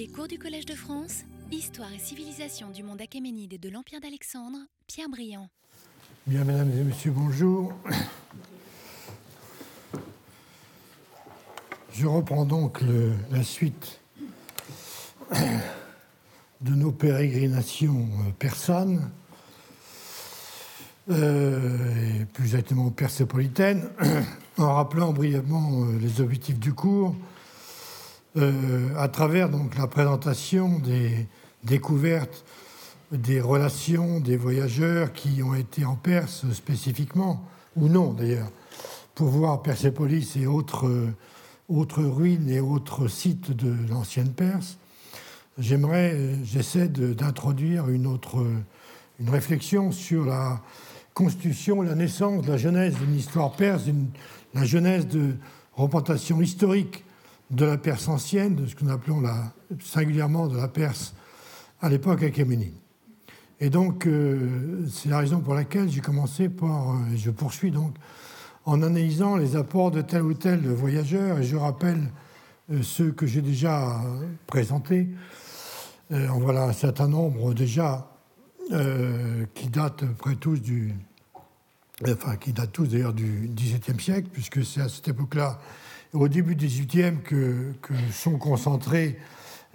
Les cours du Collège de France, Histoire et civilisation du monde achéménide et de l'Empire d'Alexandre, Pierre Briand. Bien, mesdames et messieurs, bonjour. Je reprends donc la suite de nos pérégrinations euh, persanes, euh, plus exactement persépolitaines, en rappelant brièvement euh, les objectifs du cours, euh, à travers donc la présentation des découvertes des relations des voyageurs qui ont été en Perse spécifiquement, ou non d'ailleurs, pour voir Persépolis et autres, euh, autres ruines et autres sites de l'ancienne Perse. J'aimerais, euh, j'essaie d'introduire une autre, une réflexion sur la constitution, la naissance, la genèse d'une histoire perse, la genèse de représentation historique de la Perse ancienne, de ce que nous appelons singulièrement de la Perse à l'époque achéménide. Et donc, euh, c'est la raison pour laquelle j'ai commencé par, euh, je poursuis donc, en analysant les apports de tel ou tel voyageur, et je rappelle euh, ceux que j'ai déjà présentés. Euh, en voilà un certain nombre déjà qui datent près tous du, enfin qui datent tous d'ailleurs du XVIIe siècle, puisque c'est à cette époque-là, au début du XVIIIe, que, que sont concentrés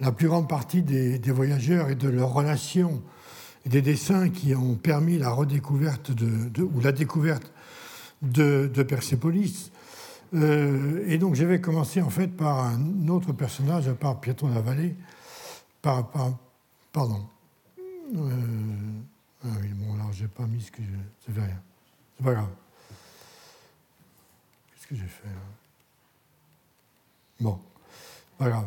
la plus grande partie des, voyageurs et de leurs relations et des dessins qui ont permis la redécouverte de, ou la découverte de, Persépolis. Euh, et donc je vais commencer en fait par un autre personnage, à part Pietro la Vallée, par, par- pardon. Euh, ah oui, bon, alors j'ai pas mis ce que je. Ça fait rien. C'est pas grave. Qu'est-ce que j'ai fait là? Bon, pas grave.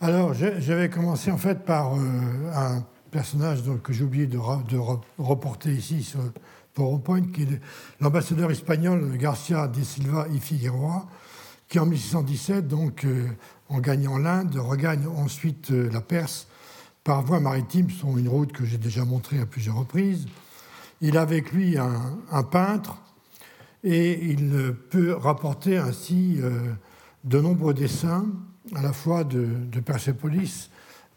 Alors, je, je vais commencer en fait par euh, un personnage que j'ai oublié de, reporter ici sur PowerPoint, qui est l'ambassadeur espagnol Garcia de Silva y qui en 1617, donc, euh, en gagnant l'Inde, regagne ensuite euh, la Perse par voie maritime, sur une route que j'ai déjà montrée à plusieurs reprises. Il a avec lui un, peintre et il peut rapporter ainsi de nombreux dessins, à la fois de, Persépolis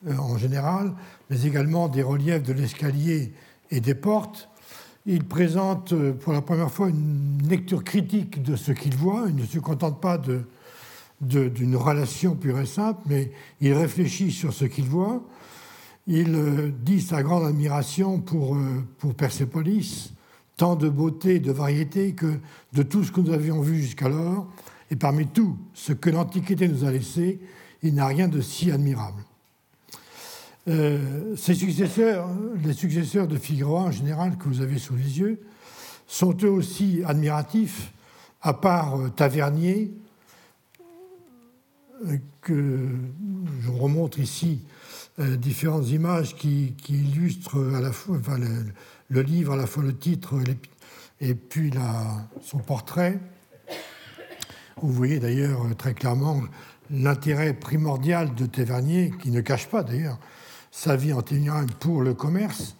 euh, en général, mais également des reliefs de l'escalier et des portes. Il présente euh, pour la première fois une lecture critique de ce qu'il voit. Il ne se contente pas d'une relation pure et simple, mais il réfléchit sur ce qu'il voit. Il euh, dit sa grande admiration pour, pour Persépolis, tant de beauté de variété que de tout ce que nous avions vu jusqu'alors, et parmi tout ce que l'Antiquité nous a laissé, il n'a rien de si admirable. Euh, ses successeurs, les successeurs de Figueroa en général que vous avez sous les yeux, sont eux aussi admiratifs, à part euh, Tavernier, euh, que je vous remontre ici différentes images qui, illustrent à la le, livre, à la fois le titre et puis son portrait. Vous voyez d'ailleurs euh, très clairement l'intérêt primordial de Tavernier, qui ne cache pas d'ailleurs sa vie en témoigne pour le commerce.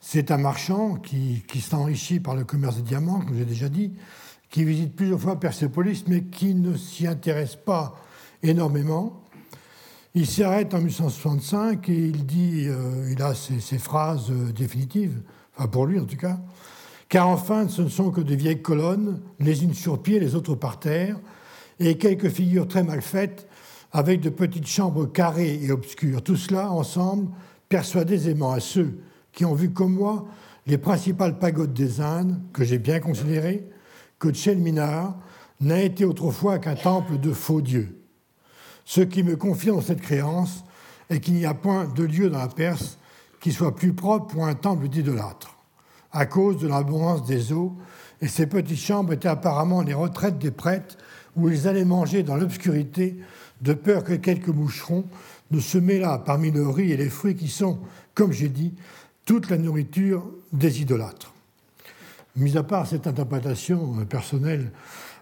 C'est un marchand qui, s'enrichit par le commerce des diamants, comme j'ai déjà dit, qui visite plusieurs fois Persépolis, mais qui ne s'y intéresse pas énormément. Il s'arrête en 1865 et il dit, euh, il a ses, ses phrases euh, définitives, enfin pour lui en tout cas, car enfin ce ne sont que de vieilles colonnes, les unes sur pied, les autres par terre, et quelques figures très mal faites, avec de petites chambres carrées et obscures. Tout cela, ensemble, persuade aisément à ceux qui ont vu comme moi les principales pagodes des Indes, que j'ai bien considérées, que Tchelminar n'a été autrefois qu'un temple de faux dieux. Ce qui me confirme cette créance est qu'il n'y a point de lieu dans la Perse qui soit plus propre pour un temple d'idolâtre, à cause de l'abondance des eaux, et ces petites chambres étaient apparemment les retraites des prêtres où ils allaient manger dans l'obscurité, de peur que quelques moucherons ne se mêlât parmi le riz et les fruits qui sont, comme j'ai dit, toute la nourriture des idolâtres. Mis à part cette interprétation euh, personnelle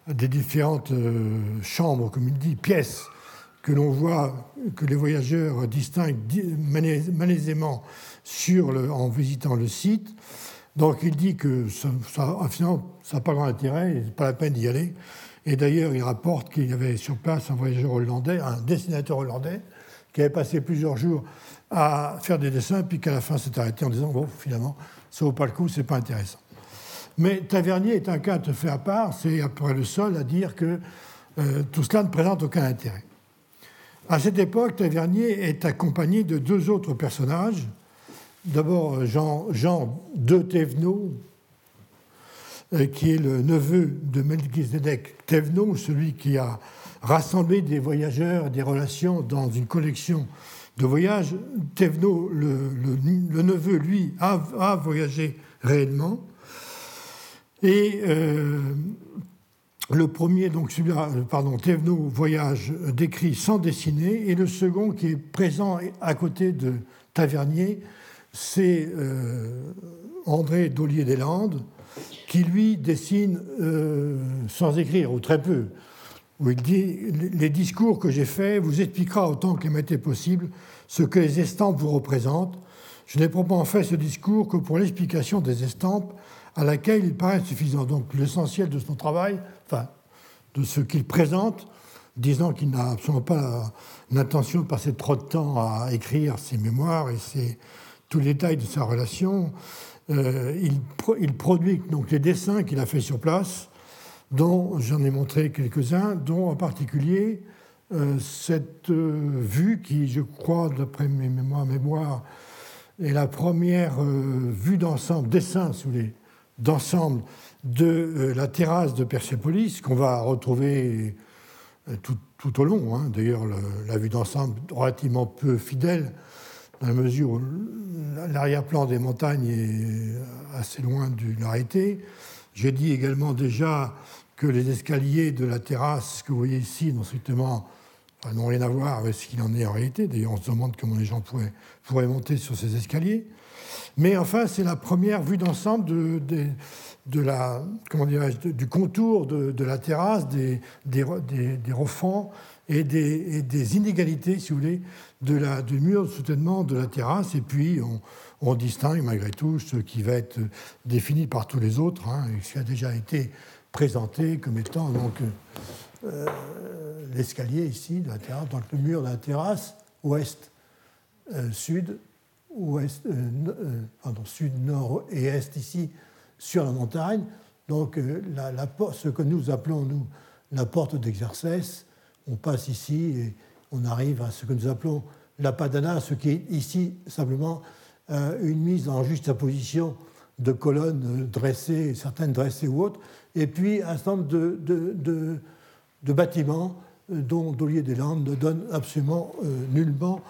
des différentes euh, chambres, comme il dit, pièces, que l'on voit, que les voyageurs distinguent di- malais- malaisément en visitant le site, donc il dit que ça, ça, n'a pas grand intérêt, pas la peine d'y aller. Et d'ailleurs, il rapporte qu'il y avait sur place un voyageur hollandais, un dessinateur hollandais, qui avait passé plusieurs jours à faire des dessins, puis qu'à la fin s'est arrêté en disant, bon, finalement, ça vaut pas le coup, c'est pas intéressant. Mais Tavernier est un cas tout fait à part, c'est à peu près le seul à dire que euh, tout cela ne présente aucun intérêt. À cette époque, Tavernier est accompagné de deux autres personnages. D'abord Jean, Jean de Thévenot, euh, qui est le neveu de Melchizedek Thévenot, celui qui a rassemblé des voyageurs et des relations dans une collection de voyages. Thévenot, le, neveu, lui, a, voyagé réellement. Et euh, le premier, donc celui-là, pardon, Thévenot voyage décrit sans dessiner, et le second qui est présent à côté de Tavernier, c'est euh, André Dollier-des-Landes, qui lui dessine euh, sans écrire, ou très peu, où il dit Les discours que j'ai faits vous expliquera autant qu'il m'était possible ce que les estampes vous représentent. Je n'ai probablement fait ce discours que pour l'explication des estampes à laquelle il paraît suffisant. Donc l'essentiel de son travail, enfin de ce qu'il présente, disant qu'il n'a absolument pas l'intention de passer trop de temps à écrire ses mémoires et ses, tous les détails de sa relation, euh, il, produit donc les dessins qu'il a fait sur place, dont j'en ai montré quelques-uns, dont en particulier euh, cette euh, vue qui, je crois, d'après mes mémoires, est la première vue d'ensemble, dessin sous d'ensemble de la terrasse de Persépolis, qu'on va retrouver tout, au long. Hein. D'ailleurs, la vue d'ensemble relativement peu fidèle dans la mesure où l'arrière-plan des montagnes est assez loin de l'arrêté. J'ai dit également déjà que les escaliers de la terrasse que vous voyez ici n'ont strictement n'ont rien à voir avec ce qu'il en est en réalité. D'ailleurs, on se demande comment les gens pourraient, monter sur ces escaliers. Mais enfin, c'est la première vue d'ensemble du contour de, la terrasse, des, des, refends et des, inégalités, si vous voulez, de la, du mur de soutènement de la terrasse. Et puis, on, distingue malgré tout ce qui va être défini par tous les autres, hein, ce qui a déjà été présenté comme étant donc euh, l'escalier ici de la terrasse, donc le mur de la terrasse, ouest, euh, sud, ouest, euh, pardon, sud, nord et est ici sur la montagne. Donc la, ce que nous appelons nous la porte d'exercice, on passe ici et on arrive à ce que nous appelons la padana, ce qui est ici simplement euh, une mise en juste position de colonnes dressées, certaines dressées ou autres, et puis un certain nombre de, bâtiments euh, dont Dollier des Landes ne donne absolument euh, nullement,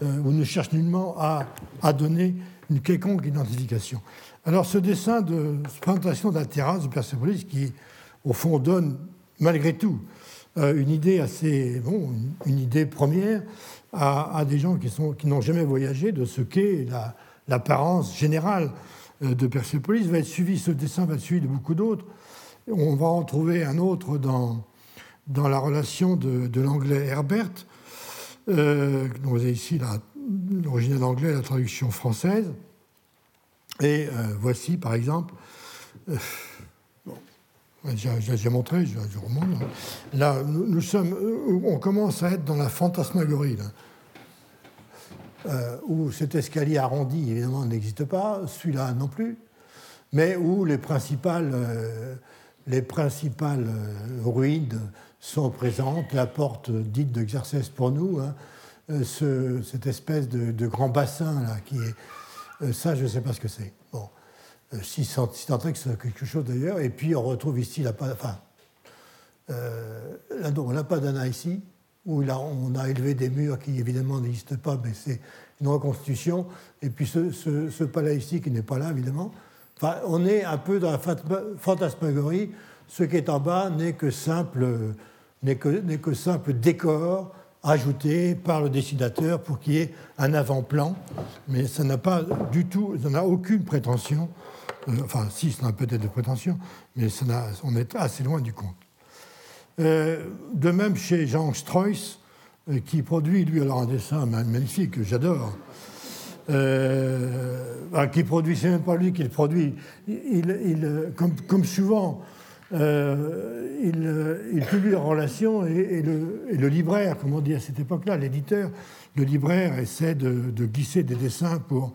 ou ne cherche nullement à, donner une quelconque identification. Alors ce dessin de présentation de la terrasse de qui au fond donne malgré tout une idée assez, bon, une, idée première à, des gens qui, sont, qui n'ont jamais voyagé de ce qu'est l'apparence générale euh, de Persépolis. Va être suivi, ce dessin va être suivi de beaucoup d'autres. On va en trouver un autre dans, dans la relation de, l'anglais Herbert, euh, dont vous avez ici l'original anglais la traduction française. Et euh, voici, par exemple, j'ai montré, je, remonte. Là, nous, sommes, on commence à être dans la fantasmagorie, euh, où cet escalier arrondi, évidemment, n'existe pas, celui-là non plus, mais où les principales, euh, les principales euh, ruines sont présentes, la porte dite d'exercice pour nous, hein, ce, cette espèce de, de, grand bassin, là, qui est... ça, je ne sais pas ce que c'est. Euh, si, tant est que c'est quelque chose d'ailleurs. Et puis on retrouve ici la, enfin, euh, la, Padana ici, où on a élevé des murs qui évidemment n'existent pas, mais c'est une reconstitution. Et puis ce, ce, palais ici qui n'est pas là évidemment. Enfin, on est un peu dans la fantasmagorie. Ce qui est en bas n'est que simple, n'est que, que simple décor ajouté par le dessinateur pour qu'il y ait un avant-plan, mais ça n'a pas du tout, ça n'a aucune prétention enfin, si, ça a peut-être de prétention, mais on est assez loin du compte. Euh, de même chez Jean Streuss, euh, qui produit, lui, alors un dessin magnifique que j'adore, qui produit, c'est même pas lui qui le produit, comme, comme, souvent il, publie en relation et, le, libraire, comme on dit à cette époque-là, l'éditeur, le libraire essaie de, glisser des dessins pour,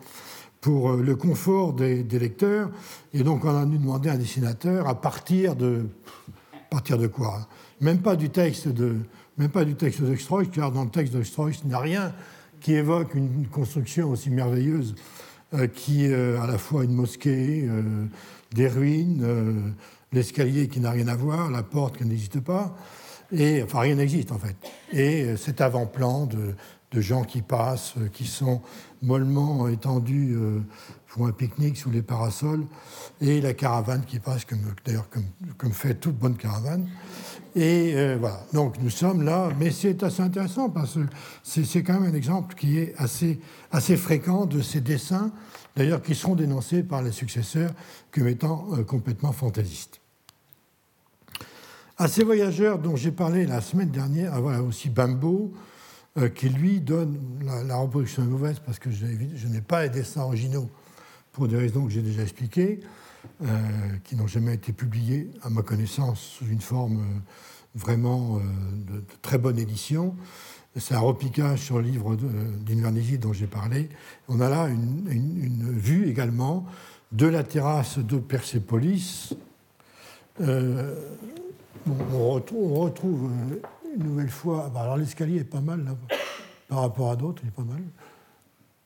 pour le confort des, lecteurs. Et donc on a dû demander à un dessinateur à partir de, partir de quoi Même pas du texte de, même pas du texte de car dans le texte de il n'y a rien qui évoque une construction aussi merveilleuse euh, qui euh, à la fois une mosquée, euh, des ruines, l'escalier qui n'a rien à voir, la porte qui n'existe pas, et enfin rien n'existe en fait. Et cet avant-plan de, de, gens qui passent, qui sont mollement étendus pour un pique-nique sous les parasols, et la caravane qui passe, comme, d'ailleurs comme fait toute bonne caravane. Et euh, voilà, donc nous sommes là, mais c'est assez intéressant parce que c'est quand même un exemple qui est assez, assez fréquent de ces dessins, d'ailleurs qui seront dénoncés par les successeurs comme étant euh, complètement fantaisistes. À ces voyageurs dont j'ai parlé la semaine dernière, ah, voilà aussi Bambo, euh, qui lui donne la, reproduction mauvaise parce que je, n'ai pas les dessins originaux pour des raisons que j'ai déjà expliquées. Euh, qui n'ont jamais été publiés, à ma connaissance, sous une forme euh, vraiment de, très bonne édition. C'est un repiquage sur le livre d'Invernisy dont j'ai parlé. On a là une, vue également de la terrasse de Persépolis. on, retrouve, une nouvelle fois. Bah, alors l'escalier est pas mal là, par rapport à d'autres, il est pas mal.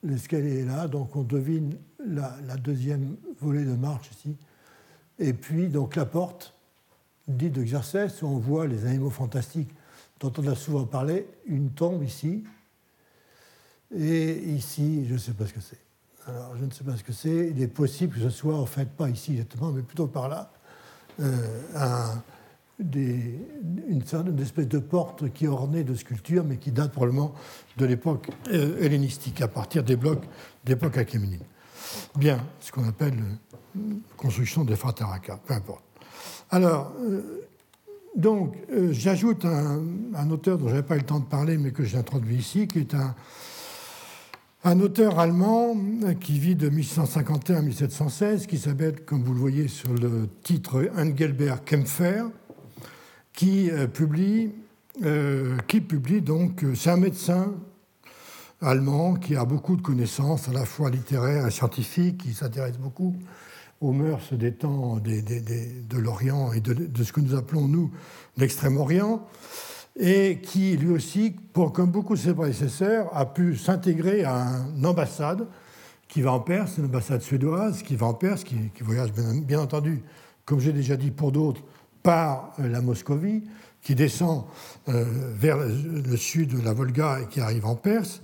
L'escalier est là, donc on devine la, deuxième volée de marche ici. Et puis donc la porte, dite de Xerxès, où on voit les animaux fantastiques dont on a souvent parlé, une tombe ici. Et ici, je ne sais pas ce que c'est. Alors, je ne sais pas ce que c'est. Il est possible que ce soit, en fait, pas ici exactement, mais plutôt par là, euh, un, une, espèce de porte qui est ornée de sculptures, mais qui date probablement de l'époque euh, hellénistique, à partir des blocs d'époque achéménide. Bien, ce qu'on appelle euh, construction des frataraka, peu importe. Alors, euh, donc, j'ajoute un, auteur dont je n'avais pas eu le temps de parler, mais que j'ai introduit ici, qui est un, un auteur allemand qui vit de 1651 à 1716, qui s'appelle, comme vous le voyez sur le titre, Engelbert Kempfer, qui euh, publie, euh, qui publie donc, euh, c'est un médecin allemand qui a beaucoup de connaissances à la fois littéraires et scientifiques, qui s'intéresse beaucoup aux mœurs des temps de l'Orient et de, ce que nous appelons, nous, l'Extrême-Orient, et qui, lui aussi, pour, comme beaucoup de ses prédécesseurs, a pu s'intégrer à une ambassade qui va en Perse, une ambassade suédoise qui va en Perse, qui, voyage bien entendu, comme j'ai déjà dit pour d'autres, par euh, la Moscovie, qui descend euh, vers le sud de la Volga et qui arrive en Perse,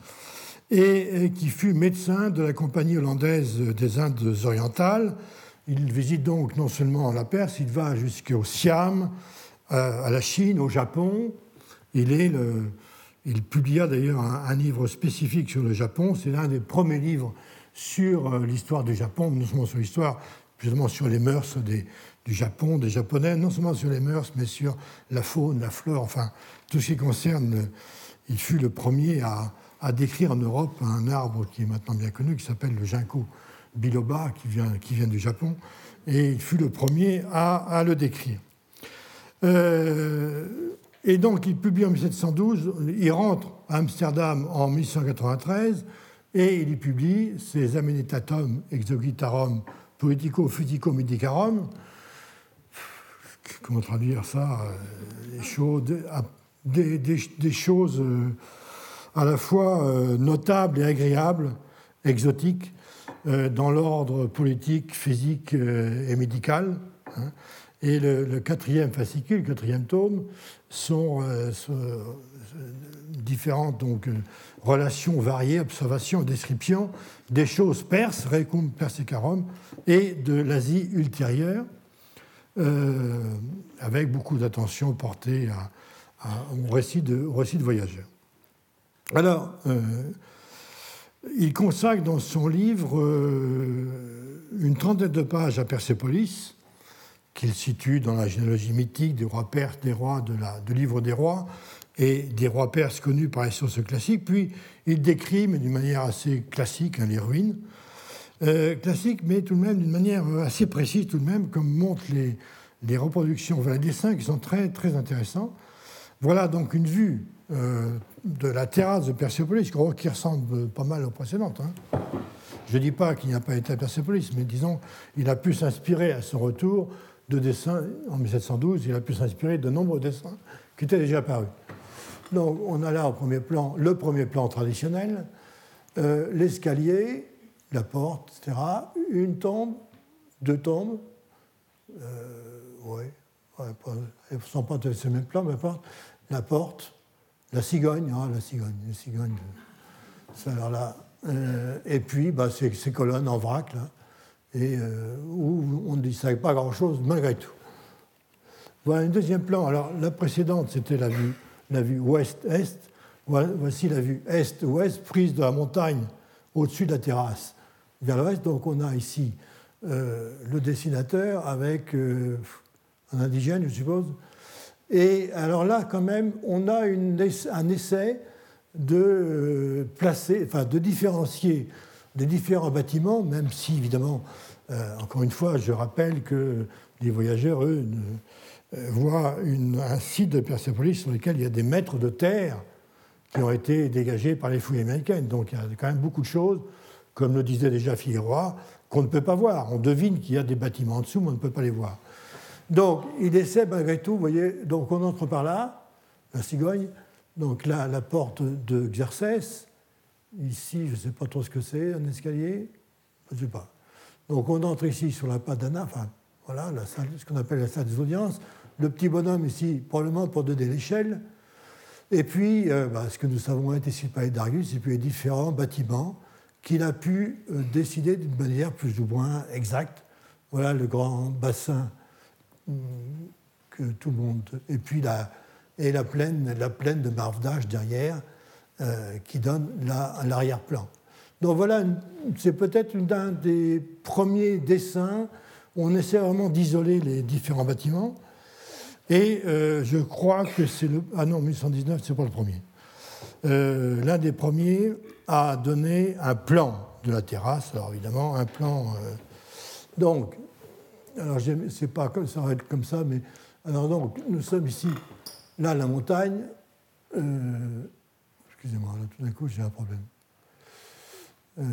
et qui fut médecin de la Compagnie hollandaise des Indes orientales. Il visite donc non seulement la Perse, il va jusqu'au Siam, euh, à la Chine, au Japon. Il, publia d'ailleurs un, un, livre spécifique sur le Japon. C'est l'un des premiers livres sur l'histoire du Japon, non seulement sur l'histoire, justement sur les mœurs des, du Japon, des Japonais, non seulement sur les mœurs, mais sur la faune, la flore, enfin, tout ce qui concerne. Il fut le premier à, décrire en Europe un arbre qui est maintenant bien connu, qui s'appelle le ginkgo biloba, qui vient, qui vient du Japon, et il fut le premier à, le décrire. Euh, et donc, il publie en 1712, il rentre à Amsterdam en 1893, et il y publie ses Amenitatum exogitarum poetico futico medicarum, comment traduire ça euh, des choses, euh, à la fois euh, notables et agréables, exotiques, dans l'ordre politique, physique et médical. Hein. Et le, quatrième fascicule, le quatrième tome, sont, différentes donc, relations variées, observations, descriptions des choses perses, recum persicarum, et de l'Asie ultérieure. Euh, avec beaucoup d'attention portée au, récit de, voyageurs. Alors, euh, il consacre dans son livre euh, une trentaine de pages à Persépolis, qu'il situe dans la généalogie mythique des rois perses, des rois de la, du livre des rois, et des rois perses connus par les sources classiques. Puis il décrit, mais d'une manière assez classique, hein, les ruines. Euh, classique, mais tout de même d'une manière assez précise, tout de même, comme montrent les, reproductions, voilà, les dessins qui sont très, très intéressants. Voilà donc une vue euh, de la terrasse de Persépolis qui ressemble pas mal aux précédentes. Hein. Je ne dis pas qu'il n'y a pas été à Persépolis, mais disons, il a pu s'inspirer à son retour de dessins, en 1712, il a pu s'inspirer de nombreux dessins qui étaient déjà apparus. Donc on a là au premier plan le premier plan traditionnel, euh, l'escalier, la porte, etc., une tombe, deux tombes, euh, oui, elles ne sont pas tous le même plan, mais la porte, la cigogne, ah, la cigogne, la cigogne, là, euh, et puis bah, ces, ces, colonnes en vrac, là, et euh, où on ne distingue pas grand-chose malgré tout. Voilà un deuxième plan. Alors la précédente, c'était la vue, la vue ouest-est. Voici la vue est-ouest prise de la montagne au-dessus de la terrasse vers l'ouest. Donc on a ici euh, le dessinateur avec un indigène, je suppose. Et alors là, quand même, on a un essai de euh, placer, enfin de différencier les différents bâtiments, même si évidemment, euh, encore une fois, je rappelle que les voyageurs, eux, euh, voient un site de Persépolis sur lequel il y a des mètres de terre qui ont été dégagés par les fouilles américaines. Donc il y a quand même beaucoup de choses, comme le disait déjà Figueroa, qu'on ne peut pas voir. On devine qu'il y a des bâtiments en dessous, mais on ne peut pas les voir. Donc il essaie malgré tout, vous voyez, donc on entre par là, la cigogne, donc là, la porte de Xerxès. Ici, je ne sais pas trop ce que c'est, un escalier. Je ne sais pas. Donc on entre ici sur la Padana, enfin voilà, la salle, ce qu'on appelle la salle des audiences. Le petit bonhomme ici, probablement pour donner l'échelle. Et puis, euh, bah, ce que nous savons être ici par Darius, et puis les différents bâtiments qu'il a pu euh, décider d'une manière plus ou moins exacte. Voilà le grand bassin hum, que tout le monde. Et puis la, et la plaine, la plaine de Marvdage derrière, euh, qui donne l'arrière-plan. Donc voilà, c'est peut-être un des premiers dessins où on essaie vraiment d'isoler les différents bâtiments. Et euh, je crois que c'est le. Ah non, 1119, c'est pas le premier. Euh, l'un des premiers a donné un plan de la terrasse, alors évidemment, un plan. donc, alors c'est pas comme ça va être comme ça, mais alors donc, nous sommes ici Là, la montagne, euh, excusez-moi, là tout d'un coup j'ai un problème. Euh,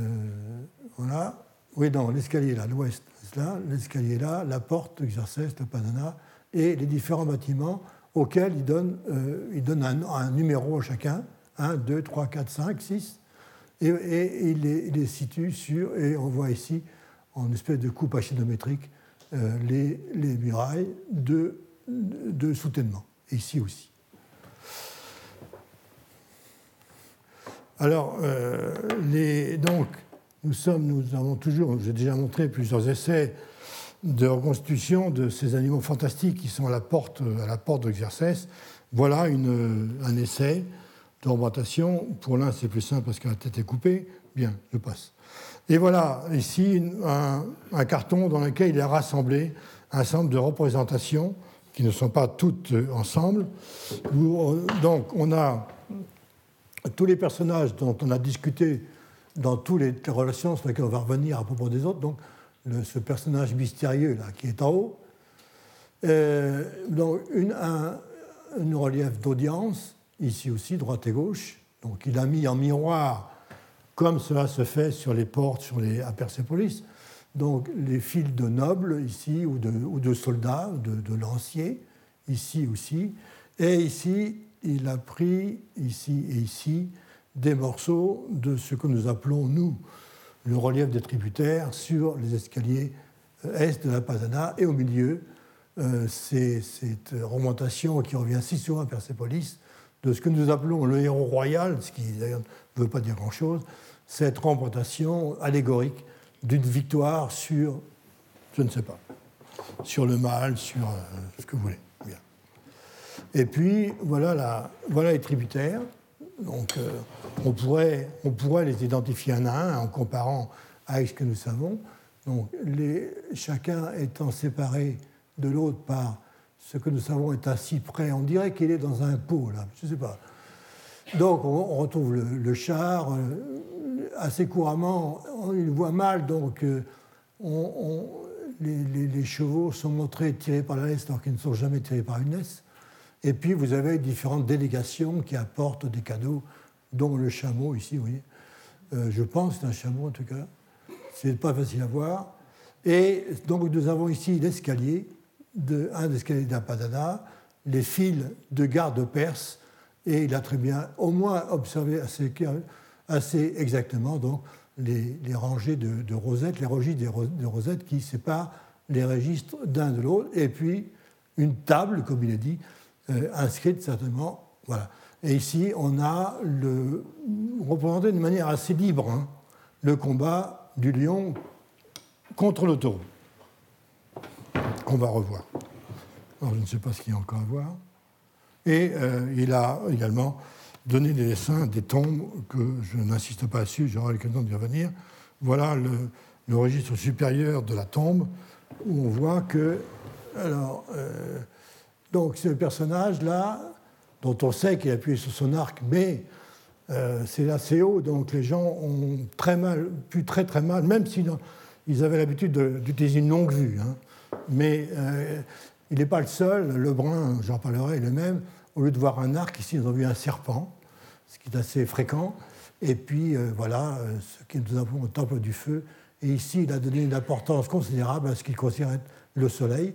voilà, oui, non, l'escalier là, l'ouest, là, l'escalier là, la porte, l'exercice, le panana, et les différents bâtiments auxquels il donne, euh, il donne un, numéro à chacun, 1, 2, 3, 4, 5, 6, et, il, les, situe sur, et on voit ici, en espèce de coupe achénométrique, les, les, murailles de, soutènement ici aussi. Alors, euh, donc, nous sommes, nous avons toujours, j'ai déjà montré plusieurs essais de reconstitution de ces animaux fantastiques qui sont à la porte, à la porte d'Exercès. Voilà un essai d'augmentation. Pour l'un, c'est plus simple parce que la tête est coupée. Bien, je passe. Et voilà ici un, carton dans lequel il a rassemblé un nombre de représentations qui ne sont pas toutes ensemble. Donc on a tous les personnages dont on a discuté dans toutes les relations sur lesquelles on va revenir à propos des autres. Donc ce personnage mystérieux là qui est en haut. Euh, donc une, un, relief d'audience, ici aussi, droite et gauche. Donc il a mis en miroir, comme cela se fait sur les portes sur les, à Persépolis, donc les fils de nobles ici, ou de, soldats, de, de, lanciers, ici aussi. Et ici, il a pris, ici et ici, des morceaux de ce que nous appelons, nous, le relief des tributaires sur les escaliers euh, est de la Pasana. Et au milieu, euh, c'est cette remontation qui revient si souvent à Persépolis de ce que nous appelons le héros royal, ce qui d'ailleurs ne veut pas dire grand-chose, cette représentation allégorique d'une victoire sur, je ne sais pas, sur le mal, sur euh, ce que vous voulez. Et puis, voilà, les tributaires. Donc, euh, on, pourrait, les identifier un à un en comparant avec ce que nous savons. Donc, chacun étant séparé de l'autre par ce que nous savons est si près, on dirait qu'il est dans un pot, là, je ne sais pas. Donc, on, retrouve le, char, euh, assez couramment, on le voit mal, donc euh, les, chevaux sont montrés tirés par la laisse alors qu'ils ne sont jamais tirés par une laisse. Et puis vous avez différentes délégations qui apportent des cadeaux, dont le chameau ici, vous voyez. Euh, je pense c'est un chameau en tout cas. C'est pas facile à voir. Et donc nous avons ici l'escalier, de, un escaliers d'Apadana, les fils de garde perse, et il a très bien au moins observé assez, exactement donc, les, rangées de, rosettes, les registres de rosettes qui séparent les registres d'un de l'autre, et puis une table, comme il a dit, euh, inscrite certainement. Voilà. Et ici, on a représenté de manière assez libre hein, le combat du lion contre le taureau, qu'on va revoir. Alors, je ne sais pas ce qu'il y a encore à voir. Et euh, il a également donné des dessins des tombes que je n'insiste pas dessus, j'aurai l'occasion d'y revenir. Voilà le, registre supérieur de la tombe où on voit que. Alors, euh, donc, ce personnage-là, dont on sait qu'il appuyé sur son arc, mais euh, c'est assez haut, donc les gens ont très mal, pu très très mal, même s'ils ils avaient l'habitude d'utiliser une longue vue. Hein. Mais euh, il n'est pas le seul, Lebrun, j'en parlerai, est le même. Au lieu de voir un arc, ici, ils ont vu un serpent, ce qui est assez fréquent. Et puis, euh, voilà, ce que nous avons au Temple du Feu. Et ici, il a donné une importance considérable à ce qu'il considère être le soleil.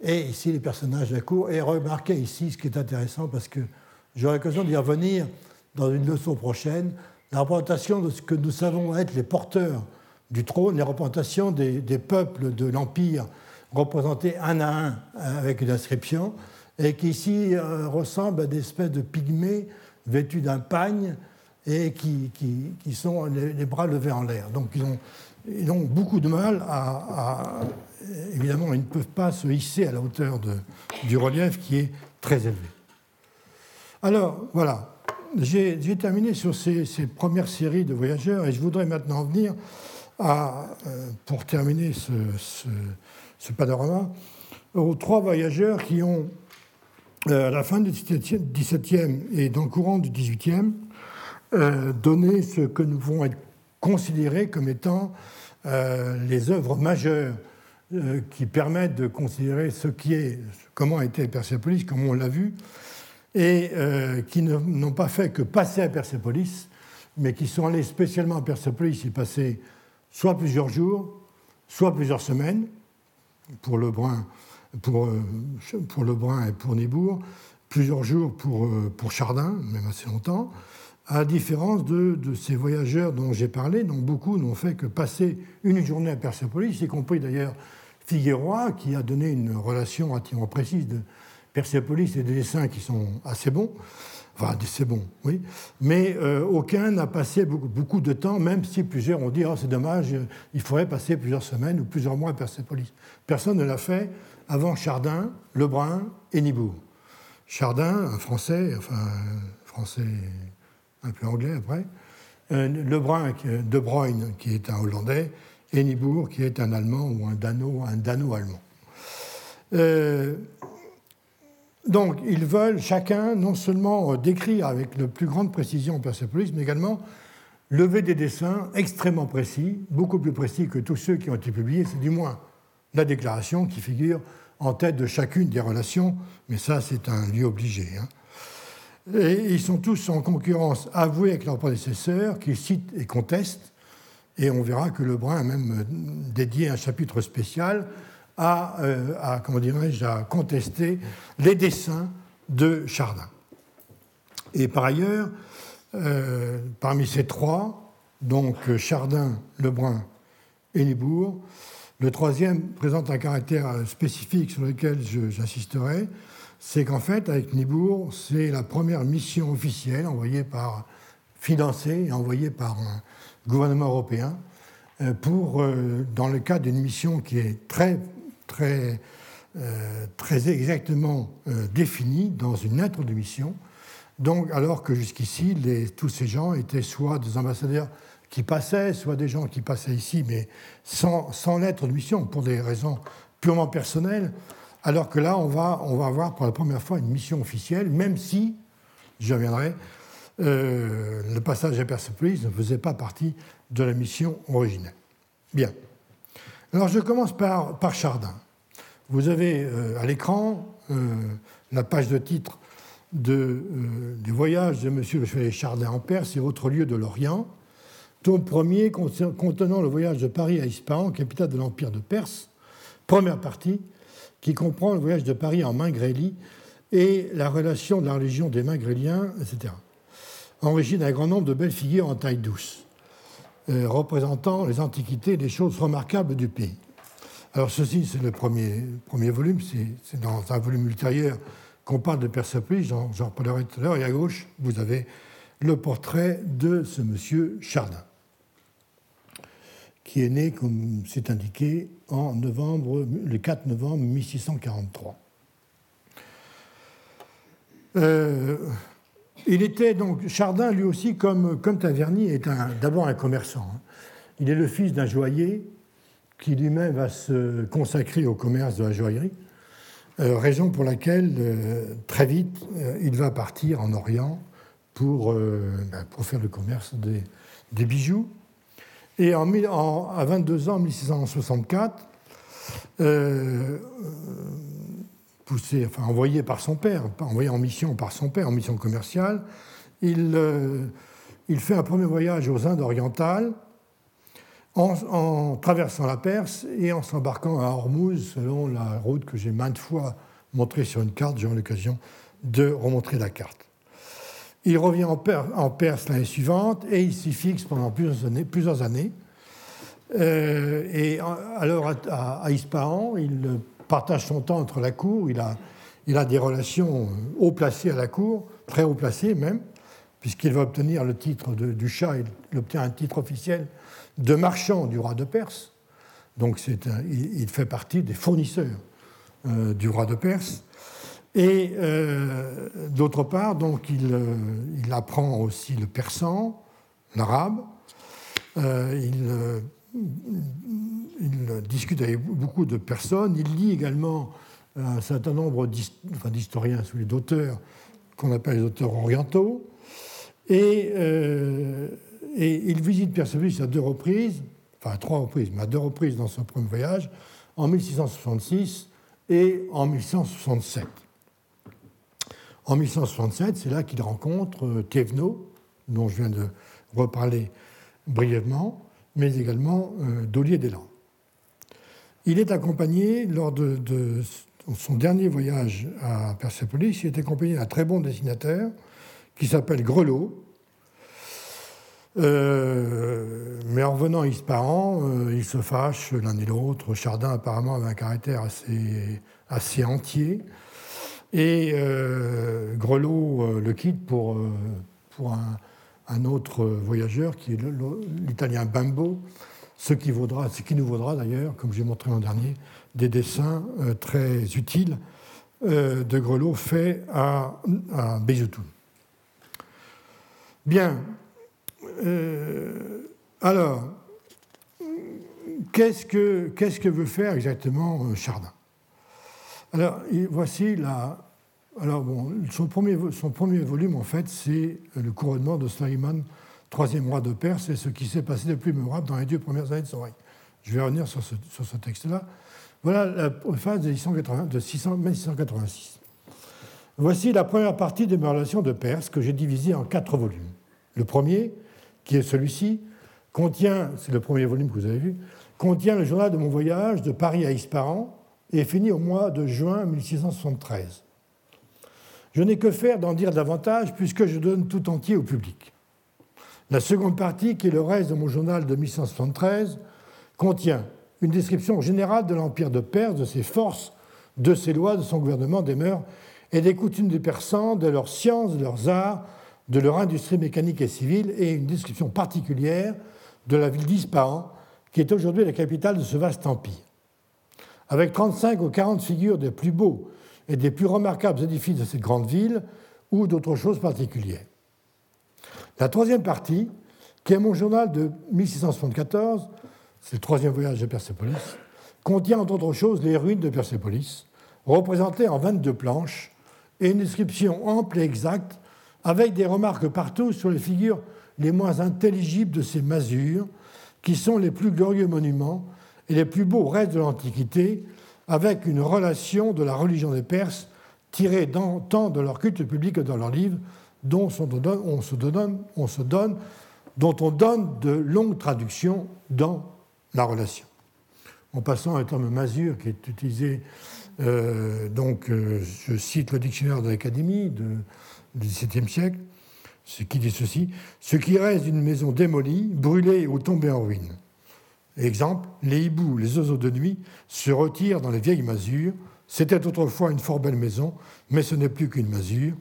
Et ici, les personnages de la cour. Et remarquez ici ce qui est intéressant, parce que j'aurai l'occasion d'y revenir dans une leçon prochaine, la représentation de ce que nous savons être les porteurs du trône, les représentations des, peuples de l'Empire représentés un à un avec une inscription, et qui ici euh, ressemblent à des espèces de pygmées vêtus d'un pagne et qui, qui, sont les, bras levés en l'air. Donc ils ont, ils ont, beaucoup de mal à, Évidemment, ils ne peuvent pas se hisser à la hauteur de, du relief qui est très élevé. Alors, voilà, j'ai terminé sur ces, premières séries de voyageurs et je voudrais maintenant venir à, euh, pour terminer ce, panorama, aux trois voyageurs qui ont, euh, à la fin du XVIIe et dans le courant du XVIIIe, euh, donné ce que nous pouvons être considérés comme étant les œuvres majeures qui permettent de considérer ce qui est, comment a été Persépolis, comme on l'a vu, et euh, qui n'ont pas fait que passer à Persépolis, mais qui sont allés spécialement à Persépolis y passer soit plusieurs jours, soit plusieurs semaines, pour Lebrun, pour, euh, pour Lebrun et pour Nibourg, plusieurs jours pour, euh, pour Chardin, même assez longtemps, à la différence de, de ces voyageurs dont j'ai parlé, dont beaucoup n'ont fait que passer une journée à Persépolis, y compris d'ailleurs Figueroa, qui a donné une relation relativement précise de, Persepolis, c'est des dessins qui sont assez bons, assez bons, oui, mais euh, aucun n'a passé beaucoup, de temps, même si plusieurs ont dit oh, c'est dommage, il faudrait passer plusieurs semaines ou plusieurs mois à Persépolis. Personne ne l'a fait avant Chardin, Lebrun et Nibourg. Chardin, un français, enfin français un peu anglais après, euh, Lebrun, De Bruyne, qui est un hollandais, et Nibourg, qui est un allemand ou un dano, un dano-allemand. Euh, donc, ils veulent chacun non seulement euh, décrire avec la plus grande précision Persepolis, mais également lever des dessins extrêmement précis, beaucoup plus précis que tous ceux qui ont été publiés, c'est du moins la déclaration qui figure en tête de chacune des relations, mais ça c'est un lieu obligé. Hein. Et ils sont tous en concurrence avouée avec leurs prédécesseurs, qui citent et contestent, et on verra que Lebrun a même euh, dédié un chapitre spécial euh, à, comment dirais-je, à contester les dessins de Chardin. Et par ailleurs, euh, parmi ces trois, donc Chardin, Lebrun et Libourg, le troisième présente un caractère spécifique sur lequel j'insisterai, c'est qu'en fait, avec Nibourg, c'est la première mission officielle envoyée par, financée et envoyée par un gouvernement européen euh, pour, dans le cadre d'une mission qui est très très, euh, très exactement euh, définie dans une lettre de mission. Donc, alors que jusqu'ici, tous ces gens étaient soit des ambassadeurs qui passaient, soit des gens qui passaient ici, mais sans, lettre de mission, pour des raisons purement personnelles, alors que là, on va, on va avoir pour la première fois une mission officielle, même si, j'y reviendrai, euh, le passage à Persepolis ne faisait pas partie de la mission originelle. Bien. Alors je commence par, Chardin. Vous avez à l'écran la page de titre de, des voyages de M. le Chevalier Chardin en Perse et autres lieux de l'Orient, tome premier contenant le voyage de Paris à Ispahan, capitale de l'Empire de Perse, première partie, qui comprend le voyage de Paris en Mingrélie et la relation de la religion des Mingréliens, etc. Enrichi d'un grand nombre de belles figures en taille douce, euh, représentant les antiquités et les choses remarquables du pays. Alors ceci, c'est le premier, premier volume, c'est dans un volume ultérieur qu'on parle de Persepolis, j'en reparlerai tout à l'heure, et à gauche, vous avez le portrait de ce monsieur Chardin, qui est né, comme c'est indiqué, en novembre, le 4 novembre 1643. Euh, il était donc, Chardin lui aussi, comme, comme Taverny, est d'abord un commerçant. Hein. Il est le fils d'un joaillier qui lui-même va se consacrer au commerce de la joaillerie, euh, raison pour laquelle euh, très vite euh, il va partir en Orient pour, ben, faire le commerce des, bijoux. Et en, en, à 22 ans, en 1664, envoyé par son père, envoyé en mission par son père, en mission commerciale, il, il fait un premier voyage aux Indes orientales en, traversant la Perse et en s'embarquant à Hormuz selon la route que j'ai maintes fois montrée sur une carte. J'ai eu l'occasion de remontrer la carte. Il revient en, Perse l'année suivante et il s'y fixe pendant plusieurs années. Plusieurs années. Euh, et alors à, à, Ispahan, il partage son temps entre la cour, il a, des relations haut placées à la cour, très haut placées même, puisqu'il va obtenir le titre du chat, il obtient un titre officiel de marchand du roi de Perse. Donc il, fait partie des fournisseurs euh, du roi de Perse. Et euh, d'autre part, donc il, euh, apprend aussi le persan, l'arabe. Il, discute avec beaucoup de personnes. Il lit également un certain nombre d'historiens, enfin, d'auteurs qu'on appelle les auteurs orientaux. Et et il visite Persepolis à deux reprises, enfin à trois reprises, mais à deux reprises dans son premier voyage, en 1666 et en 1167. En 1167, c'est là qu'il rencontre euh, Thévenot, dont je viens de reparler brièvement, mais également euh, Dollier des Il est accompagné, lors de, son dernier voyage à Persepolis, il est accompagné d'un très bon dessinateur qui s'appelle Grelot, euh, mais en revenant à Ispahan, euh, ils se fâchent l'un et l'autre. Chardin, apparemment, avait un caractère assez, assez entier. Et euh, Grelot le quitte pour, pour un, autre voyageur, qui est l'italien Bimbo, ce qui, nous vaudra d'ailleurs, comme j'ai montré l'an dernier, des dessins très utiles de Grelot faits à, à Bien, euh, alors, qu'est-ce que, qu'est-ce que veut faire exactement euh, Chardin? Alors, voici la. Alors, son premier, volume, en fait, c'est le couronnement de Slayman, troisième roi de Perse, et ce qui s'est passé de plus mémorable dans les deux premières années de son règne. Je vais revenir sur ce, texte-là. Voilà la phase de, 680, de 1686. Voici la première partie de mes relations de Perse que j'ai divisée en quatre volumes. Le premier, qui est celui-ci, contient, c'est le premier volume que vous avez vu, contient le journal de mon voyage de Paris à Ispahan et est fini au mois de juin 1673. Je n'ai que faire d'en dire davantage puisque je donne tout entier au public. La seconde partie, qui est le reste de mon journal de 1673, contient une description générale de l'Empire de Perse, de ses forces, de ses lois, de son gouvernement, des mœurs et des coutumes des Persans, de leurs sciences, de leurs arts, de leur industrie mécanique et civile et une description particulière de la ville d'Ispahan, qui est aujourd'hui la capitale de ce vaste empire. Avec 35 ou 40 figures des plus beaux et des plus remarquables édifices de cette grande ville ou d'autres choses particulières. La troisième partie, qui est mon journal de 1674, c'est le troisième voyage de Persépolis, contient entre autres choses les ruines de Persépolis, représentées en 22 planches, et une description ample et exacte avec des remarques partout sur les figures les moins intelligibles de ces masures, qui sont les plus glorieux monuments et les plus beaux restes de l'Antiquité, avec une relation de la religion des Perses tirée tant de leur culte public que dans leurs livres, dont on donne de longues traductions dans la relation. En passant à un terme masure qui est utilisé, euh, donc euh, je cite le dictionnaire de l'Académie du XVIIe siècle, ce qui dit ceci ce qui reste d'une maison démolie, brûlée ou tombée en ruine. Exemple, les hiboux, les oiseaux de nuit se retirent dans les vieilles masures. C'était autrefois une fort belle maison, mais ce n'est plus qu'une masure.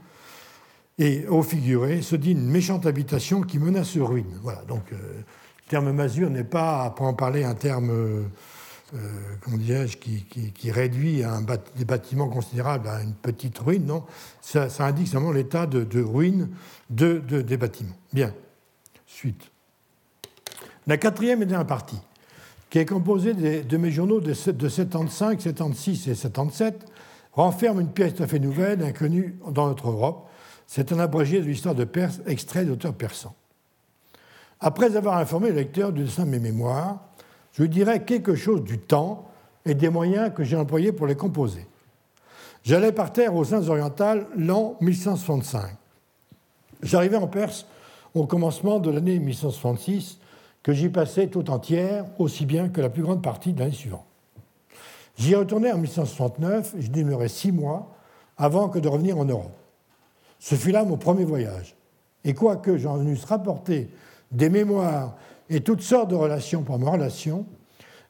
Et au figuré se dit une méchante habitation qui menace ruine. Voilà, donc euh, le terme masure n'est pas, pour en parler, un terme, euh, comment dirais-je, qui, réduit un des bâtiments considérables à une petite ruine, non? Ça, indique seulement l'état de, ruine de, des bâtiments. Bien, suite. La quatrième et dernière partie, qui est composée de, mes journaux de, de 75, 76 et 77, renferme une pièce tout à fait nouvelle, inconnue dans notre Europe c'est un abrégé de l'histoire de Perse, extrait d'auteurs persans. Après avoir informé le lecteur du dessin de mes mémoires, je lui dirai quelque chose du temps et des moyens que j'ai employés pour les composer. J'allais par terre aux Indes orientales l'an 1165. J'arrivais en Perse au commencement de l'année 1166, que j'y passais tout entière, aussi bien que la plus grande partie de l'année suivante. J'y retournais en 1169 et je demeurais six mois avant que de revenir en Europe. Ce fut là mon premier voyage. Et quoique j'en eusse rapporté des mémoires et toutes sortes de relations pour ma relation,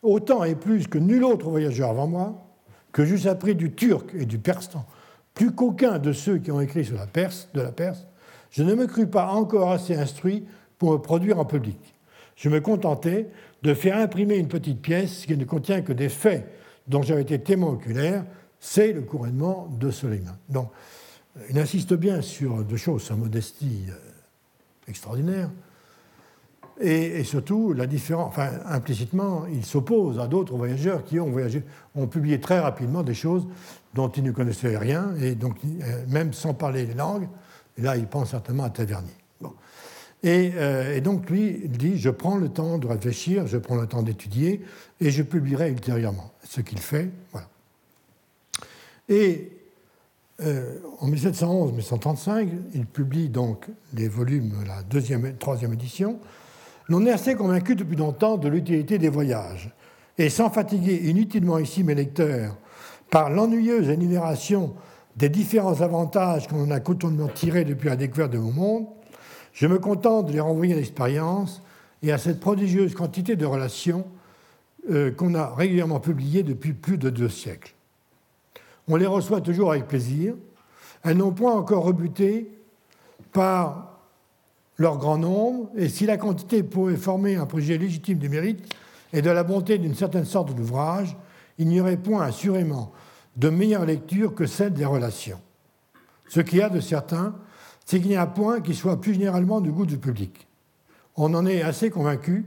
autant et plus que nul autre voyageur avant moi, que j'eusse appris du turc et du persan, plus qu'aucun de ceux qui ont écrit sur la Perse, de la Perse, je ne me crus pas encore assez instruit pour me produire en public. Je me contentais de faire imprimer une petite pièce qui ne contient que des faits dont j'avais été témoin oculaire, c'est le couronnement de Soleiman. Donc, il insiste bien sur deux choses, sa modestie euh, extraordinaire, et, surtout la différence. Enfin, implicitement, il s'oppose à d'autres voyageurs qui ont voyagé, ont publié très rapidement des choses dont ils ne connaissaient rien, et donc euh, même sans parler les langues. Et là, il pense certainement à Tavernier. Et, euh, et, donc lui, dit je prends le temps de réfléchir, je prends le temps d'étudier, et je publierai ultérieurement. Ce qu'il fait, voilà. Et euh, en 1711-1735, il publie donc les volumes, la deuxième troisième édition. L'on est assez convaincu depuis longtemps de l'utilité des voyages. Et sans fatiguer inutilement ici mes lecteurs par l'ennuyeuse énumération des différents avantages qu'on a quotidiennement tirés depuis la découverte de mon monde, je me contente de les renvoyer à l'expérience et à cette prodigieuse quantité de relations euh, qu'on a régulièrement publiées depuis plus de deux siècles. On les reçoit toujours avec plaisir. Elles n'ont point encore rebuté par leur grand nombre, et si la quantité pouvait former un projet légitime du mérite et de la bonté d'une certaine sorte d'ouvrage, il n'y aurait point assurément de meilleure lecture que celle des relations. Ce qu'il y a de certain, c'est qu'il n'y a point qui soit plus généralement du goût du public. On en est assez convaincu.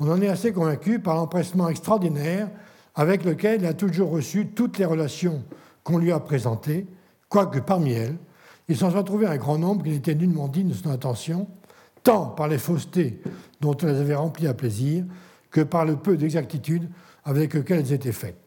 On en est assez convaincu par l'empressement extraordinaire avec lequel il a toujours reçu toutes les relations qu'on lui a présentées, quoique parmi elles, il s'en soit trouvé un grand nombre qui n'étaient nullement dignes de son attention, tant par les faussetés dont on les avait remplies à plaisir, que par le peu d'exactitude avec lequel elles étaient faites.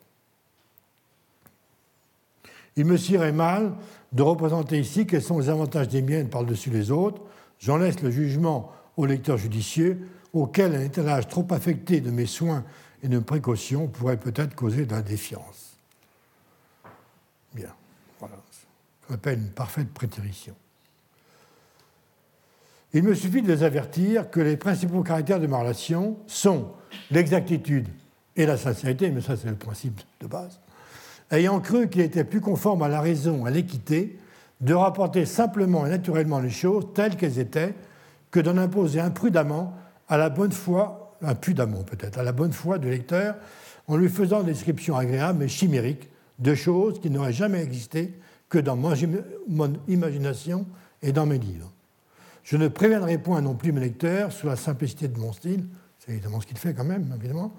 Il me sirait mal de représenter ici quels sont les avantages des miennes par-dessus les autres. J'en laisse le jugement au lecteur judicieux, auquel un étalage trop affecté de mes soins une précaution pourrait peut-être causer de la défiance. Bien, voilà. Qu'on appelle une parfaite prétérition. Il me suffit de les avertir que les principaux caractères de ma relation sont l'exactitude et la sincérité, mais ça c'est le principe de base, ayant cru qu'il était plus conforme à la raison, à l'équité, de rapporter simplement et naturellement les choses telles qu'elles étaient, que d'en imposer imprudemment à la bonne foi impudemment peut-être, à la bonne foi du lecteur, en lui faisant des descriptions agréables mais chimériques de choses qui n'auraient jamais existé que dans mon imagination et dans mes livres. Je ne préviendrai point non plus mes lecteurs sur la simplicité de mon style, c'est évidemment ce qu'il fait quand même, évidemment.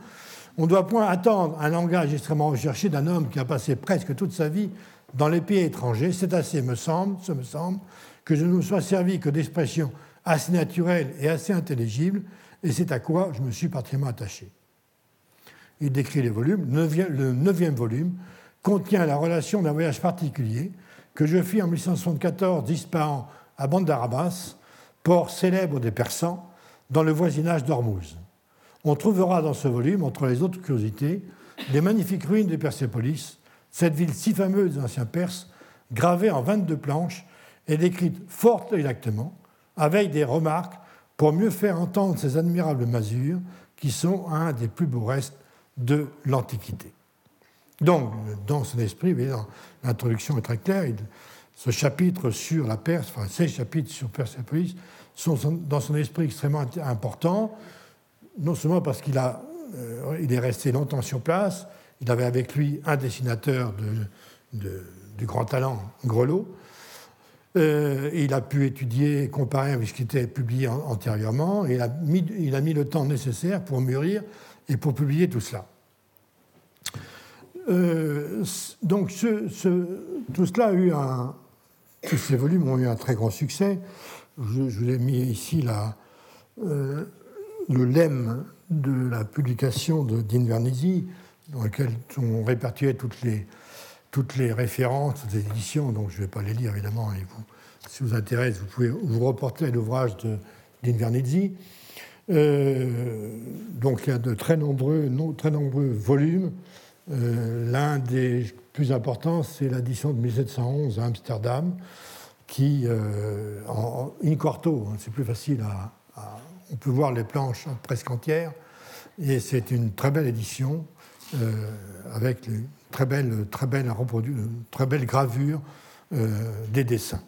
On ne doit point attendre un langage extrêmement recherché d'un homme qui a passé presque toute sa vie dans les pays étrangers. C'est assez, me semble, ce me semble, que je ne me sois servi que d'expressions assez naturelles et assez intelligibles et c'est à quoi je me suis particulièrement attaché. il décrit les volumes. Le neuvième volume contient la relation d'un voyage particulier que je fis en 1174 d'Ispahan à Bandarabas, port célèbre des Persans, dans le voisinage d'Ormuz. On trouvera dans ce volume, entre les autres curiosités, les magnifiques ruines de Persépolis, cette ville si fameuse des anciens Perses, gravée en 22 planches et décrite fort exactement, avec des remarques pour mieux faire entendre ces admirables masures qui sont un des plus beaux restes de l'Antiquité. Donc, dans son esprit, l'introduction est très claire, ce chapitre sur la Perse, enfin ces chapitres sur Persépolis, sont dans son esprit extrêmement importants, non seulement parce qu'il euh, est resté longtemps sur place, il avait avec lui un dessinateur de, du grand talent, Grelot, euh, il a pu étudier, comparer avec ce qui était publié antérieurement, et il a, mis, il a mis le temps nécessaire pour mûrir et pour publier tout cela. Euh, donc tout cela a eu un, tous ces volumes ont eu un très grand succès. Je, vous ai mis ici la, le lemme de la publication de d'Invernizzi, dans lequel sont répertoriées toutes les, toutes les références des éditions, donc je ne vais pas les lire évidemment, et vous, si vous intéresse, vous pouvez vous reporter à l'ouvrage d'Invernizzi. Euh, donc il y a de très nombreux, très nombreux volumes. Euh, l'un des plus importants, c'est l'édition de 1711 à Amsterdam, qui, euh, en, in quarto, hein, c'est plus facile à, On peut voir les planches presque entières, et c'est une très belle édition avec une très belle, très belle, très belle gravure des dessins.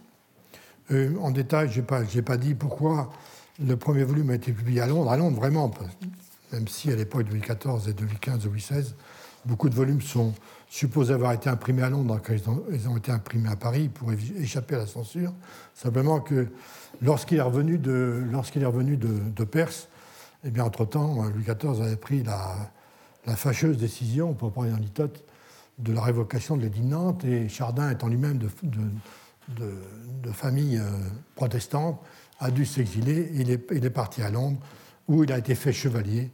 Euh, en détail, je n'ai pas, dit pourquoi le premier volume a été publié à Londres. À Londres, vraiment, même si à l'époque de 2014 et 2015, 2016, beaucoup de volumes sont supposés avoir été imprimés à Londres quand ils ont, été imprimés à Paris pour échapper à la censure. Simplement que lorsqu'il est revenu de, lorsqu'il est revenu de, Perse, eh bien, entre-temps, Louis XIV avait pris la, fâcheuse décision, pour prendre une litote, de la révocation de l'édit de Nantes, et Chardin étant lui-même de, famille euh, protestante, a dû s'exiler. Il est parti à Londres, où il a été fait chevalier.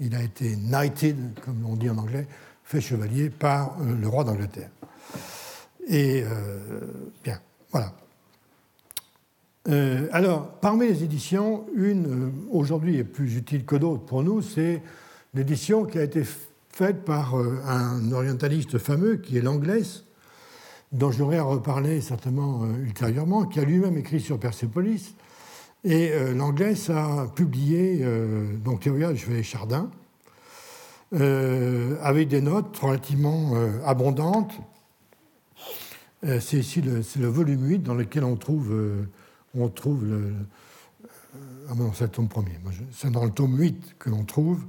Il a été knighted, comme on dit en anglais, fait chevalier par euh, le roi d'Angleterre. Et euh, bien, voilà. alors, parmi les éditions, une aujourd'hui est plus utile que d'autres pour nous, c'est l'édition qui a été faite par un orientaliste fameux qui est l'anglaise, dont j'aurais à reparler certainement euh, ultérieurement, qui a lui-même écrit sur Persépolis. Et euh, l'anglais a publié euh, donc Théoria de Chevalet Chardin, avec des notes relativement abondantes. c'est ici le, volume 8 dans lequel on trouve, on trouve. Ah non, c'est le tome premier. C'est dans le tome 8 que l'on trouve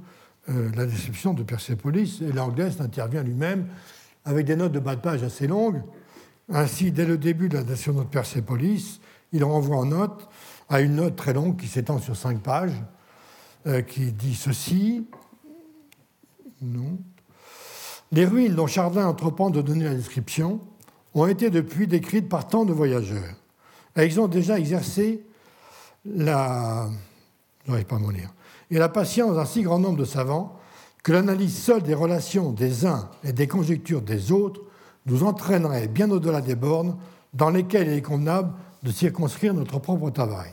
la description de Persépolis, et l'anglais intervient lui-même avec des notes de bas de page assez longues, ainsi, dès le début de la nation de Persépolis, il renvoie en note à une note très longue qui s'étend sur cinq pages, euh, qui dit ceci. Non. Les ruines dont Chardin entreprend de donner la description ont été depuis décrites par tant de voyageurs. Elles ont déjà exercé la. patience d'un si grand nombre de savants que l'analyse seule des relations des uns et des conjectures des autres nous entraînerait bien au-delà des bornes dans lesquelles il est convenable de circonscrire notre propre travail.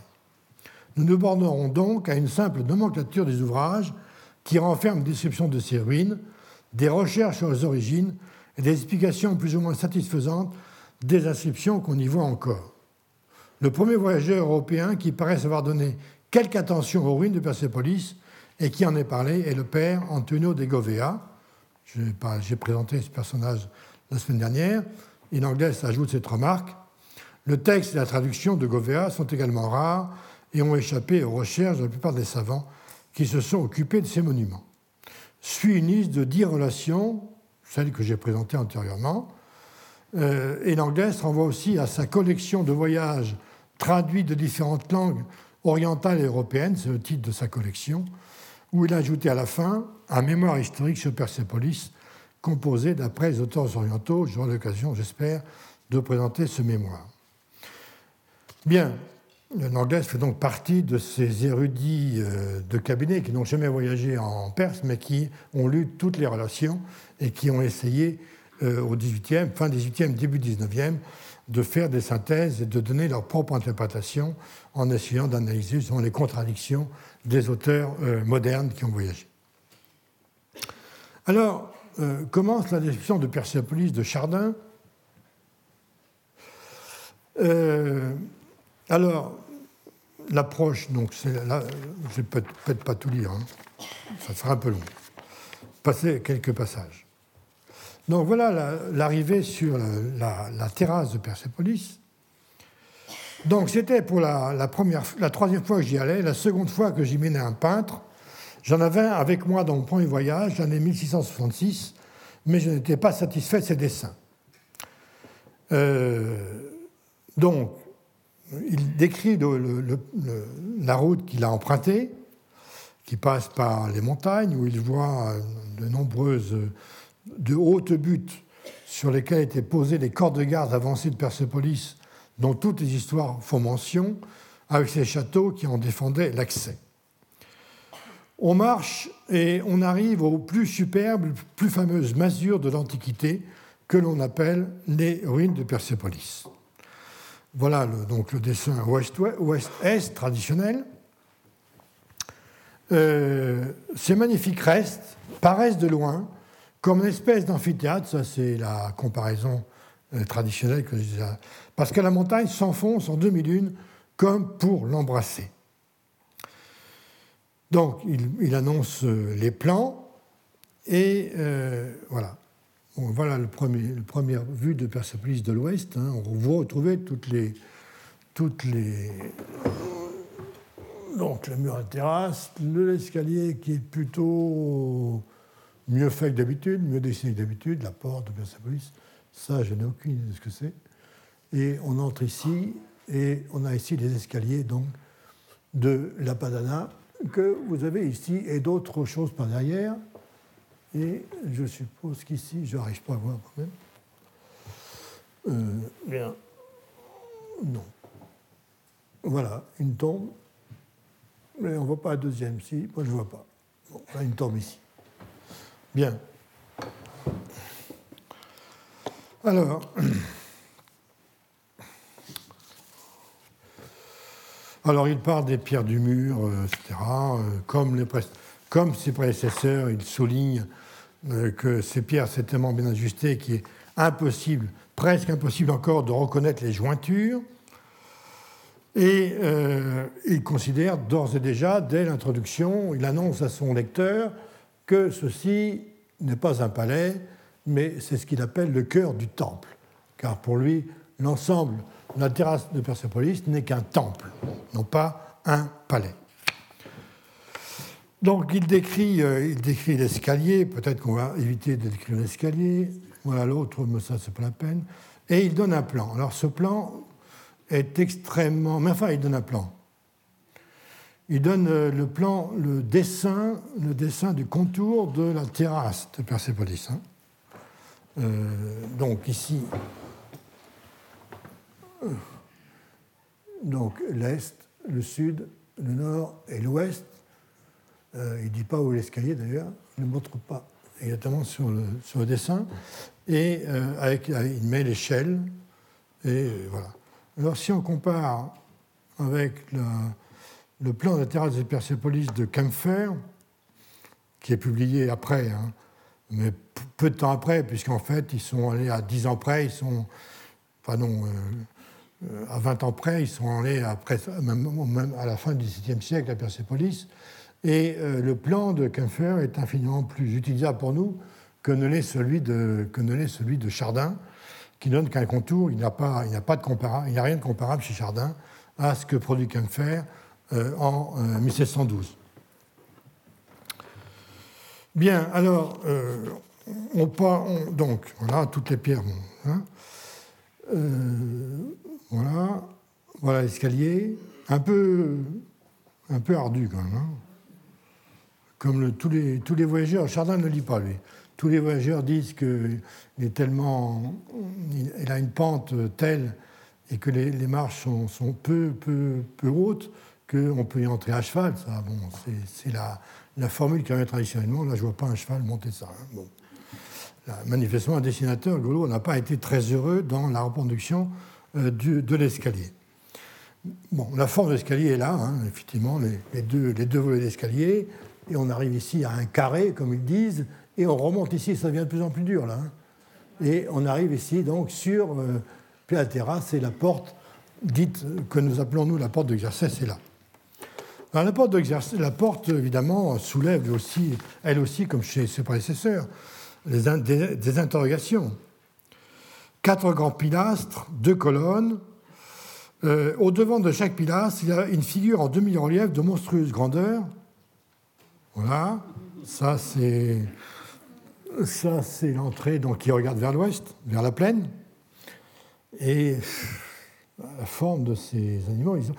Nous nous bornerons donc à une simple nomenclature des ouvrages qui renferment des descriptions de ces ruines, des recherches sur les origines et des explications plus ou moins satisfaisantes des inscriptions qu'on y voit encore. Le premier voyageur européen qui paraît avoir donné quelque attention aux ruines de Persépolis et qui en est parlé est le père Antonio de Govea. J'ai présenté ce personnage la semaine dernière, et l'anglais ajoute cette remarque. Le texte et la traduction de Govea sont également rares et ont échappé aux recherches de la plupart des savants qui se sont occupés de ces monuments. Suit une liste de dix relations, celle que j'ai présentée antérieurement, euh, et l'anglais renvoie aussi à sa collection de voyages traduits de différentes langues orientales et européennes, c'est le titre de sa collection, où il a ajouté à la fin un mémoire historique sur Persépolis composé d'après les auteurs orientaux. J'aurai l'occasion, j'espère, de présenter ce mémoire. Bien, L'anglaise fait donc partie de ces érudits euh, de cabinet qui n'ont jamais voyagé en Perse, mais qui ont lu toutes les relations et qui ont essayé euh, au XVIIIe, fin XVIIIe, début XIXe, de faire des synthèses et de donner leur propre interprétation en essayant d'analyser les contradictions des auteurs euh, modernes qui ont voyagé. Alors, commence la description de Persépolis de Chardin. Alors, l'approche, donc c'est là, je vais peut-être pas tout lire, hein. ça sera un peu long. Passer quelques passages. Donc voilà l'arrivée sur la, terrasse de Persépolis. Donc c'était pour la, première, la troisième fois que j'y allais, la seconde fois que j'y menais un peintre. J'en avais avec moi dans mon premier voyage, l'année 1666, mais je n'étais pas satisfait de ses dessins. Euh, donc, il décrit la route qu'il a empruntée, qui passe par les montagnes, où il voit de nombreuses, de hautes buttes sur lesquelles étaient posées les corps de garde avancés de Persépolis, dont toutes les histoires font mention, avec ces châteaux qui en défendaient l'accès. On marche et on arrive aux plus superbes, plus fameuses masures de l'Antiquité que l'on appelle les ruines de Persépolis. Voilà le, donc le dessin ouest-est traditionnel. Euh, ces magnifiques restes paraissent de loin comme une espèce d'amphithéâtre, ça c'est la comparaison euh, traditionnelle que je disais, parce que la montagne s'enfonce en demi-lune comme pour l'embrasser. Donc il, annonce euh, les plans et voilà voilà le premier, la première vue de Persepolis de l'Ouest. Hein. On vous retrouvez toutes les, toutes les, donc le mur à terrasse, l'escalier qui est plutôt mieux fait que d'habitude, mieux dessiné que d'habitude, la porte de Persepolis. Ça, je n'ai aucune idée de ce que c'est. Et on entre ici et on a ici les escaliers donc de la Padana que vous avez ici et d'autres choses par derrière. Et je suppose qu'ici, je n'arrive pas à voir quand même. Euh, bien. Non. Voilà, une tombe. Mais on ne voit pas la deuxième. Si, moi je ne vois pas. Bon, a une tombe ici. Bien. Alors. Alors, il parle des pierres du mur, euh, etc. Euh, comme, ses prédécesseurs, il souligne que ces pierres sont tellement bien ajustées qu'il est impossible, presque impossible encore, de reconnaître les jointures. Et euh, il considère d'ores et déjà, dès l'introduction, il annonce à son lecteur que ceci n'est pas un palais, mais c'est ce qu'il appelle le cœur du temple. Car pour lui, l'ensemble de la terrasse de Persépolis n'est qu'un temple, non pas un palais. Donc il décrit, euh, il décrit l'escalier, peut-être qu'on va éviter de décrire l'escalier, voilà l'autre, mais ça c'est pas la peine, et il donne un plan. Alors ce plan est extrêmement... Mais enfin, il donne un plan. Il donne euh, le plan, le dessin, le dessin du contour de la terrasse de Persépolis. Hein. Euh, donc ici, donc l'est, le sud, le nord et l'ouest euh, il ne dit pas où est l'escalier d'ailleurs, il ne montre pas sur le, sur le dessin. Et euh, avec, il met l'échelle. Et euh, voilà. Alors si on compare avec le plan de la terrasse de Persépolis de Kempfer, qui est publié après, hein, mais peu de temps après, puisqu'en fait, ils sont allés à 10 ans près, ils sont. Enfin, non, à 20 ans près, ils sont allés après, même, à la fin du XVIIe siècle à Persépolis. Et euh, le plan de Kempfer est infiniment plus utilisable pour nous que ne l'est celui de, celui de Chardin, qui donne qu'un contour, il n'y a, pas, de il a rien de comparable chez Chardin à ce que produit Kempfer euh, en 1712. Euh, Bien, alors, on, part, donc, voilà, toutes les pierres. Hein. voilà, voilà l'escalier, un peu, un peu ardu quand même. Hein comme tous, les, tous les voyageurs, Chardin ne lit pas lui. Tous les voyageurs disent qu'il est tellement, il a une pente telle et que les, marches sont, peu, peu, peu hautes, qu'on peut y entrer à cheval. Ça, bon, c'est la, la, formule qui revient traditionnellement. Là, je ne vois pas un cheval monter ça. Hein. Bon. manifestement, un dessinateur, Golo, n'a pas été très heureux dans la reproduction euh, de l'escalier. Bon, la forme de l'escalier est là, hein, effectivement, les, deux, les deux volets d'escalier, et on arrive ici à un carré, comme ils disent, et on remonte ici, ça devient de plus en plus dur, là. Hein. Et on arrive ici, donc, sur euh, la terrasse, et la porte dite que nous appelons, nous, la porte de c'est là. la porte d'exercice, la porte, évidemment, soulève aussi, elle aussi, comme chez ses prédécesseurs, des interrogations. Quatre grands pilastres, deux colonnes, euh, au devant de chaque pilastre, il y a une figure en demi-relief de monstrueuse grandeur. Voilà, ça c'est ça c'est l'entrée donc qui regarde vers l'ouest, vers la plaine. Et la forme de ces animaux, ils ont,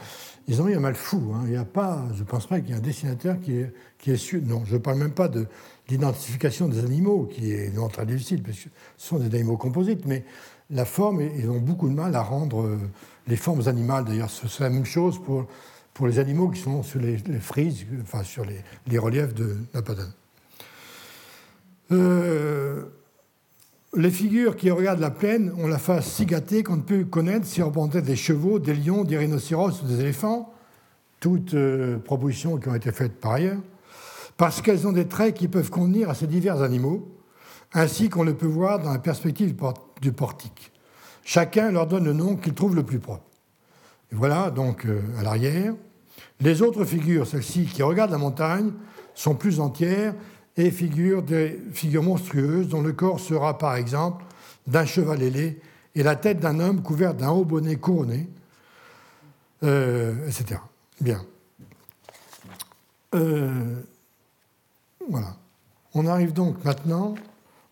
ils ont eu un mal fou. Hein. Il n'y a pas, je ne pense pas qu'il y ait un dessinateur qui est, qui est sûr. Non, je ne parle même pas de l'identification des animaux, qui est non, très difficile, parce que ce sont des animaux composites, mais la forme, ils ont beaucoup de mal à rendre euh, les formes animales. D'ailleurs, c'est la même chose pour, pour les animaux qui sont sur les, frises, enfin sur les, reliefs de la Padane. Euh, les figures qui regardent la plaine ont la face si gâtée qu'on ne peut connaître si on représentait des chevaux, des lions, des rhinocéros ou des éléphants, toutes euh, propositions qui ont été faites par ailleurs, parce qu'elles ont des traits qui peuvent convenir à ces divers animaux, ainsi qu'on le peut voir dans la perspective du portique. Chacun leur donne le nom qu'il trouve le plus propre. Voilà donc euh, à l'arrière. Les autres figures, celles-ci qui regardent la montagne, sont plus entières et figurent des figures monstrueuses dont le corps sera par exemple d'un cheval ailé et la tête d'un homme couvert d'un haut bonnet couronné, euh, etc. Bien. Euh, voilà. On arrive donc maintenant,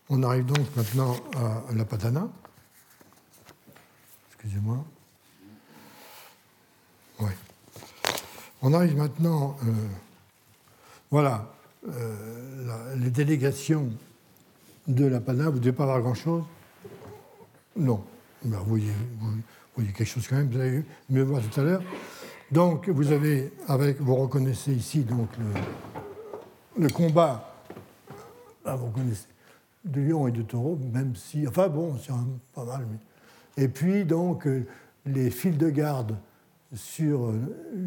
on arrive donc maintenant à la Padana excusez-moi. On arrive maintenant, euh, voilà, euh, les délégations de la PANA, vous ne devez pas avoir grand-chose. Non. Ben, vous, voyez, quelque chose quand même, vous avez mieux voir tout à l'heure. Donc, vous avez, avec, vous reconnaissez ici donc le, combat, ah, de lion et de taureau, même si, enfin bon, c'est pas mal, mais. Et puis, donc, euh, les fils de garde sur euh,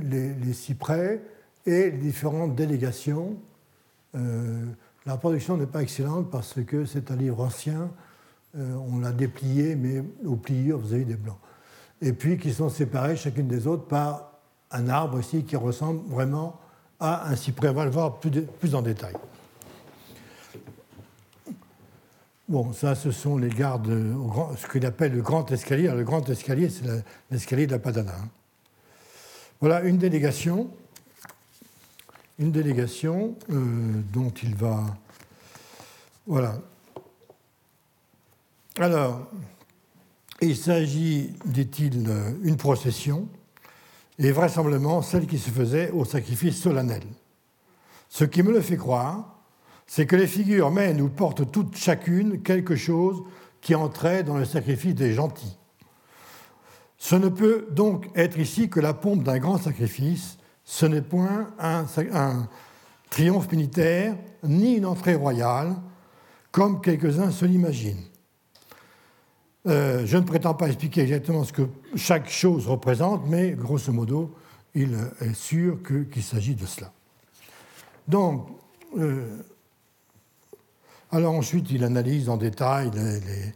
les, cyprès et les différentes délégations. Euh, la production n'est pas excellente parce que c'est un livre ancien. on l'a déplié, mais aux pliures, vous avez des blancs. Et puis, qui sont séparés chacune des autres par un arbre ici qui ressemble vraiment à un cyprès. On va le voir plus, plus en détail. Bon, ça, ce sont les gardes, ce qu'il appelle le grand escalier. le grand escalier, c'est l'escalier de la Padana. Hein. Voilà une délégation, une délégation euh, dont il va. Voilà. Alors, il s'agit, dit-il, une procession, et vraisemblablement celle qui se faisait au sacrifice solennel. Ce qui me le fait croire, c'est que les figures mènent ou portent toutes chacune quelque chose qui entrait dans le sacrifice des gentils. Ce ne peut donc être ici que la pompe d'un grand sacrifice, ce n'est point un, triomphe militaire, ni une entrée royale, comme quelques-uns se l'imaginent. Euh, je ne prétends pas expliquer exactement ce que chaque chose représente, mais grosso modo, il est sûr qu'il s'agit de cela. Donc, euh, alors ensuite, il analyse en détail les,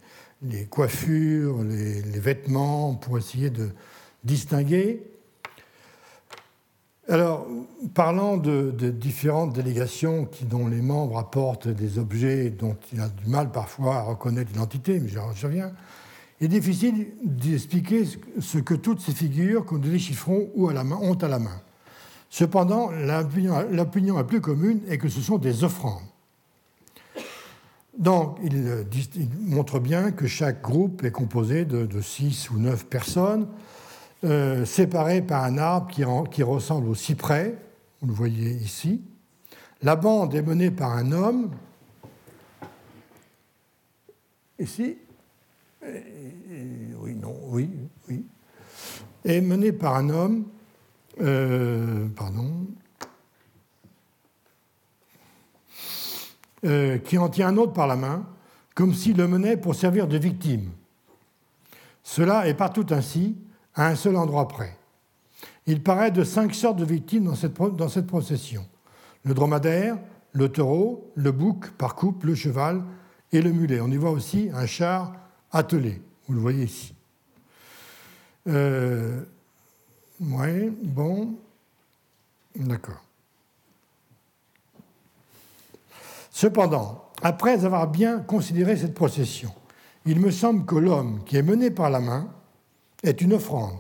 coiffures, les, vêtements, pour essayer de distinguer. Alors, parlant de, différentes délégations dont les membres apportent des objets dont il a du mal parfois à reconnaître l'identité, mais j'y reviens, il est difficile d'expliquer ce que toutes ces figures que nous déchiffrons ou à la main, ont à la main. Cependant, l'opinion la plus commune est que ce sont des offrandes. Donc, il, montre bien que chaque groupe est composé de, six ou neuf personnes, euh, séparées par un arbre qui, ressemble au cyprès, vous le voyez ici. La bande est menée par un homme, ici. oui, non, oui, oui. est menée par un homme, euh, pardon, euh, qui en tient un autre par la main, comme s'il le menait pour servir de victime. Cela est partout ainsi, à un seul endroit près. Il paraît de cinq sortes de victimes dans cette, dans cette procession. Le dromadaire, le taureau, le bouc par couple, le cheval et le mulet. On y voit aussi un char attelé, vous le voyez ici. Euh, oui, bon, d'accord. Cependant, après avoir bien considéré cette procession, il me semble que l'homme qui est mené par la main est une offrande,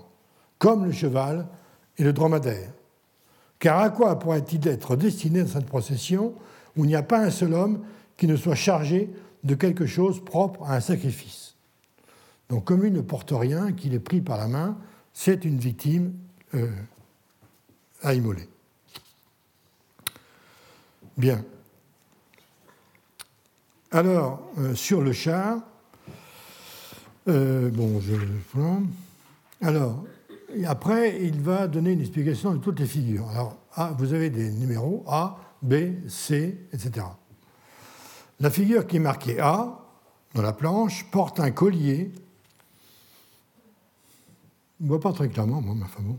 comme le cheval et le dromadaire. Car à quoi pourrait-il être destiné dans cette procession où il n'y a pas un seul homme qui ne soit chargé de quelque chose propre à un sacrifice? Donc comme il ne porte rien, qu'il est pris par la main, c'est une victime euh, à immoler. Bien. Alors, euh, sur le char, euh, bon, je. Alors, après, il va donner une explication de toutes les figures. Alors, vous avez des numéros A, B, C, etc. La figure qui est marquée A, dans la planche, porte un collier. On ne voit pas très clairement, moi, ma femme.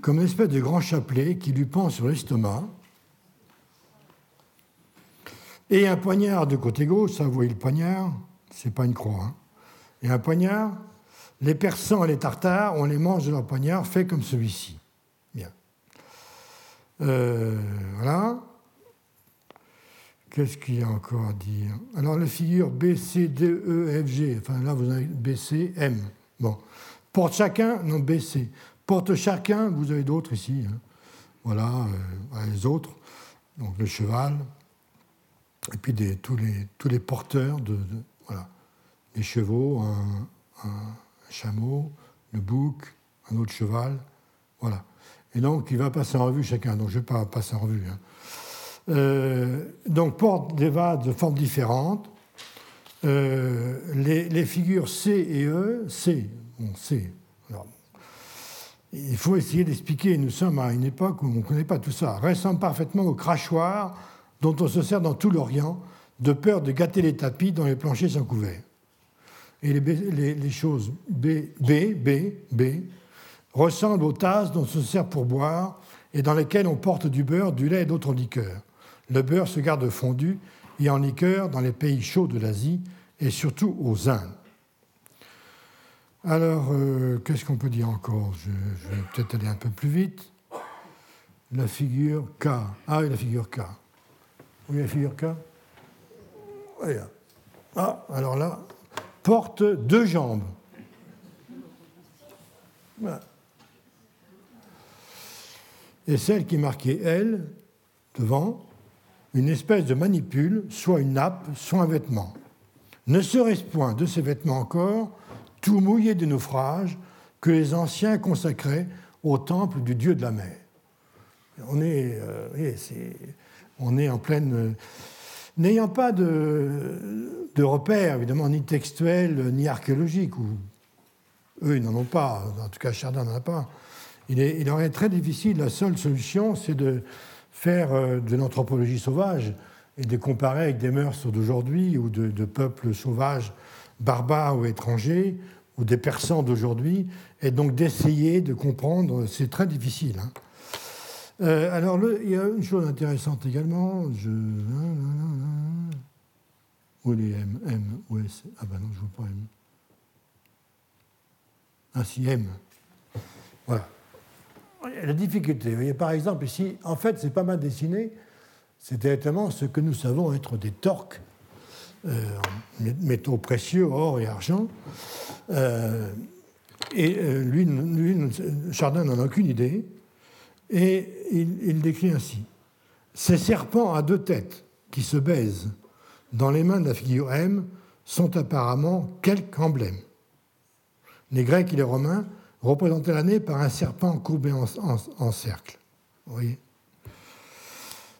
Comme une espèce de grand chapelet qui lui pend sur l'estomac et un poignard de côté gauche, ça vous voyez le poignard, c'est pas une croix, hein. et un poignard, les persans et les tartares, on les mange de leur poignard fait comme celui-ci. Bien. Euh, voilà. Qu'est-ce qu'il y a encore à dire? Alors la figure B, C, D, E, F, G, enfin là vous avez B, C, M. Bon. Porte chacun, non B, C. Porte chacun, vous avez d'autres ici. Hein. Voilà, euh, les autres. Donc le cheval, et puis tous, les, porteurs de, voilà, des chevaux, un, chameau, le bouc, un autre cheval, voilà. Et donc il va passer en revue chacun, donc je ne vais pas passer en revue. Hein. Euh, donc porte des vades de formes différentes. Euh, les, figures C et E, C, bon, C. il faut essayer d'expliquer, nous sommes à une époque où on ne connaît pas tout ça, ressemble parfaitement au crachoir dont on se sert dans tout l'Orient, de peur de gâter les tapis dont les planchers sont couverts. Et les, choses B, B, B, B ressemblent aux tasses dont on se sert pour boire et dans lesquelles on porte du beurre, du lait et d'autres liqueurs. Le beurre se garde fondu et en liqueur dans les pays chauds de l'Asie et surtout aux Indes. Alors, euh, qu'est-ce qu'on peut dire encore? Je, je, vais peut-être aller un peu plus vite. La figure K. Ah, la figure K. Oui, K Ah, alors là, porte deux jambes. Et celle qui marquée L, devant, une espèce de manipule, soit une nappe, soit un vêtement. Ne serait-ce point de ces vêtements encore, tout mouillé de naufrage, que les anciens consacraient au temple du dieu de la mer On est, euh, on est en pleine. Euh, n'ayant pas de, repères, évidemment, ni textuels, ni archéologiques, ou eux, ils n'en ont pas, en tout cas, Chardin n'en a pas, il, est, il aurait très difficile, la seule solution, c'est de faire euh, de l'anthropologie sauvage et de comparer avec des mœurs d'aujourd'hui ou de, peuples sauvages, barbares ou étrangers, ou des persans d'aujourd'hui, et donc d'essayer de comprendre, c'est très difficile. Hein. Euh, alors, il y a une chose intéressante également. Je... Où est M M Où est Ah ben non, je ne vois pas M. Ah si, M. Voilà. La difficulté, vous voyez, par exemple, ici, en fait, c'est pas mal dessiné. C'est directement ce que nous savons être des torques, euh, métaux précieux, or et argent. Euh, et lui, lui, Chardin n'en a aucune idée. Et il, décrit ainsi Ces serpents à deux têtes qui se baisent dans les mains de la figure M sont apparemment quelque emblème. Les Grecs et les Romains représentaient l'année par un serpent courbé en, cercle. Vous voyez?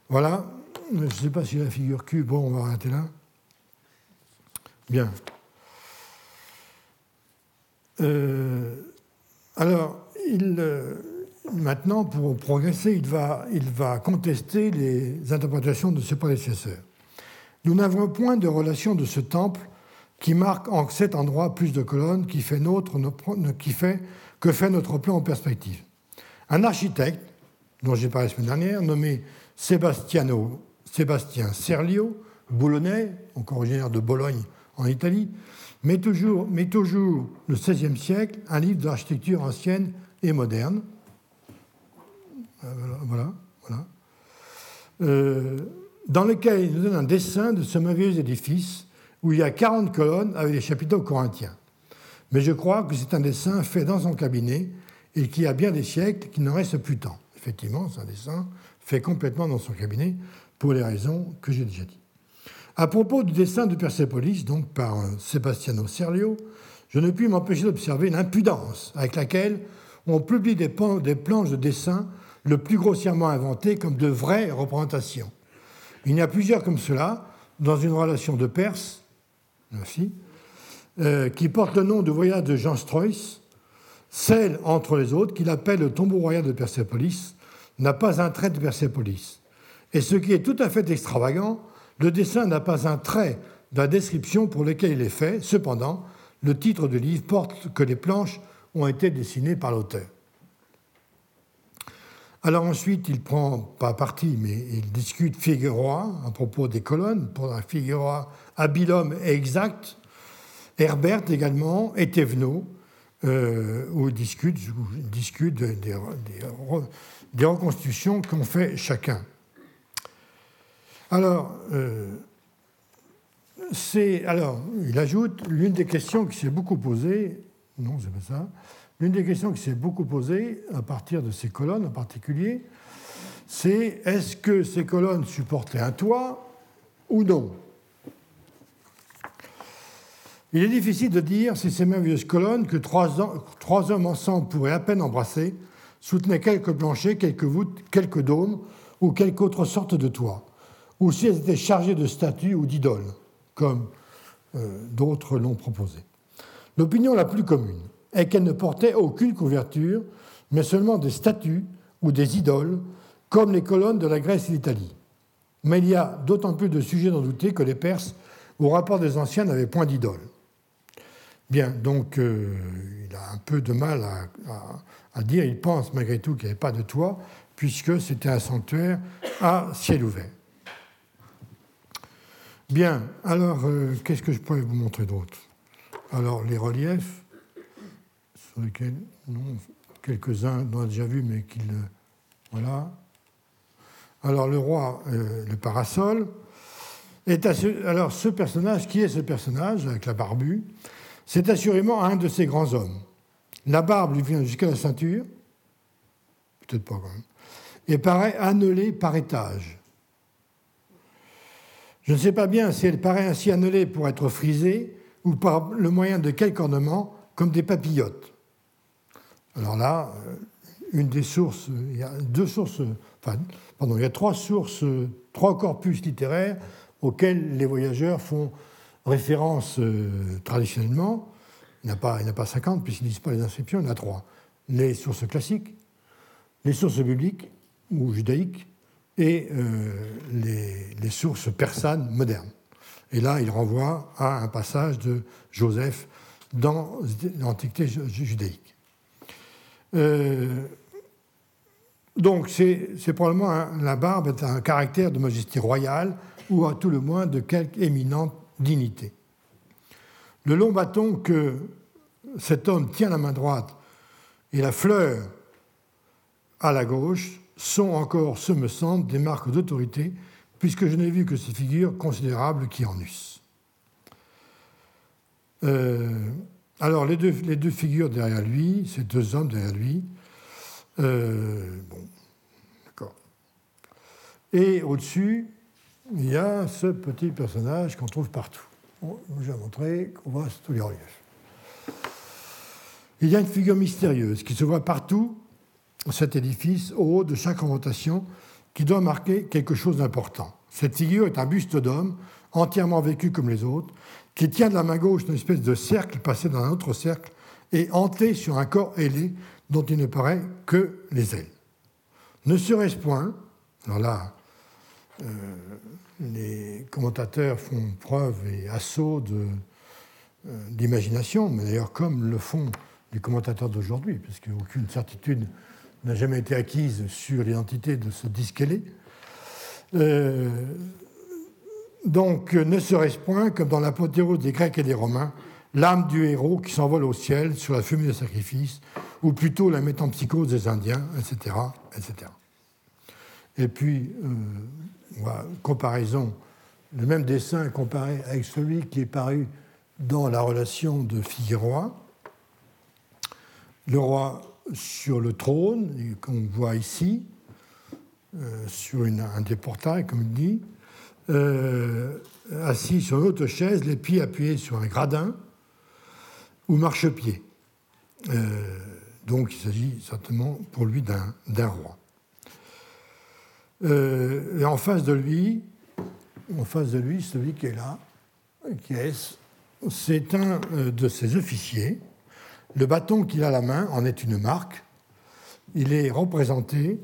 Voilà. Je ne sais pas si la figure Q. Bon, on va arrêter là. Bien. Euh, alors, il, maintenant, pour progresser, il va, il va contester les interprétations de ses prédécesseurs. Nous n'avons point de relation de ce temple qui marque en cet endroit plus de colonnes qui fait, notre, qui fait que fait notre plan en perspective. Un architecte, dont j'ai parlé la semaine dernière, nommé Sebastiano, Sébastien Serlio, boulonnais, encore originaire de Bologne en Italie, met toujours, met toujours le XVIe siècle un livre d'architecture ancienne et moderne. Euh, voilà, voilà. Euh, dans lequel il nous donne un dessin de ce merveilleux édifice où il y a 40 colonnes avec des chapiteaux corinthiens. Mais je crois que c'est un dessin fait dans son cabinet et qui a bien des siècles qui n'en reste plus tant. Effectivement, c'est un dessin fait complètement dans son cabinet pour les raisons que j'ai déjà dites. À propos du dessin de Persépolis, donc par Sebastiano Serlio, je ne puis m'empêcher d'observer l'impudence avec laquelle on publie des planches de dessin le plus grossièrement inventées comme de vraies représentations. Il y a plusieurs comme cela dans une relation de Perse, euh, qui porte le nom de voyage de Jean Streuss, celle, entre les autres, qu'il appelle le tombeau royal de Persépolis, n'a pas un trait de Persépolis. Et ce qui est tout à fait extravagant, le dessin n'a pas un trait de la description pour lequel il est fait. Cependant, le titre du livre porte que les planches ont été dessinées par l'auteur. Alors ensuite, il prend, pas parti, mais il discute Figueroa à propos des colonnes, pour un Figueroa habilhomme et exact, Herbert également, et Thévenot, euh, où il discute, des, reconstitutions qu'ont fait chacun. Alors, euh, alors, il ajoute l'une des questions qui s'est beaucoup posée, non, c'est pas ça, L'une des questions qui s'est beaucoup posée à partir de ces colonnes en particulier, c'est est-ce que ces colonnes supportaient un toit ou non? Il est difficile de dire si ces merveilleuses colonnes, que trois, hommes ensemble pourraient à peine embrasser, soutenaient quelques planchers, quelques voûtes, quelques dômes ou quelque autre sorte de toit, ou si elles étaient chargées de statues ou d'idoles, comme euh, d'autres l'ont proposé. L'opinion la plus commune est qu'elle ne portait aucune couverture, mais seulement des statues ou des idoles, comme les colonnes de la Grèce et l'Italie. Mais il y a d'autant plus de sujets d'en douter que les Perses, au rapport des anciens, n'avaient point d'idole. Bien, donc euh, il a un peu de mal à, dire, il pense malgré tout qu'il n'y avait pas de toit, puisque c'était un sanctuaire à ciel ouvert. Bien, alors euh, qu'est-ce que je pourrais vous montrer d'autre? Alors les reliefs, sur lesquels quelques-uns l'ont déjà vu, mais qu'il. Voilà. Alors, le roi, euh, le parasol, est alors ce personnage, qui est ce personnage, avec la barbu? C'est assurément un de ces grands hommes. La barbe lui vient jusqu'à la ceinture, peut-être pas quand même, et paraît annelée par étage. Je ne sais pas bien si elle paraît ainsi annelée pour être frisée ou par le moyen de quelque ornement, comme des papillotes. Alors là, euh, une des sources, il y a deux sources, enfin, pardon, il y a trois sources, trois corpus littéraires auxquels les voyageurs font référence euh, traditionnellement. Il n'y en a pas, il pas 50 puisqu'ils ne disent pas les inscriptions, il y en a trois. Les sources classiques, les sources bibliques ou judaïques et euh, les, sources persanes modernes. Et là, il renvoie à un passage de Joseph dans l'Antiquité judaïque. Euh, donc, c'est probablement la barbe est un caractère de majesté royale ou à tout le moins de quelque éminente dignité. Le long bâton que cet homme tient à la main droite et la fleur à la gauche sont encore, ce me semble, des marques d'autorité, puisque je n'ai vu que ces figures considérables qui en eussent. Euh, alors, les deux, figures derrière lui, ces deux hommes derrière lui, euh, bon, d'accord. Et au-dessus, il y a ce petit personnage qu'on trouve partout. Je vais montrer qu'on voit tous les reliefs. Il y a une figure mystérieuse qui se voit partout cet édifice, au haut de chaque orientation, qui doit marquer quelque chose d'important. Cette figure est un buste d'homme, entièrement vécu comme les autres, qui tient de la main gauche une espèce de cercle passé dans un autre cercle et hanté sur un corps ailé dont il ne paraît que les ailes. Ne serait-ce point, alors là, euh, les commentateurs font preuve et assaut euh, d'imagination, mais d'ailleurs comme le font les commentateurs d'aujourd'hui, parce qu'aucune certitude n'a jamais été acquise sur l'identité de ce disque ailé. Euh, donc, ne serait-ce point, comme dans l'apothéose des Grecs et des Romains, l'âme du héros qui s'envole au ciel sur la fumée des sacrifices, ou plutôt la métampsychose des Indiens, etc. etc. Et puis, euh, comparaison, le même dessin comparé avec celui qui est paru dans la relation de Figueroa. Le roi sur le trône, qu'on voit ici, euh, sur un des portails, comme il dit, euh, assis sur une haute chaise, les pieds appuyés sur un gradin ou marchepied. Euh, donc il s'agit certainement pour lui d'un roi. Euh, et en face de lui, en face de lui, celui qui est là, qui est, c'est un de ses officiers. Le bâton qu'il a à la main en est une marque. Il est représenté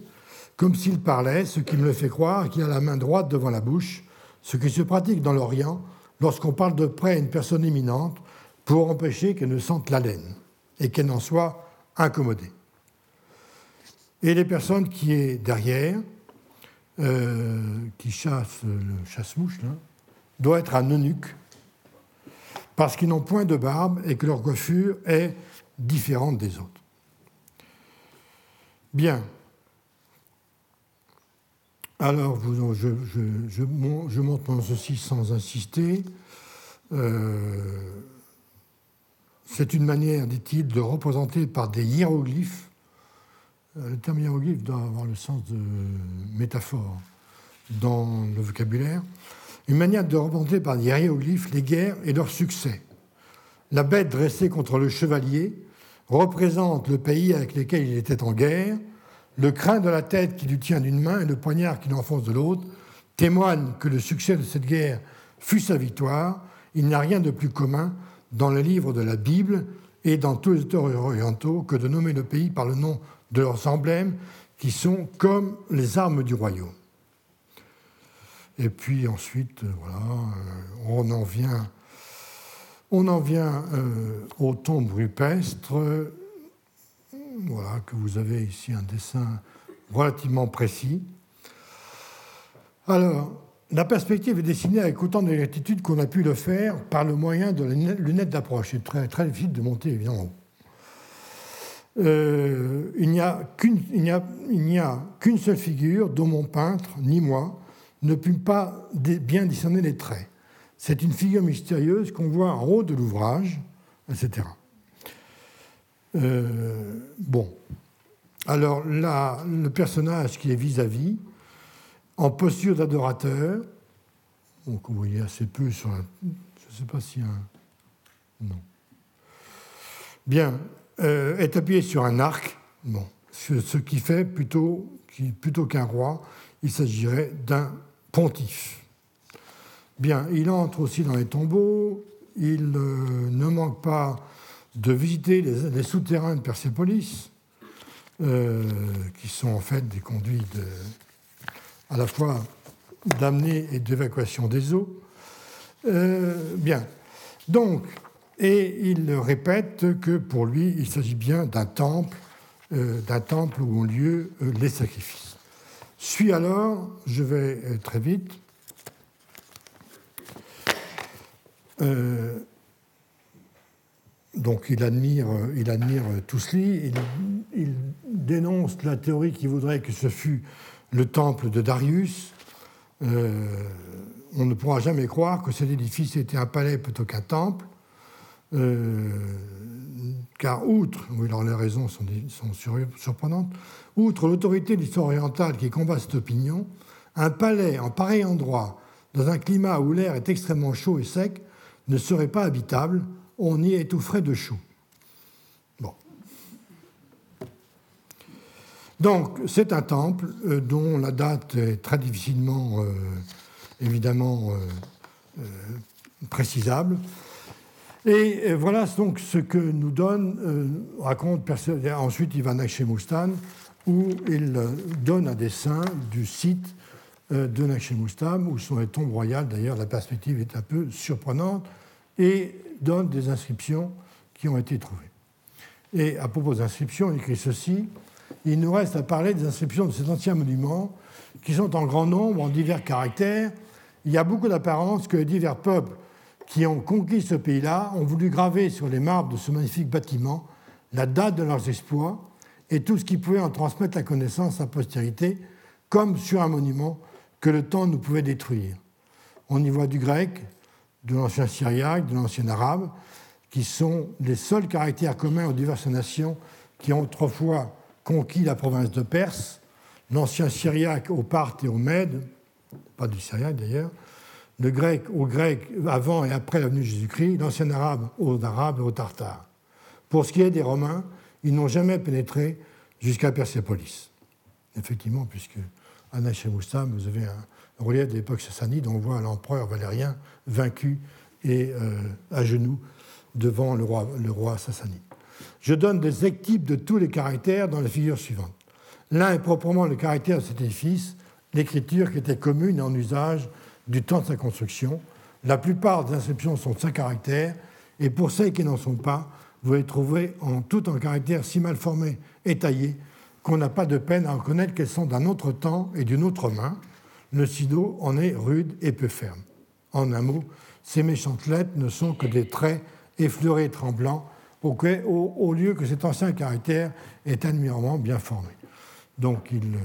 comme s'il parlait, ce qui me le fait croire qu'il a la main droite devant la bouche ce qui se pratique dans l'Orient lorsqu'on parle de près à une personne éminente pour empêcher qu'elle ne sente l'haleine et qu'elle n'en soit incommodée. Et les personnes qui est derrière, euh, qui chassent le chasse-mouche, doit être un eunuque, parce qu'ils n'ont point de barbe et que leur coiffure est différente des autres. Bien, alors, je, je, montre ceci sans insister. Euh, c'est une manière, dit-il, de représenter par des hiéroglyphes. Euh, le terme hiéroglyphe doit avoir le sens de métaphore dans le vocabulaire. Une manière de représenter par des hiéroglyphes les guerres et leurs succès. La bête dressée contre le chevalier représente le pays avec lequel il était en guerre le crin de la tête qui lui tient d'une main et le poignard qui l'enfonce de l'autre témoignent que le succès de cette guerre fut sa victoire. Il n'y a rien de plus commun dans les livres de la Bible et dans tous les auteurs orientaux que de nommer le pays par le nom de leurs emblèmes qui sont comme les armes du royaume. Et puis ensuite, euh, voilà, euh, on en vient, on en vient euh, aux tombes rupestres voilà, que vous avez ici un dessin relativement précis. Alors, la perspective est dessinée avec autant de qu'on a pu le faire par le moyen de la lunette d'approche. C'est très, très difficile de monter, évidemment. Euh, il n'y a qu'une seule figure dont mon peintre, ni moi, ne put pas bien discerner les traits. C'est une figure mystérieuse qu'on voit en haut de l'ouvrage, etc. Euh, bon. Alors là, le personnage qui est vis-à-vis, en posture d'adorateur, donc vous voyez assez peu sur un. Je ne sais pas si un. Non. Bien, euh, est appuyé sur un arc, bon, ce, qui fait plutôt, plutôt qu'un roi, il s'agirait d'un pontife. Bien, il entre aussi dans les tombeaux, il euh, ne manque pas de visiter les, souterrains de Persépolis, euh, qui sont en fait des conduits à la fois d'amener et d'évacuation des eaux. Euh, bien. Donc, et il répète que pour lui, il s'agit bien d'un temple, euh, d'un temple où ont lieu les sacrifices. Suis alors, je vais très vite, donc il admire, il admire Tousli, il, dénonce la théorie qui voudrait que ce fût le temple de Darius. Euh, on ne pourra jamais croire que cet édifice était un palais plutôt qu'un temple, euh, car outre, oui alors les raisons sont surprenantes, outre l'autorité de l'histoire orientale qui combat cette opinion, un palais en pareil endroit, dans un climat où l'air est extrêmement chaud et sec, ne serait pas habitable, on y étoufferait de chaud. Bon. Donc, c'est un temple euh, dont la date est très difficilement, euh, évidemment, euh, précisable. Et voilà donc ce que nous donne, raconte ensuite il va Moustan, où il donne un dessin du site de Moustan, où sont les tombes royales. D'ailleurs, la perspective est un peu surprenante, et donne des inscriptions qui ont été trouvées. Et à propos des inscriptions, il écrit ceci il nous reste à parler des inscriptions de ces anciens monuments, qui sont en grand nombre, en divers caractères. Il y a beaucoup d'apparence que les divers peuples qui ont conquis ce pays-là ont voulu graver sur les marbres de ce magnifique bâtiment la date de leurs exploits et tout ce qui pouvait en transmettre la connaissance à postérité, comme sur un monument que le temps nous pouvait détruire. On y voit du grec, de l'ancien syriaque, de l'ancien arabe, qui sont les seuls caractères communs aux diverses nations qui ont autrefois conquis la province de Perse, l'ancien syriaque au Parthes et au Mède, pas du syriaque d'ailleurs, le grec au grec avant et après la venue de Jésus-Christ, l'ancien arabe aux arabes et aux tartares. Pour ce qui est des Romains, ils n'ont jamais pénétré jusqu'à Persépolis. Effectivement, puisque à Nachemoustam, vous avez un relief de l'époque sassanide, on voit l'empereur valérien vaincu et euh, à genoux devant le roi, le roi sassanide. Je donne des équipes de tous les caractères dans les figures suivantes. L'un est proprement le caractère de cet édifice, l'écriture qui était commune et en usage du temps de sa construction. La plupart des inscriptions sont de cinq caractères, et pour celles qui n'en sont pas, vous les trouverez en tout en caractères si mal formés et taillés qu'on n'a pas de peine à reconnaître qu'elles sont d'un autre temps et d'une autre main. Le sido en est rude et peu ferme. En un mot, ces méchantes lettres ne sont que des traits effleurés et tremblants, au, lieu que cet ancien caractère est admirablement bien formé. Donc il euh,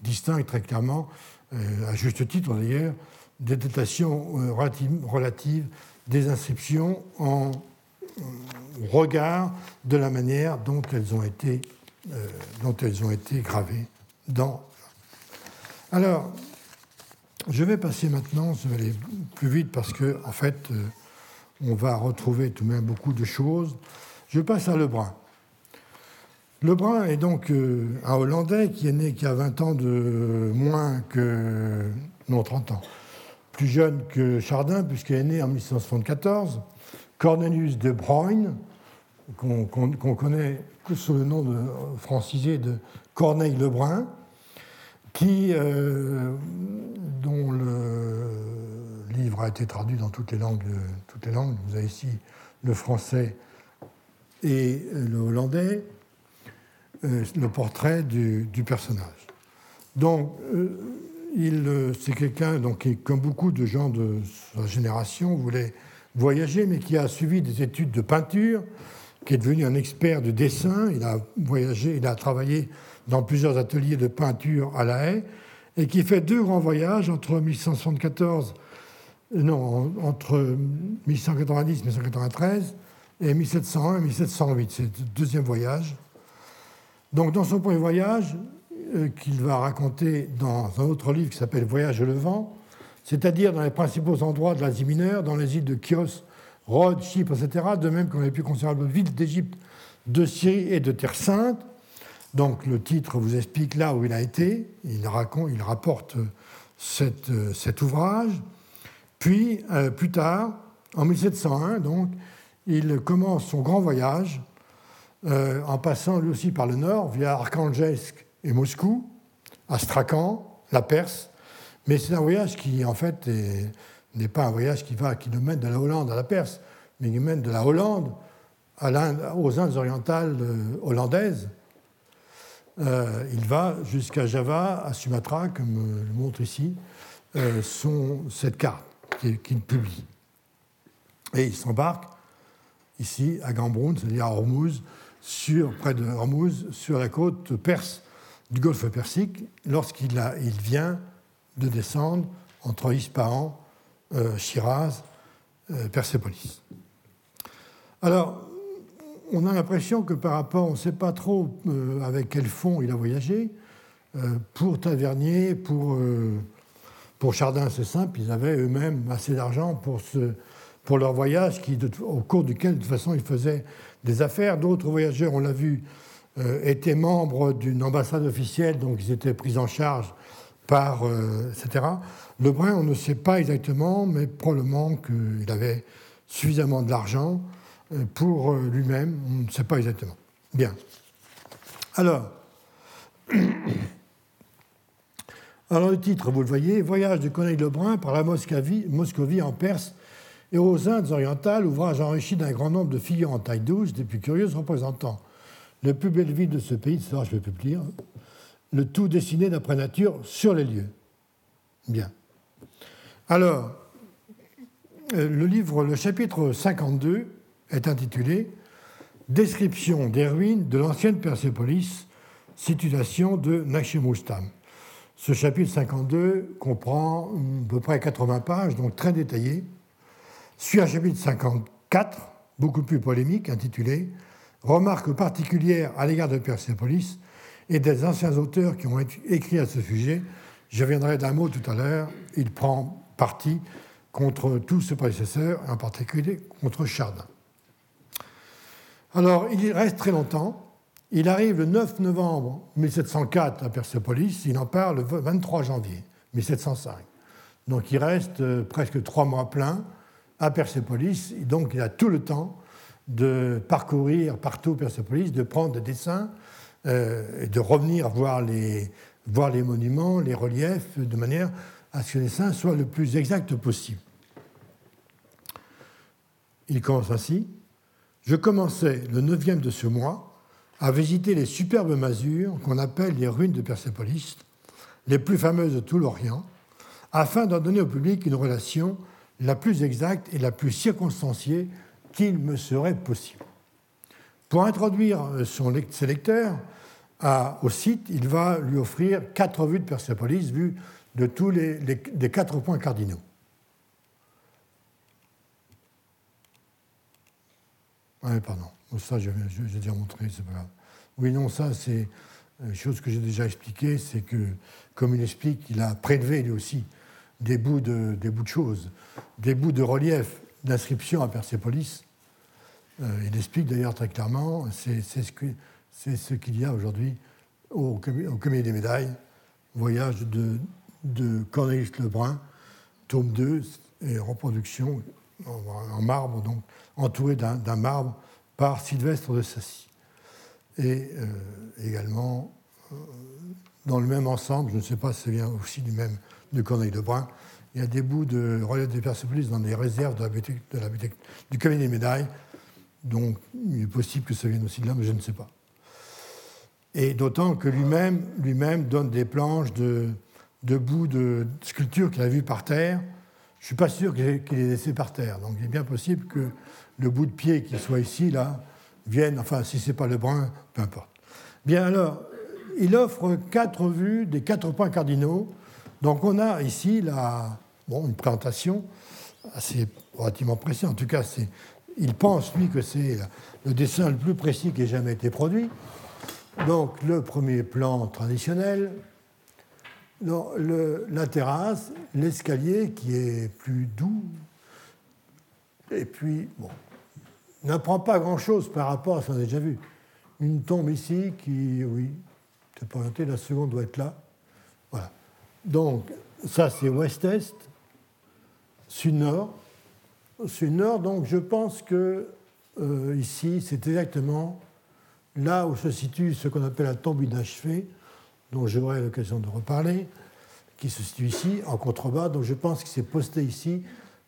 distingue très clairement, euh, à juste titre d'ailleurs, des datations euh, relatives, des inscriptions en regard de la manière dont elles ont été, dont elles ont été gravées dans. Alors, je vais passer maintenant, je vais aller plus vite parce que, en fait, on va retrouver tout de même beaucoup de choses. Je passe à Lebrun. Lebrun est donc euh, un Hollandais qui est né qui a 20 ans de moins que. non, 30 ans. Plus jeune que Chardin, puisqu'il est né en 1674. Cornelius de Bruyne, qu'on connaît sous le nom de, francisé de Corneille Lebrun, qui, euh, dont le livre a été traduit dans toutes les langues. Toutes les langues. Vous avez ici le français et le hollandais, euh, le portrait du, personnage. Donc, euh, c'est quelqu'un qui, comme beaucoup de gens de sa génération, voulait voyager, mais qui a suivi des études de peinture, qui est devenu un expert du dessin. Il a voyagé, il a travaillé dans plusieurs ateliers de peinture à La Haye, et qui fait deux grands voyages entre 1174, non, entre 1190 et 1193 et 1701 et 1708. C'est le deuxième voyage. Donc, dans son premier voyage, euh, qu'il va raconter dans un autre livre qui s'appelle Voyage le vent, c'est-à-dire dans les principaux endroits de l'Asie mineure, dans les îles de Chios, Rhodes, Chypre, etc., de même qu'on avait pu considérer villes d'Égypte, de Syrie et de Terre Sainte. Donc le titre vous explique là où il a été, il, rapporte cette, euh, cet ouvrage. Puis, euh, plus tard, en 1701, donc, il commence son grand voyage euh, en passant lui aussi par le nord, via Arkhangelsk et Moscou, Astrakhan, la Perse. Mais c'est un voyage qui, en fait, n'est pas un voyage qui, va, qui nous mène de la Hollande à la Perse, mais qui mène de la Hollande aux Indes orientales euh, hollandaises. Euh, il va jusqu'à Java, à Sumatra, comme le montre ici son, cette carte qu'il publie. Et il s'embarque ici à Gambroun, c'est-à-dire à Hormuz, sur, près de Hormuz, sur la côte perse du golfe Persique, lorsqu'il il vient de descendre entre Ispahan, euh, Shiraz, euh, Persépolis. Alors, on a l'impression que par rapport, on ne sait pas trop euh, avec quel fonds il a voyagé. Euh, pour Tavernier, pour, pour Chardin, c'est simple, ils avaient eux-mêmes assez d'argent pour se pour leur voyage, qui, au cours duquel, de toute façon, ils faisaient des affaires. D'autres voyageurs, on l'a vu, euh, étaient membres d'une ambassade officielle, donc ils étaient pris en charge par, euh, etc. Lebrun, on ne sait pas exactement, mais probablement qu'il avait suffisamment de l'argent pour lui-même, on ne sait pas exactement. Bien. Alors, alors le titre, vous le voyez, Voyage de Corneille Lebrun par la Moscovie, en Perse et aux Indes orientales, ouvrage enrichi d'un grand nombre de figures en taille douce, des plus curieuses représentant les plus belles villes de ce pays, ça je peux plus lire, le tout dessiné d'après nature sur les lieux. Bien. Alors, euh, le livre, le chapitre 52 est intitulé Description des ruines de l'ancienne Persépolis, situation de Nachimustam. Ce chapitre 52 comprend à peu près 80 pages, donc très détaillé. Suit un chapitre 54, beaucoup plus polémique, intitulé Remarques particulières à l'égard de Persépolis et des anciens auteurs qui ont écrit à ce sujet. Je viendrai d'un mot tout à l'heure. Il prend parti contre tous ses prédécesseurs, en particulier contre Chardin. Alors, il reste très longtemps. Il arrive le 9 novembre 1704 à Persépolis. Il en parle le 23 janvier 1705. Donc, il reste euh, presque trois mois pleins à Persépolis. Donc, il a tout le temps de parcourir partout Persépolis, de prendre des dessins euh, et de revenir voir les, voir les monuments, les reliefs, de manière à ce que les dessins soient le plus exact possible. Il commence ainsi. Je commençais le neuvième de ce mois à visiter les superbes masures qu'on appelle les ruines de Persépolis, les plus fameuses de tout l'Orient, afin d'en donner au public une relation la plus exacte et la plus circonstanciée qu'il me serait possible. Pour introduire son, ses lecteurs au site, il va lui offrir quatre vues de Persépolis, vues de tous les, les quatre points cardinaux. Ah, pardon. Ça, j'ai déjà montré, c'est pas grave. Oui, non, ça, c'est une chose que j'ai déjà expliquée, c'est que, comme il explique, il a prélevé lui aussi des bouts de, des bouts de choses, des bouts de relief d'inscription à Persépolis. Euh, il explique d'ailleurs très clairement, c'est ce qu'il y a aujourd'hui au, Comité des médailles, voyage de, de Cornelis Lebrun, tome 2, et reproduction en marbre, donc entouré d'un marbre par Sylvestre de Sassy. Et euh, également, euh, dans le même ensemble, je ne sais pas si ça vient aussi du même de Corneille de Brun, il y a des bouts de relief des Persepolis dans les réserves de la de du cabinet des médailles, donc il est possible que ça vienne aussi de là, mais je ne sais pas. Et d'autant que lui-même lui donne des planches de, de bouts de sculptures qu'il a vues par terre, je ne suis pas sûr qu'il ait, laissé par terre. Donc il est bien possible que le bout de pied qui soit ici, là, vienne, enfin si ce n'est pas le brun, peu importe. Bien alors, il offre quatre vues des quatre points cardinaux. Donc on a ici la, bon, une présentation assez relativement précise. En tout cas, il pense, lui, que c'est le dessin le plus précis qui ait jamais été produit. Donc le premier plan traditionnel, la terrasse, l'escalier qui est plus doux, et puis, bon, n'apprend pas grand-chose par rapport à ce qu'on a déjà vu. Une tombe ici qui, oui, c'est orienté, la seconde doit être là. Voilà. Donc, ça c'est ouest-est, sud-nord. Sud-nord, donc je pense que euh, ici, c'est exactement là où se situe ce qu'on appelle la tombe inachevée, dont j'aurai l'occasion de reparler, qui se situe ici, en contrebas. Donc je pense qu'il s'est posté ici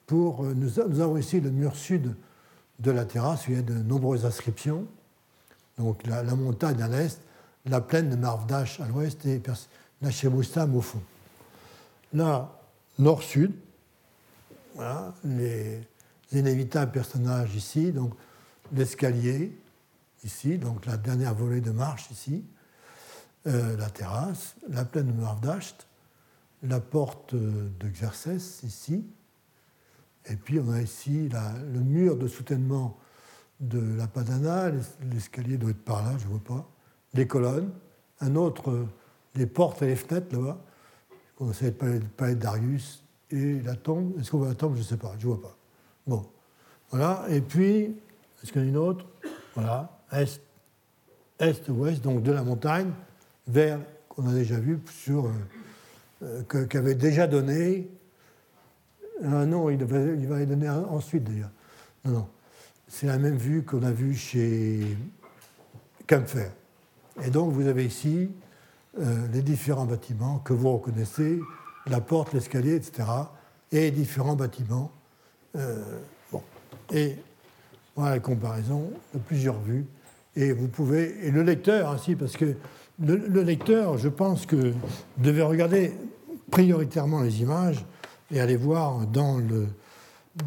pour. Euh, nous, avons ici le mur sud de la terrasse, il y a de nombreuses inscriptions. Donc la, montagne à l'est, la plaine de Marvdash à l'ouest et Nachebustam au fond. Là, nord-sud, les inévitables personnages ici, donc l'escalier ici, donc la dernière volée de marche ici, euh, la terrasse, la plaine de Mardasht, la porte de Xerxès ici, et puis on a ici le mur de soutènement de la Padana, l'escalier doit être par là, je ne vois pas, les colonnes, un autre, les portes et les fenêtres là-bas, on essaie de de Darius, et la tombe, est-ce qu'on voit la tombe? Je ne sais pas, je ne vois pas. Bon, voilà, et puis, est-ce qu'il y en a une autre? Voilà, est, est-ouest, donc de la montagne, vers qu'on a déjà vu sur euh, euh, qu'avait déjà donné un nom, il va, y donner ensuite d'ailleurs, Non, non. C'est la même vue qu'on a vue chez Kempfer. Et donc vous avez ici euh, les différents bâtiments que vous reconnaissez, la porte, l'escalier, etc. Et différents bâtiments. Euh, bon. Et voilà la comparaison de plusieurs vues. Et vous pouvez. Et le lecteur ainsi, parce que le, lecteur, je pense que devait regarder prioritairement les images et aller voir dans le,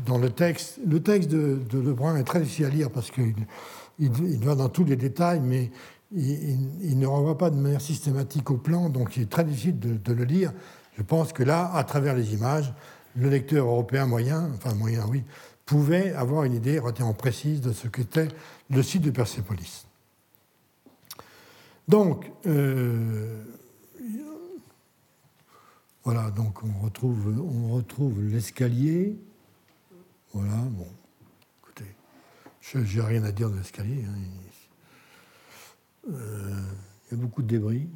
dans le texte. Le texte de, Lebrun est très difficile à lire parce qu'il il, va dans tous les détails, mais il, ne renvoie pas de manière systématique au plan, donc il est très difficile de, le lire. Je pense que là, à travers les images, le lecteur européen moyen, enfin moyen, oui, pouvait avoir une idée relativement précise de ce qu'était le site de Persépolis. Donc, euh, voilà, donc on retrouve, on retrouve l'escalier. Voilà, bon, écoutez, je n'ai rien à dire de l'escalier. Hein. Euh, il y a beaucoup de débris.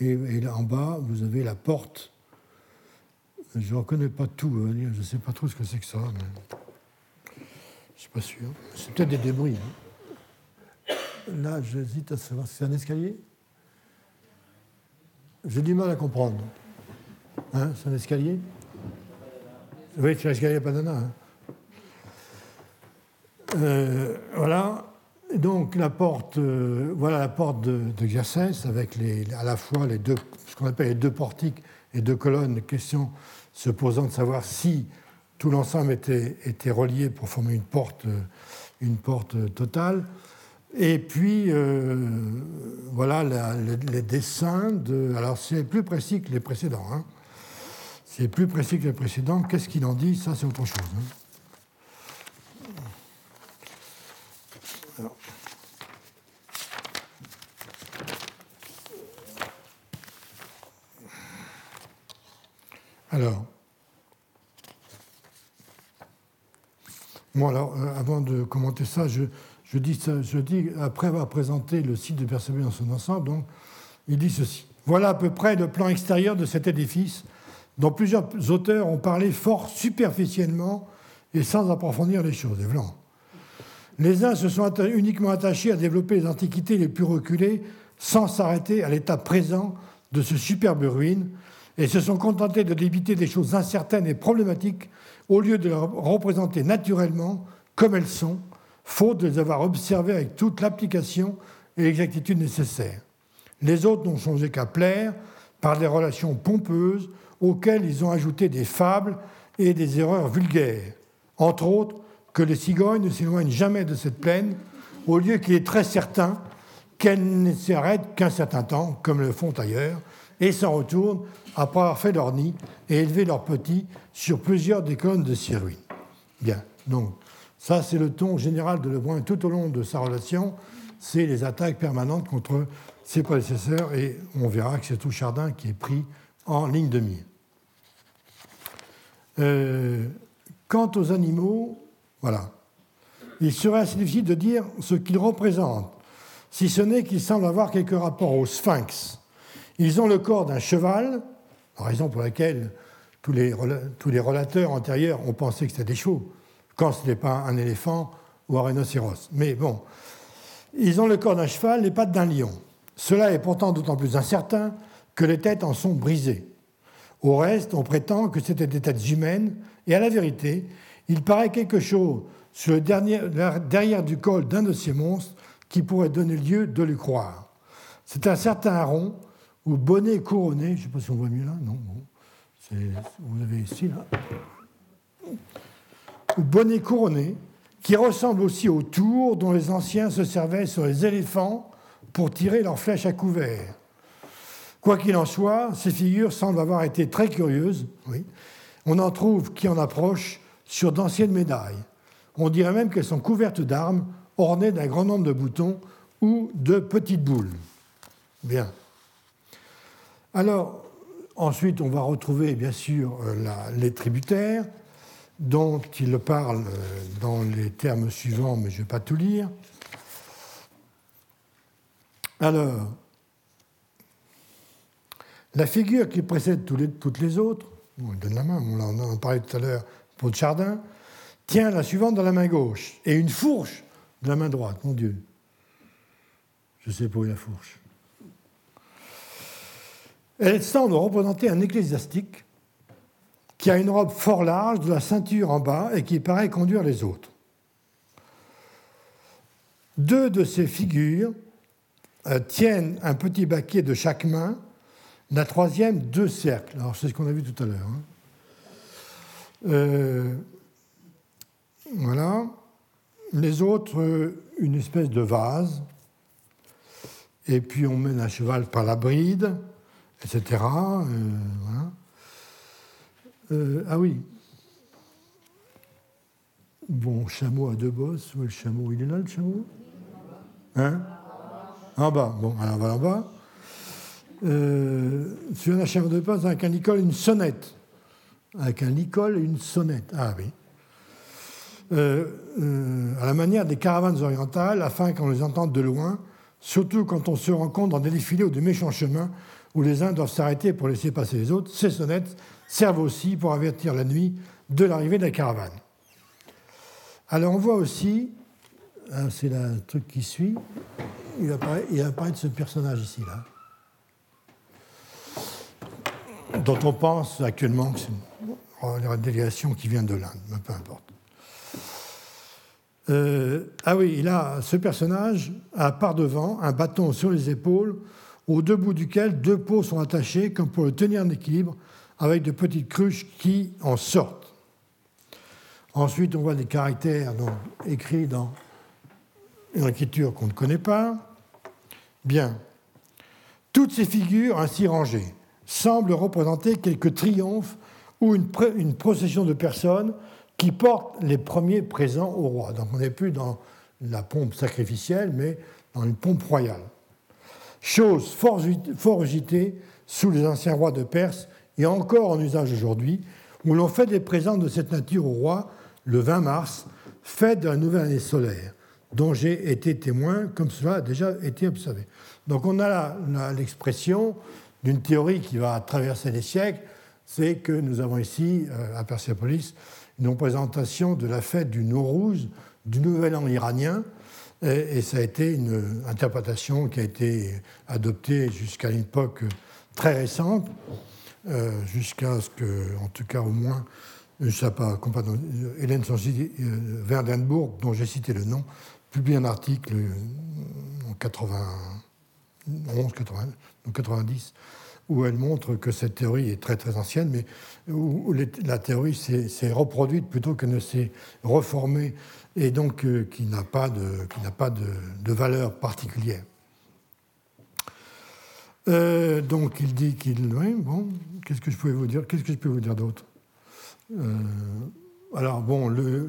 Et, là en bas, vous avez la porte. Je ne reconnais pas tout, je ne sais pas trop ce que c'est que ça. Mais... Je ne suis pas sûr. C'est peut-être des débris. Hein. Là, j'hésite à savoir. C'est un escalier J'ai du mal à comprendre. Hein, c'est un escalier Oui, c'est un escalier Padana. Euh, voilà donc la porte, euh, voilà la porte de, de avec les, à la fois les deux, ce qu'on appelle les deux portiques et deux colonnes. Question se posant de savoir si tout l'ensemble était, était, relié pour former une porte, euh, une porte totale. Et puis euh, voilà les, dessins de. Alors c'est plus précis que les précédents. Hein. C'est plus précis que les précédents. Qu'est-ce qu'il en dit? Ça c'est autre chose. Hein. Alors, moi, alors, euh, avant de commenter ça, je, je dis, après avoir présenté le site de Persévérance dans son ensemble, donc, il dit ceci. Voilà à peu près le plan extérieur de cet édifice, dont plusieurs auteurs ont parlé fort superficiellement et sans approfondir les choses. Les uns se sont uniquement attachés à développer les antiquités les plus reculées sans s'arrêter à l'état présent de ce superbe ruine et se sont contentés de débiter des choses incertaines et problématiques au lieu de les représenter naturellement comme elles sont, faute de les avoir observées avec toute l'application et l'exactitude nécessaires. Les autres n'ont changé qu'à plaire par des relations pompeuses auxquelles ils ont ajouté des fables et des erreurs vulgaires. Entre autres, que les cigognes ne s'éloignent jamais de cette plaine, au lieu qu'il est très certain qu'elles ne s'arrêtent qu'un certain temps, comme le font ailleurs, et s'en retournent après avoir fait leur nid et élevé leurs petits sur plusieurs des colonnes de ces. Bien, donc ça c'est le ton général de Lebrun tout au long de sa relation, c'est les attaques permanentes contre ses prédécesseurs et on verra que c'est tout Chardin qui est pris en ligne de mire. Euh, quant aux animaux, voilà. Il serait assez difficile de dire ce qu'ils représentent, si ce n'est qu'ils semblent avoir quelques rapports au sphinx. Ils ont le corps d'un cheval, raison pour laquelle tous les, tous les relateurs antérieurs ont pensé que c'était des chevaux, quand ce n'est pas un éléphant ou un rhinocéros. Mais bon, ils ont le corps d'un cheval, les pattes d'un lion. Cela est pourtant d'autant plus incertain que les têtes en sont brisées. Au reste, on prétend que c'était des têtes humaines, et à la vérité, il paraît quelque chose sur le derrière du col d'un de ces monstres qui pourrait donner lieu de le croire. C'est un certain Aron ou bonnet couronné, je ne sais pas si on voit mieux là, non, vous avez ici, là, ou bonnet couronné, qui ressemble aussi au tour dont les anciens se servaient sur les éléphants pour tirer leurs flèches à couvert. Quoi qu'il en soit, ces figures semblent avoir été très curieuses. On en trouve qui en approchent sur d'anciennes médailles. On dirait même qu'elles sont couvertes d'armes ornées d'un grand nombre de boutons ou de petites boules. Bien. Alors, ensuite, on va retrouver bien sûr euh, les tributaires, dont il parle euh, dans les termes suivants, mais je ne vais pas tout lire. Alors, la figure qui précède toutes les autres, on donne la main, on en a tout à l'heure pour Chardin, tient la suivante dans la main gauche et une fourche de la main droite. Mon Dieu. Je sais pas où est la fourche. Elle semble représenter un ecclésiastique qui a une robe fort large, de la ceinture en bas, et qui paraît conduire les autres. Deux de ces figures euh, tiennent un petit baquet de chaque main, la troisième deux cercles. Alors c'est ce qu'on a vu tout à l'heure. Hein. Euh, voilà. Les autres, une espèce de vase. Et puis on mène un cheval par la bride, etc. Euh, euh, ah oui. Bon, chameau à deux bosses. Où est le chameau? Il est là, le chameau? Hein? En bas. Bon, alors va en bas. Euh, sur un chameau de base avec un licol une sonnette. Avec un licol une sonnette. Ah oui. Euh, à la manière des caravanes orientales, afin qu'on les entende de loin, surtout quand on se rencontre dans des défilés ou de méchants chemins où les uns doivent s'arrêter pour laisser passer les autres, ces sonnettes servent aussi pour avertir la nuit de l'arrivée de la caravane. Alors on voit aussi, hein, c'est le truc qui suit, il apparaît, ce personnage ici, là, dont on pense actuellement que c'est une délégation qui vient de l'Inde, mais peu importe. Euh, ah oui, il a, ce personnage a par devant un bâton sur les épaules, au deux bouts duquel deux peaux sont attachées comme pour le tenir en équilibre avec de petites cruches qui en sortent. Ensuite, on voit des caractères écrits dans une écriture qu'on ne connaît pas. Bien. Toutes ces figures ainsi rangées semblent représenter quelques triomphes ou une, procession de personnes qui portent les premiers présents au roi. Donc on n'est plus dans la pompe sacrificielle, mais dans une pompe royale. Chose fort, fort sous les anciens rois de Perse et encore en usage aujourd'hui, où l'on fait des présents de cette nature au roi le 20 mars, fête de la nouvelle année solaire, dont j'ai été témoin, comme cela a déjà été observé. Donc on a l'expression d'une théorie qui va traverser les siècles, c'est que nous avons ici, euh, à Persépolis, une représentation de la fête du Nowruz, du Nouvel An iranien, et, et ça a été une interprétation qui a été adoptée jusqu'à une époque très récente, euh, jusqu'à ce que, en tout cas au moins, sais pas, Hélène Sancy euh, Verdenbourg, dont j'ai cité le nom, publie un article euh, en 91, 90, où elle montre que cette théorie est très très ancienne, mais où la théorie s'est reproduite plutôt que ne s'est reformée, et donc qui n'a pas, de valeur particulière. Euh, donc il dit qu'il. Oui, bon, qu'est-ce que je pouvais vous dire Qu'est-ce que je peux vous dire d'autre? Euh, Alors bon, le,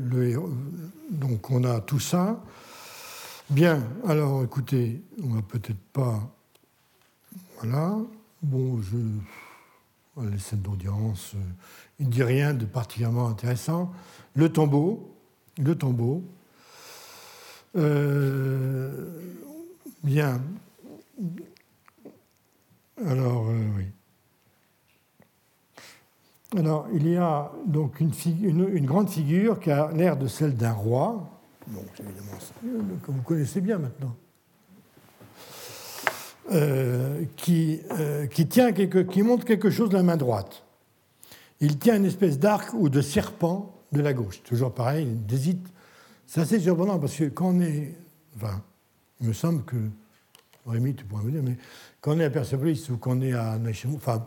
donc on a tout ça. Bien, alors écoutez, on va peut-être pas. Voilà. Bon, je. Les scènes d'audience, euh, il ne dit rien de particulièrement intéressant. Le tombeau, le tombeau. bien, alors, euh, oui. Alors, il y a donc une, grande figure qui a l'air de celle d'un roi, donc évidemment, que vous connaissez bien maintenant, euh, qui, euh, quelque, montre quelque chose de la main droite. Il tient une espèce d'arc ou de serpent de la gauche. Toujours pareil, il hésite. C'est assez surprenant parce que quand on est. Enfin, il me semble que. Rémi, tu pourrais me dire, mais quand on est à Persepolis ou qu'on est à enfin,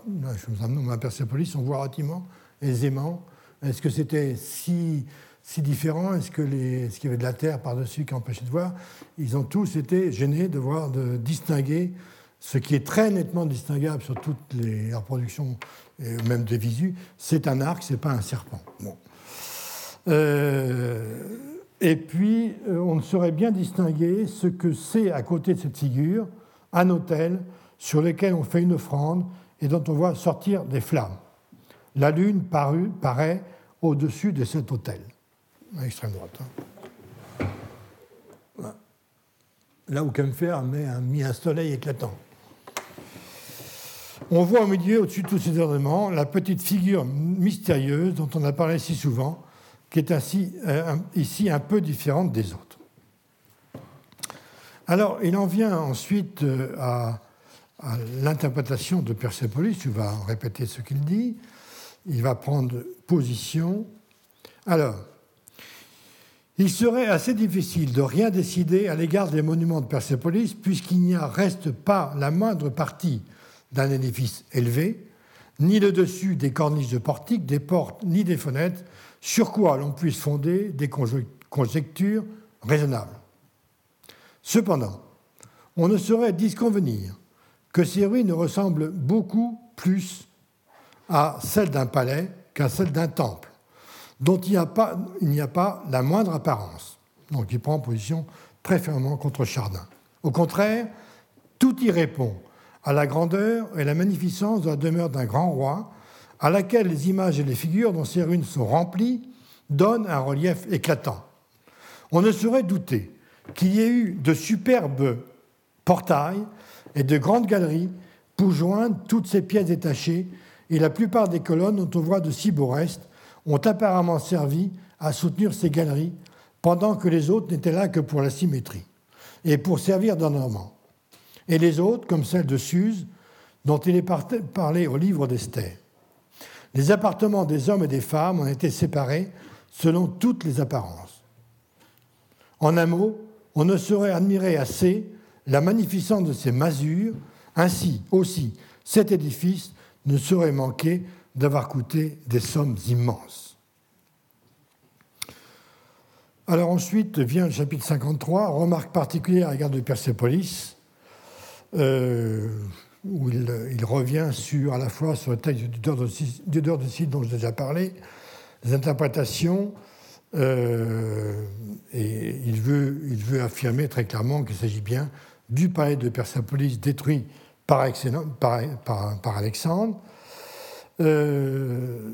à Persepolis, on voit relativement aisément. Est-ce que c'était si, si différent? Est-ce qu'il y avait de la terre par-dessus qui empêchait de voir? Ils ont tous été gênés de voir, de distinguer ce qui est très nettement distinguable sur toutes les reproductions, même des visus, c'est un arc, c'est pas un serpent. Euh, et puis, euh, on ne saurait bien distinguer ce que c'est à côté de cette figure, un hôtel sur lesquels on fait une offrande et dont on voit sortir des flammes. La lune parut, paraît au-dessus de cet autel, à l'extrême droite. Hein. Là où Kempfer a mis un soleil éclatant. On voit au milieu, au-dessus de tous ces ornements, la petite figure mystérieuse dont on a parlé si souvent, qui est ainsi, euh, ici un peu différente des autres. Alors, il en vient ensuite euh, l'interprétation de Persépolis, tu vas répéter ce qu'il dit, il va prendre position. Alors, il serait assez difficile de rien décider à l'égard des monuments de Persépolis, puisqu'il n'y reste pas la moindre partie d'un édifice élevé, ni le dessus des corniches de portiques, des portes, ni des fenêtres, sur quoi l'on puisse fonder des conjectures raisonnables. Cependant, on ne saurait disconvenir que ces ruines ressemblent beaucoup plus à celles d'un palais qu'à celles d'un temple, dont il n'y a, pas, la moindre apparence. Donc il prend position très contre Chardin. Au contraire, tout y répond à la grandeur et la magnificence de la demeure d'un grand roi, à laquelle les images et les figures dont ces ruines sont remplies donnent un relief éclatant. On ne saurait douter qu'il y ait eu de superbes portails et de grandes galeries pour joindre toutes ces pièces détachées, et la plupart des colonnes dont on voit de si beaux restes ont apparemment servi à soutenir ces galeries, pendant que les autres n'étaient là que pour la symétrie et pour servir d'ornement. Et les autres, comme celle de Suse, dont il est parlé au livre d'Esther. Les appartements des hommes et des femmes ont été séparés selon toutes les apparences. En un mot, on ne saurait admirer assez la magnificence de ces masures, ainsi aussi cet édifice ne saurait manquer d'avoir coûté des sommes immenses. Alors ensuite vient le chapitre 53, remarque particulière à l'égard de Persépolis, euh, où il, revient sur, à la fois sur le texte du de Cid dont j'ai déjà parlé, les interprétations euh, et il veut affirmer très clairement qu'il s'agit bien du palais de Persépolis détruit par, par, Alexandre. Euh,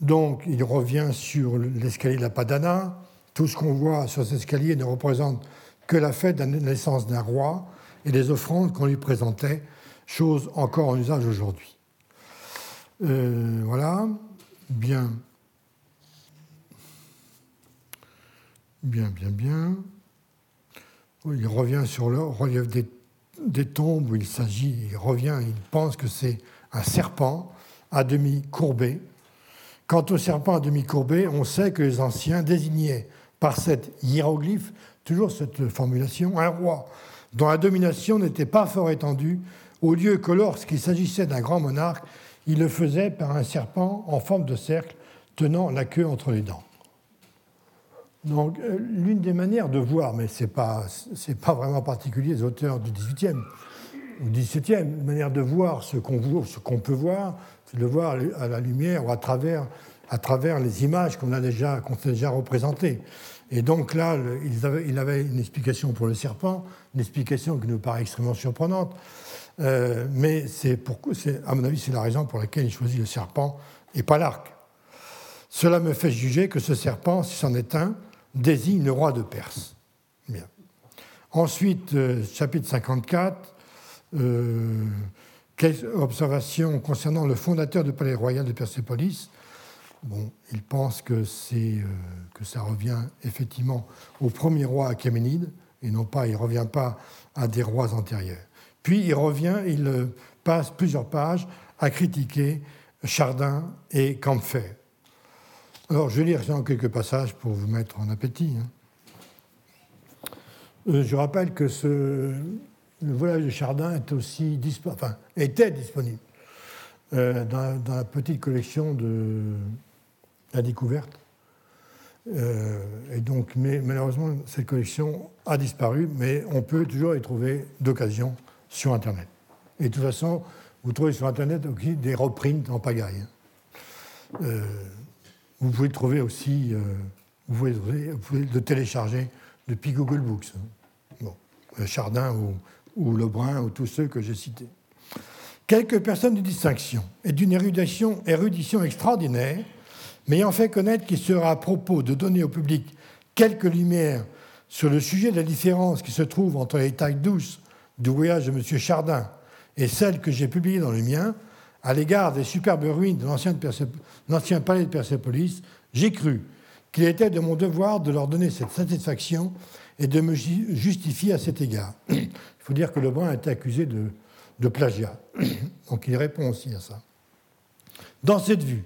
donc il revient sur l'escalier de la Padana. Tout ce qu'on voit sur cet escalier ne représente que la fête de la naissance d'un roi et les offrandes qu'on lui présentait, chose encore en usage aujourd'hui. Euh, voilà, bien. Bien, bien, bien. Il revient sur le relief des, tombes où il s'agit, il revient, il pense que c'est un serpent à demi courbé. Quant au serpent à demi courbé, on sait que les anciens désignaient par cet hiéroglyphe, toujours cette formulation, un roi dont la domination n'était pas fort étendue, au lieu que lorsqu'il s'agissait d'un grand monarque, il le faisait par un serpent en forme de cercle tenant la queue entre les dents. Donc, euh, l'une des manières de voir, mais ce n'est pas, pas vraiment particulier des auteurs du XVIIIe ou XVIIe, une manière de voir ce qu'on qu'on peut voir, c'est de le voir à la lumière ou à travers, à travers les images qu'on a déjà, déjà représentées. Et donc là, il, avait, il, avait, une explication pour le serpent, une explication qui nous paraît extrêmement surprenante, euh, mais c'est à mon avis, c'est la raison pour laquelle il choisit le serpent et pas l'arc. Cela me fait juger que ce serpent, si c'en est un, désigne le roi de Perse. Ensuite, euh, chapitre 54, euh, quelques observations concernant le fondateur du palais royal de Persépolis? Bon, il pense euh, que ça revient effectivement au premier roi Achéménide, et non pas, revient pas à des rois antérieurs. Puis il revient, il passe plusieurs pages à critiquer Chardin et Campfer. Alors, je vais lire quelques passages pour vous mettre en appétit. Hein. Euh, je rappelle que ce, le voyage de Chardin est aussi enfin, était disponible euh, dans, la petite collection de la découverte. Euh, et donc, mais malheureusement, cette collection a disparu, mais on peut toujours y trouver d'occasion sur Internet. Et de toute façon, vous trouvez sur Internet aussi des reprints en pagaille. Hein. Vous pouvez le trouver aussi, euh, vous, pouvez, le télécharger depuis Google Books. Hein. Euh, Chardin ou, Lebrun ou tous ceux que j'ai cités. Quelques personnes de distinction et d'une érudition, érudition extraordinaire m'ayant fait connaître qu'il sera à propos de donner au public quelques lumières sur le sujet de la différence qui se trouve entre les tailles douces du voyage de M. Chardin et celles que j'ai publiées dans le mien, à l'égard des superbes ruines de l'ancien palais de Persépolis, J'ai cru qu'il était de mon devoir de leur donner cette satisfaction et de me justifier à cet égard. Il faut dire que Lebrun a été accusé de, de plagiat. Donc il répond aussi à ça. Dans cette vue,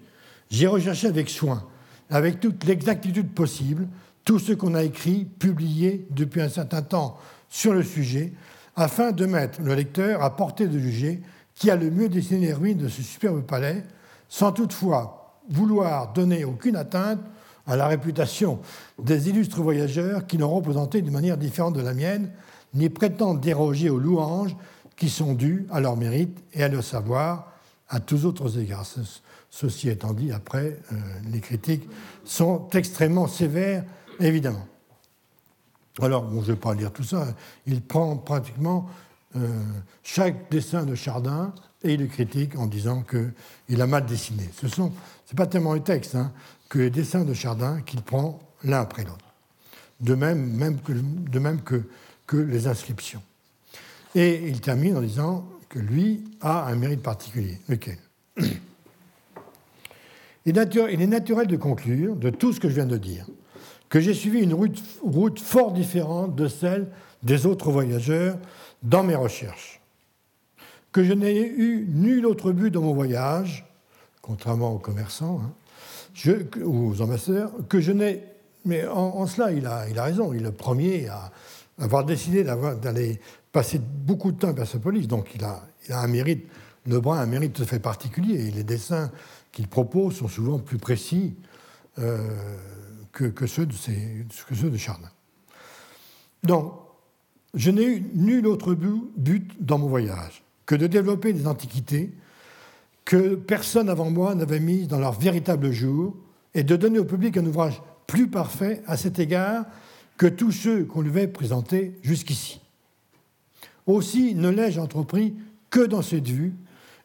j'ai recherché avec soin, avec toute l'exactitude possible, tout ce qu'on a écrit, publié depuis un certain temps sur le sujet, afin de mettre le lecteur à portée de juger qui a le mieux dessiné les ruines de ce superbe palais, sans toutefois vouloir donner aucune atteinte à la réputation des illustres voyageurs qui l'ont représenté d'une manière différente de la mienne, ni prétendre déroger aux louanges qui sont dues à leur mérite et à leur savoir à tous autres égards. Ceci étant dit, après, euh, les critiques sont extrêmement sévères, évidemment. Alors, bon, je ne vais pas lire tout ça. Il prend pratiquement chaque dessin de Chardin et il le critique en disant qu'il a mal dessiné. Ce n'est pas tellement le texte hein, que les dessins de Chardin qu'il prend l'un après l'autre. De même, même, que, de même que, que les inscriptions. Et il termine en disant que lui a un mérite particulier. Lequel? Il est naturel de conclure de tout ce que je viens de dire que j'ai suivi une route, route, fort différente de celle des autres voyageurs dans mes recherches, que je n'ai eu nul autre but dans mon voyage, contrairement aux commerçants hein, aux ambassadeurs, que je n'ai... Mais en, cela, il a, il a raison, il est le premier à avoir décidé d'aller passer beaucoup de temps à Persepolis, donc il a, un mérite, Lebrun a un mérite tout à fait particulier, et les dessins qu'il propose sont souvent plus précis. Euh, que, ceux, de de Chardin. Donc, je n'ai eu nul autre but dans mon voyage que de développer des antiquités que personne avant moi n'avait mises dans leur véritable jour et de donner au public un ouvrage plus parfait à cet égard que tous ceux qu'on lui avait présentés jusqu'ici. Aussi ne l'ai-je entrepris que dans cette vue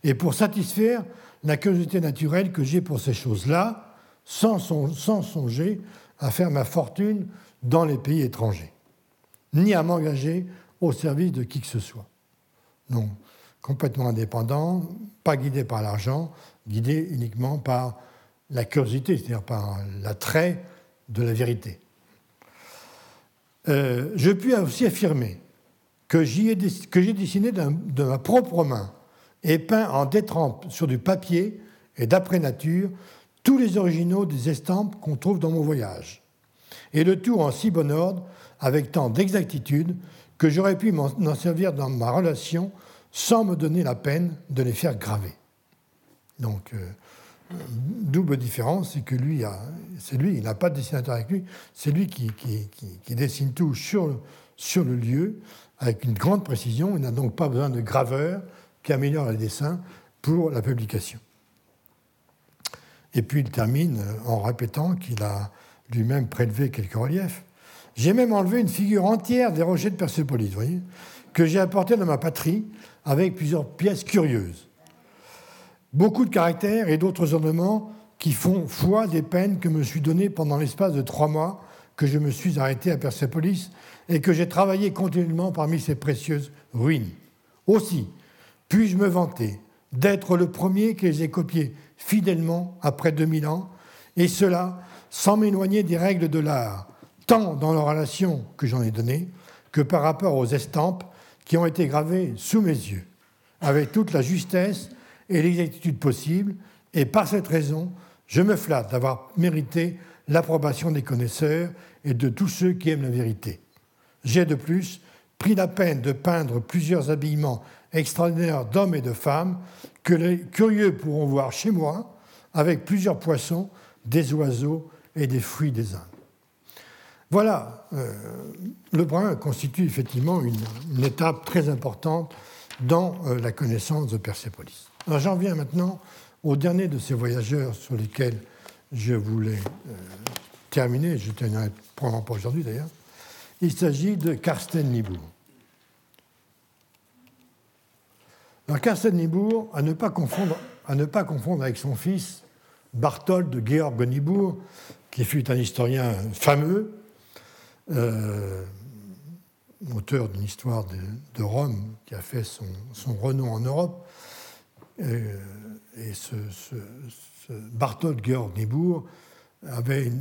et pour satisfaire la curiosité naturelle que j'ai pour ces choses-là, sans, songer à faire ma fortune dans les pays étrangers, ni à m'engager au service de qui que ce soit. Non, complètement indépendant, pas guidé par l'argent, guidé uniquement par la curiosité, c'est-à-dire par l'attrait de la vérité. Euh, je puis aussi affirmer que j'ai dessiné de ma propre main et peint en détrempe sur du papier et d'après nature tous les originaux des estampes qu'on trouve dans mon voyage, et le tout en si bon ordre, avec tant d'exactitude, que j'aurais pu m'en servir dans ma relation sans me donner la peine de les faire graver. Donc, euh, double différence, c'est que lui, c'est lui, il n'a pas de dessinateur avec lui, c'est lui qui, dessine tout sur, sur le lieu, avec une grande précision. Il n'a donc pas besoin de graveur qui améliore les dessins pour la publication. Et puis il termine en répétant qu'il a lui-même prélevé quelques reliefs. J'ai même enlevé une figure entière des rochers de Persépolis, voyez, que j'ai apporté dans ma patrie avec plusieurs pièces curieuses. Beaucoup de caractères et d'autres ornements qui font foi des peines que me suis données pendant l'espace de trois mois que je me suis arrêté à Persépolis et que j'ai travaillé continuellement parmi ces précieuses ruines. Aussi, puis-je me vanter d'être le premier qui les ait copiés fidèlement après 2000 ans, et cela sans m'éloigner des règles de l'art, tant dans la relation que j'en ai donnée que par rapport aux estampes qui ont été gravées sous mes yeux, avec toute la justesse et l'exactitude possible, et par cette raison, je me flatte d'avoir mérité l'approbation des connaisseurs et de tous ceux qui aiment la vérité. J'ai de plus pris la peine de peindre plusieurs habillements extraordinaires d'hommes et de femmes que les curieux pourront voir chez moi avec plusieurs poissons, des oiseaux et des fruits des Indes. Voilà, euh, le brun constitue effectivement une, étape très importante dans euh, la connaissance de Persépolis. Alors j'en viens maintenant au dernier de ces voyageurs sur lesquels je voulais euh, terminer, je tiens probablement pas aujourd'hui d'ailleurs. Il s'agit de Karsten Niebuhr. Alors Carsten Niebuhr, à ne pas confondre, à ne pas confondre avec son fils Barthold Georg Niebuhr, qui fut un historien fameux, euh, auteur d'une histoire de, Rome qui a fait son, renom en Europe. Euh, et ce, Barthold Georg Niebuhr avait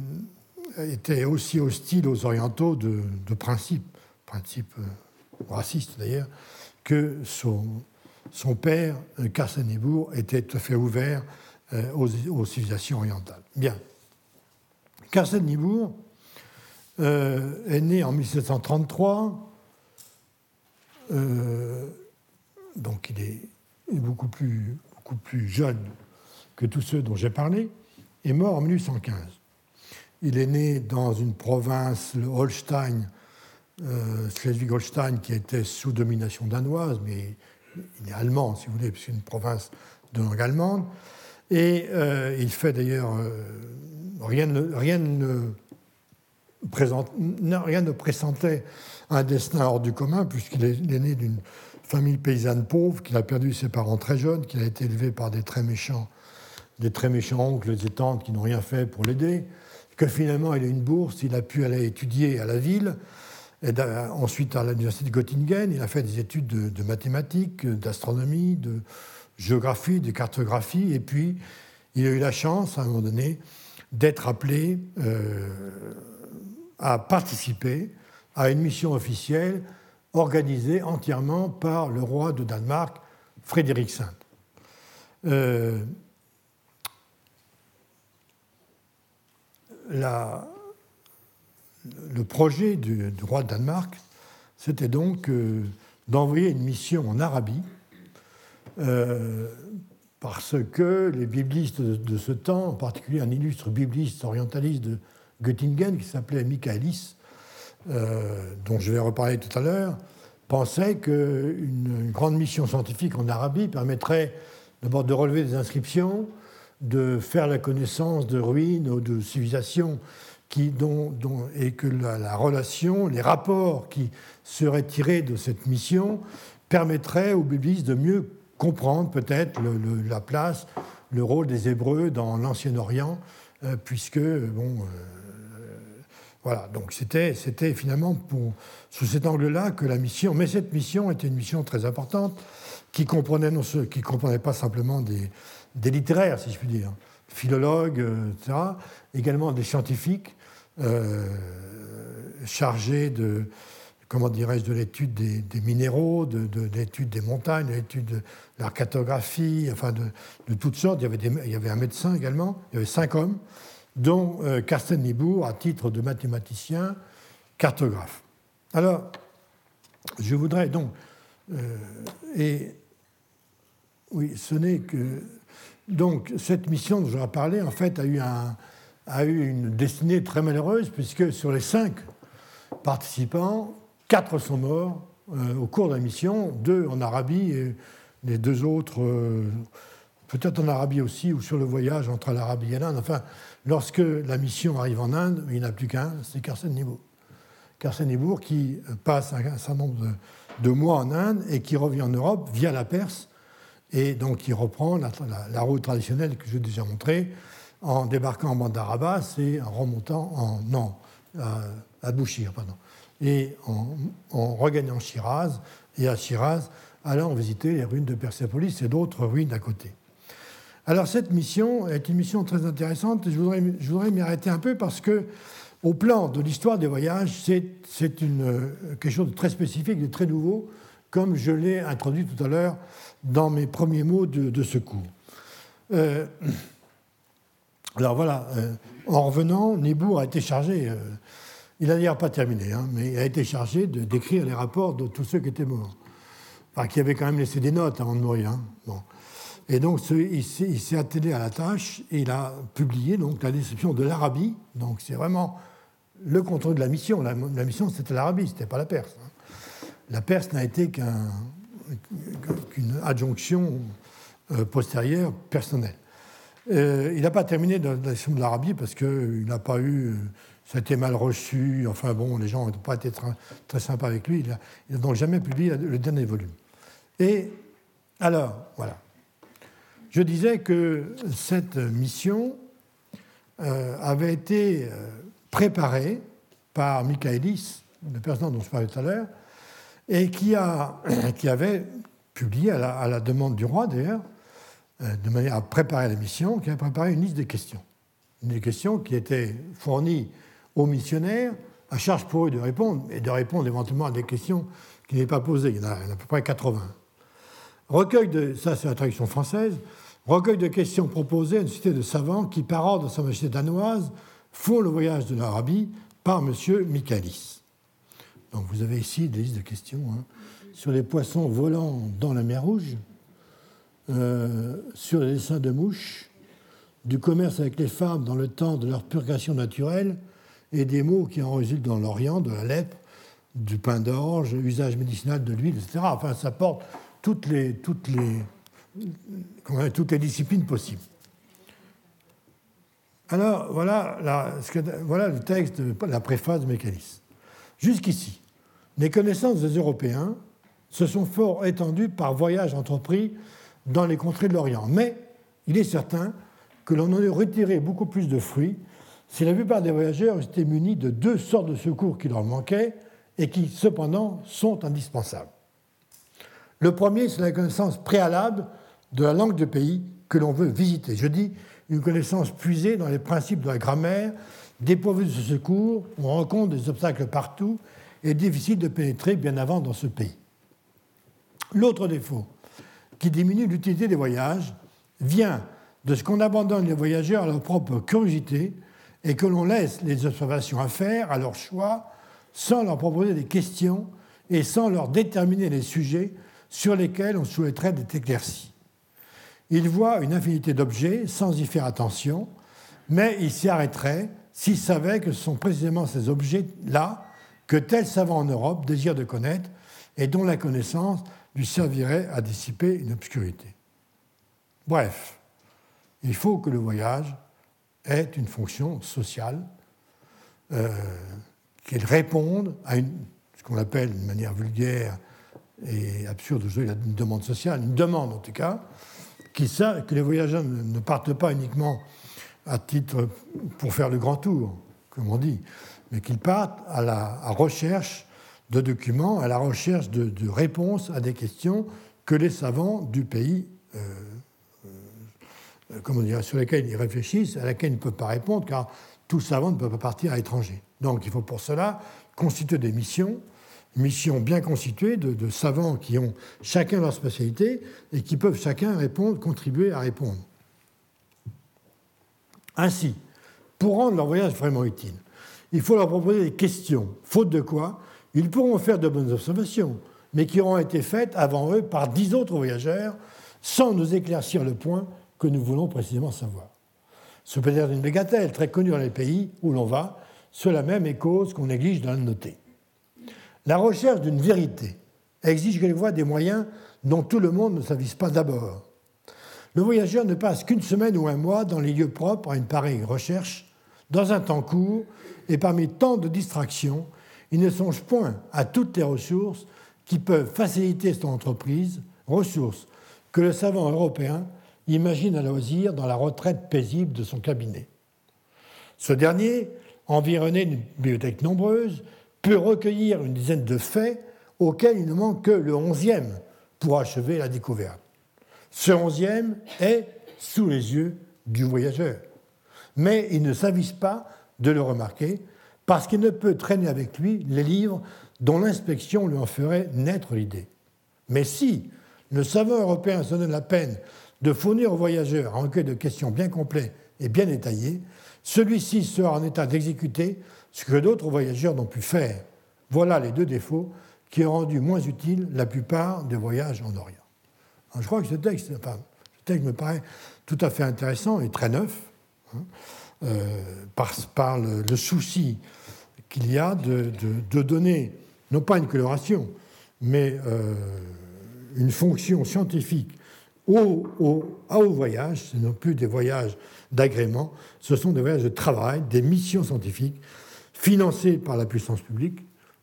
était aussi hostile aux orientaux de, principe, principe raciste d'ailleurs, que son, son père, Karsenebourg, était tout à fait ouvert aux, civilisations orientales. Bien. Karsenebourg euh, est né en 1733, euh, donc il est, beaucoup, plus, beaucoup plus jeune que tous ceux dont j'ai parlé, est mort en 1815. Il est né dans une province, le Holstein, euh, Schleswig-Holstein, qui était sous domination danoise, mais il est allemand, si vous voulez, puisque c'est une province de langue allemande. Et il fait d'ailleurs rien, rien ne rien ne pressentait un destin hors du commun, puisqu'il est, né d'une famille paysanne pauvre, qu'il a perdu ses parents très jeunes, qu'il a été élevé par des très méchants, des très méchants oncles et tantes qui n'ont rien fait pour l'aider, que finalement il a une bourse, il a pu aller étudier à la ville, et ensuite à l'université de Göttingen, il a fait des études de, mathématiques, d'astronomie, de géographie, de cartographie, et puis il a eu la chance, à un moment donné, d'être appelé euh, a participé à une mission officielle organisée entièrement par le roi de Danemark, Frédéric V. Euh, le projet du, roi de Danemark, c'était donc euh, d'envoyer une mission en Arabie, parce que les biblistes de, ce temps, en particulier un illustre bibliste orientaliste de Göttingen, qui s'appelait Michaelis, euh, dont je vais reparler tout à l'heure, pensait qu'une grande mission scientifique en Arabie permettrait d'abord de relever des inscriptions, de faire la connaissance de ruines ou de civilisations dont, et que la, relation, les rapports qui seraient tirés de cette mission permettraient aux biblistes de mieux comprendre peut-être la place, le rôle des Hébreux dans l'Ancien Orient, euh, puisque bon, euh, voilà, donc c'était, finalement sous cet angle-là que la mission, mais cette mission était une mission très importante qui comprenait, non, qui comprenait pas simplement des, littéraires, si je puis dire, philologues, euh, etc., également des scientifiques chargés de, comment dirais-je, de l'étude des, minéraux, de, l'étude des montagnes, de l'étude de la cartographie, enfin de, toutes sortes. Il y, avait un médecin également, il y avait cinq hommes dont euh, Carsten à titre de mathématicien cartographe. Alors, je voudrais donc. Euh, et oui, ce n'est que. Donc, cette mission dont j'aurais parlé, en fait, a eu une destinée très malheureuse, puisque sur les cinq participants, quatre sont morts euh, au cours de la mission, deux en Arabie et les deux autres, peut-être en Arabie aussi, ou sur le voyage entre l'Arabie et l'Inde. Enfin, Lorsque la mission arrive en Inde, il n'y en a plus qu'un, c'est Carsten Nibourg. Carsten Nibourg qui passe un certain nombre de, mois en Inde et qui revient en Europe via la Perse et donc qui reprend la, route traditionnelle que j'ai déjà montrée en débarquant en bande d'Arabas et en remontant en non à, Bouchir pardon et en, regagnant Shiraz et à Shiraz allant visiter les ruines de Persépolis et d'autres ruines à côté. Alors cette mission est une mission très intéressante je voudrais, je voudrais m'y arrêter un peu parce que au plan de l'histoire des voyages, c'est euh, quelque chose de très spécifique, de très nouveau, comme je l'ai introduit tout à l'heure dans mes premiers mots de, de ce cours. Euh, alors voilà, euh, en revenant, Nibourg a été chargé, il n'a d'ailleurs pas terminé, hein, mais il a été chargé de décrire les rapports de tous ceux qui étaient morts. Enfin, qui avaient quand même laissé des notes avant de mourir. Hein. Bon. Et donc, il s'est attelé à la tâche et il a publié donc, la description de l'Arabie. Donc, c'est vraiment le contrôle de la mission. La, mission, c'était l'Arabie, ce n'était pas la Perse. Hein. La Perse n'a été qu'une adjonction euh, postérieure personnelle. Euh, il n'a pas terminé la description de l'Arabie parce qu'il n'a pas eu. Ça a été mal reçu. Enfin bon, les gens n'ont pas été très, sympas avec lui. Il n'a donc jamais publié le dernier volume. Et alors, voilà. Je disais que cette mission euh, avait été euh, préparée par Michaelis, le personnage dont je parlais tout à l'heure, et qui, a, qui avait publié, à la, demande du roi d'ailleurs, euh, de manière à préparer la mission, qui a préparé une liste de questions. Des questions qui étaient fournies aux missionnaires, à charge pour eux de répondre, et de répondre éventuellement à des questions qui n'est pas posées. Il y en a, à peu près 80. Recueil de, ça c'est la traduction française, recueil de questions proposées à une cité de savants qui, par ordre de sa majesté danoise, font le voyage de l'Arabie par M. Michaelis. Donc vous avez ici des listes de questions hein, sur les poissons volants dans la mer Rouge, euh, sur les dessins de mouches, du commerce avec les femmes dans le temps de leur purgation naturelle et des mots qui en résultent dans l'Orient, de la lèpre, du pain d'orge, usage médicinal de l'huile, etc. Enfin, ça porte toutes les, toutes les, toutes les disciplines possibles. Alors, voilà, voilà le texte, la préface de Mécanis. Jusqu'ici, les connaissances des Européens se sont fort étendues par voyages entrepris dans les contrées de l'Orient. Mais il est certain que l'on en a retiré beaucoup plus de fruits si la plupart des voyageurs étaient munis de deux sortes de secours qui leur manquaient et qui, cependant, sont indispensables. Le premier, c'est la connaissance préalable de la langue du pays que l'on veut visiter. Je dis une connaissance puisée dans les principes de la grammaire, dépourvue de ce secours, on rencontre des obstacles partout et difficile de pénétrer bien avant dans ce pays. L'autre défaut, qui diminue l'utilité des voyages, vient de ce qu'on abandonne les voyageurs à leur propre curiosité et que l'on laisse les observations à faire à leur choix sans leur proposer des questions et sans leur déterminer les sujets sur lesquels on souhaiterait des éclaircies. Il voit une infinité d'objets sans y faire attention, mais il s'y arrêterait s'il savait que ce sont précisément ces objets-là que tel savant en Europe désire de connaître et dont la connaissance lui servirait à dissiper une obscurité. Bref, il faut que le voyage ait une fonction sociale, euh, qu'il réponde à une, ce qu'on appelle de manière vulgaire et absurde aujourd'hui une demande sociale, une demande en tout cas, que les voyageurs ne partent pas uniquement à titre pour faire le grand tour, comme on dit, mais qu'ils partent à la recherche de documents, à la recherche de, réponses à des questions que les savants du pays, euh, comment dire, sur lesquelles ils réfléchissent, à laquelle ils ne peuvent pas répondre, car tout savant ne peut pas partir à l'étranger. Donc il faut pour cela constituer des missions mission bien constituée de, savants qui ont chacun leur spécialité et qui peuvent chacun répondre, contribuer à répondre. Ainsi, pour rendre leur voyage vraiment utile, il faut leur proposer des questions, faute de quoi ils pourront faire de bonnes observations, mais qui auront été faites avant eux par dix autres voyageurs, sans nous éclaircir le point que nous voulons précisément savoir. Ce peut être une mégatelle très connue dans les pays où l'on va, cela même est cause qu'on néglige de la noter. La recherche d'une vérité exige quelquefois des moyens dont tout le monde ne s'avise pas d'abord. Le voyageur ne passe qu'une semaine ou un mois dans les lieux propres à une pareille recherche, dans un temps court, et parmi tant de distractions, il ne songe point à toutes les ressources qui peuvent faciliter son entreprise, ressources que le savant européen imagine à loisir dans la retraite paisible de son cabinet. Ce dernier, environné d'une bibliothèque nombreuse, peut recueillir une dizaine de faits auxquels il ne manque que le onzième pour achever la découverte. Ce onzième est sous les yeux du voyageur. Mais il ne s'avise pas de le remarquer parce qu'il ne peut traîner avec lui les livres dont l'inspection lui en ferait naître l'idée. Mais si le savant européen se donne la peine de fournir au voyageur un recueil de questions bien complet et bien détaillé, celui-ci sera en état d'exécuter ce que d'autres voyageurs n'ont pu faire. Voilà les deux défauts qui ont rendu moins utile la plupart des voyages en Orient. je crois que ce texte, me paraît tout à fait intéressant et très neuf, hein, euh, par, le, souci qu'il y a de, donner, non pas une coloration, mais euh, une fonction scientifique au, au, aux voyages, ce ne sont plus des voyages d'agrément, ce sont des voyages de travail, des missions scientifiques financé par la puissance publique,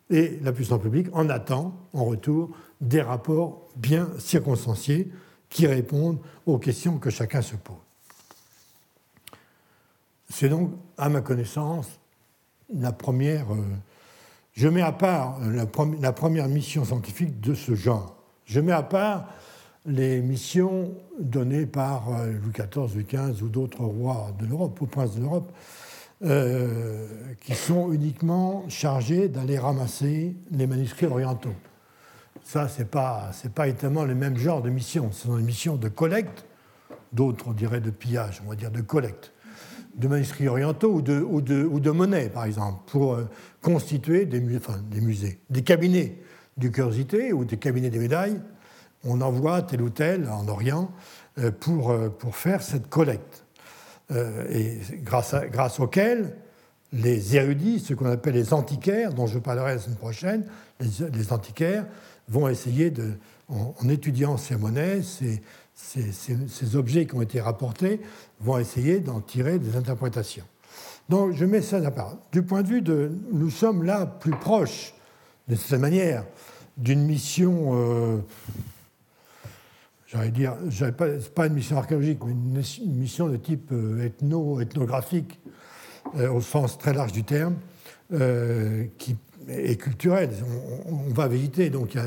et la puissance publique en attend en retour des rapports bien circonstanciés qui répondent aux questions que chacun se pose. C'est donc, à ma connaissance, la première. Euh, je mets à part la, première mission scientifique de ce genre. Je mets à part les missions données par euh, Louis XIV, Louis XV ou d'autres rois de l'Europe, ou princes de l'Europe, euh, qui sont uniquement chargés d'aller ramasser les manuscrits orientaux. Ça, ce n'est pas, pas le même genre de mission. Ce sont des missions de collecte, d'autres on dirait de pillage, on va dire de collecte, de manuscrits orientaux ou de, ou de, ou de monnaie, par exemple, pour euh, constituer des musées, des cabinets de curiosité ou des cabinets des médailles on envoie tel ou tel en Orient euh, pour, euh, pour faire cette collecte. Euh, et grâce, à, auquel les érudits, ce qu'on appelle les antiquaires, dont je parlerai la semaine prochaine, les, antiquaires vont essayer, en, étudiant ces monnaies, ces, objets qui ont été rapportés, vont essayer d'en tirer des interprétations. Donc je mets ça à part. Du point de vue de. Nous sommes là plus proches, de cette manière, d'une mission j'allais dire, pas, pas une mission archéologique, mais une, mission de type euh, ethno, ethnographique, euh, au sens très large du terme, euh, qui est culturelle. On, va visiter, donc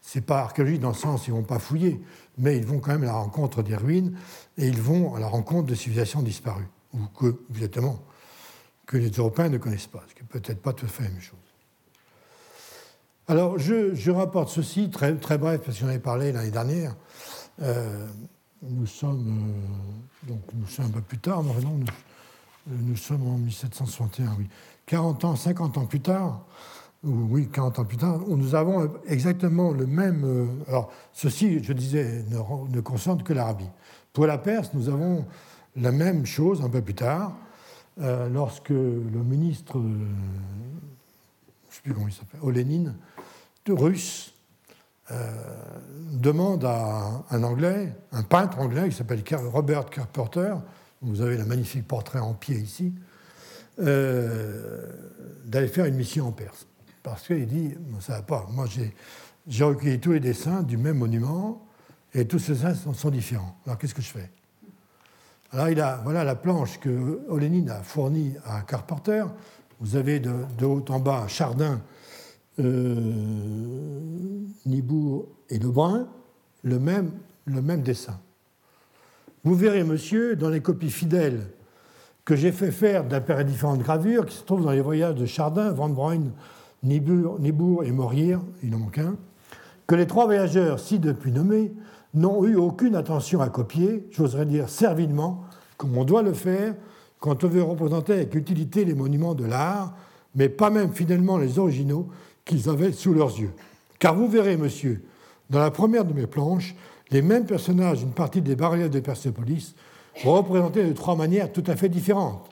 c'est pas archéologique dans le sens ils vont pas fouiller, mais ils vont quand même à la rencontre des ruines et ils vont à la rencontre de civilisations disparues, ou que, exactement, que les Européens ne connaissent pas, ce qui n'est peut-être pas tout à fait la même chose. Alors, je, rapporte ceci, très, très bref, parce que j'en avais parlé l'année dernière. Euh, nous, sommes, euh, donc, nous sommes un peu plus tard, non, nous, nous, sommes en 1761, oui. 40 ans, 50 ans plus tard, oui, 40 ans plus tard, nous avons exactement le même. Euh, alors, ceci, je disais, ne, ne concerne que l'Arabie. Pour la Perse, nous avons la même chose un peu plus tard, lorsque le ministre, je ne sais plus comment il s'appelle, Olénine, russe euh, demande à un Anglais, un peintre anglais qui s'appelle Robert Carpenter, vous avez le magnifique portrait en pied ici, euh, d'aller faire une mission en Perse. Parce qu'il dit, ça va pas, moi j'ai recueilli tous les dessins du même monument et tous ces dessins sont, différents. Alors qu'est-ce que je fais? Alors il a, voilà la planche que Olénine a fournie à Carpenter. Vous avez de, haut en bas Chardin euh, Nibourg et Lebrun le même, dessin. Vous verrez, monsieur, dans les copies fidèles que j'ai fait faire d'après différentes gravures qui se trouvent dans les voyages de Chardin, Van Bruyne, Nibourg, et Morier, il en manque un, que les trois voyageurs, si depuis nommés, n'ont eu aucune attention à copier, j'oserais dire servilement, comme on doit le faire quand on veut représenter avec utilité les monuments de l'art, mais pas même fidèlement les originaux qu'ils avaient sous leurs yeux. Car vous verrez, monsieur, dans la première de mes planches, les mêmes personnages d'une partie des bas de Persépolis représentés de trois manières tout à fait différentes,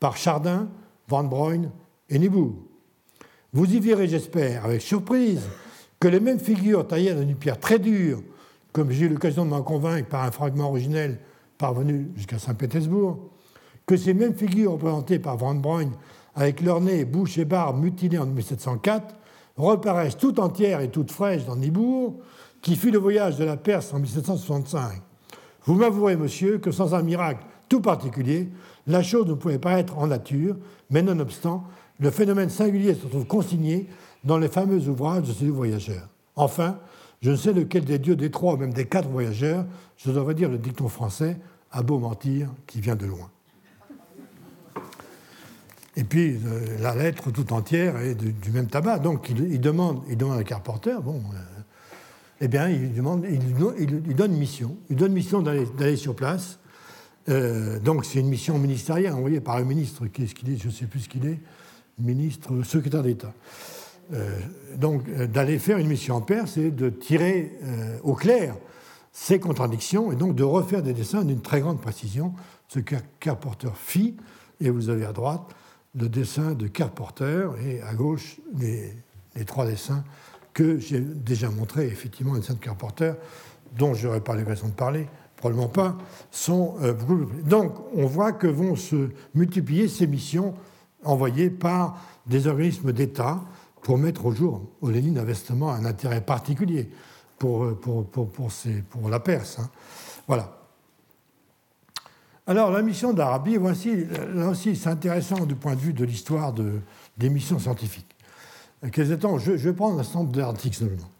par Chardin, Van Bruyne et Nibourg. Vous y verrez, j'espère, avec surprise, que les mêmes figures taillées dans une pierre très dure, comme j'ai eu l'occasion de m'en convaincre par un fragment originel parvenu jusqu'à Saint-Pétersbourg, que ces mêmes figures représentées par Van Bruyne avec leur nez, bouche et barbe mutilés en 1704, reparaissent tout entières et toutes fraîches dans Nibourg, qui fut le voyage de la Perse en 1765. Vous m'avouerez, monsieur, que sans un miracle tout particulier, la chose ne pouvait pas être en nature, mais nonobstant, le phénomène singulier se trouve consigné dans les fameux ouvrages de ces deux voyageurs. Enfin, je ne sais lequel des dieux des trois ou même des quatre voyageurs, je devrais dire le dicton français, a beau mentir, qui vient de loin. Et puis euh, la lettre tout entière est du même tabac. Donc il, demande, il demande à Carpenter, bon, euh, eh bien, il, demande, il, donne une mission. Il donne mission d'aller sur place. Euh, donc c'est une mission ministérielle envoyée par un ministre, qui est-ce qu'il est, je ne sais plus ce qu'il est, ministre, secrétaire d'État. donc d'aller faire une mission en Perse et de tirer au clair ces contradictions et donc de refaire des dessins d'une très grande précision, ce que Carpenter fit, et vous avez à droite le dessin de Carporter et à gauche les, trois dessins que j'ai déjà montrés, effectivement, les dessins de Carporter, dont je n'aurai pas l'occasion de parler, probablement pas, sont euh, beaucoup plus. Donc, on voit que vont se multiplier ces missions envoyées par des organismes d'État pour mettre au jour au Lénine Investement un intérêt particulier pour, pour, pour, pour la Perse. Hein. Voilà. Alors, la mission d'Arabie, voici, là aussi, c'est intéressant du point de vue de l'histoire de, des missions scientifiques. je, je vais prendre un nombre d'articles seulement.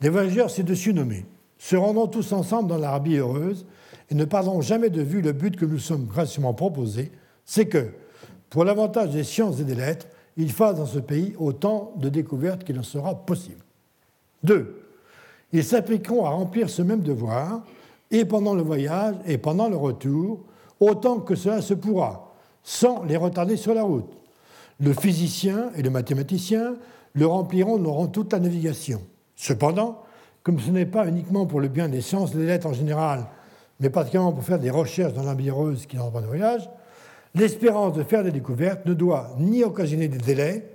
Les voyageurs, c'est dessus nommé. se rendront tous ensemble dans l'Arabie heureuse et ne perdront jamais de vue le but que nous sommes gracieusement proposés, c'est que, pour l'avantage des sciences et des lettres, il fasse dans ce pays autant de découvertes qu'il en sera possible. 2. Ils s'appliqueront à remplir ce même devoir, et pendant le voyage et pendant le retour, autant que cela se pourra, sans les retarder sur la route. Le physicien et le mathématicien le rempliront durant toute la navigation. Cependant, comme ce n'est pas uniquement pour le bien des sciences et des lettres en général, mais particulièrement pour faire des recherches dans l'ambieuse qui n'entre pas de voyage, l'espérance de faire des découvertes ne doit ni occasionner des délais,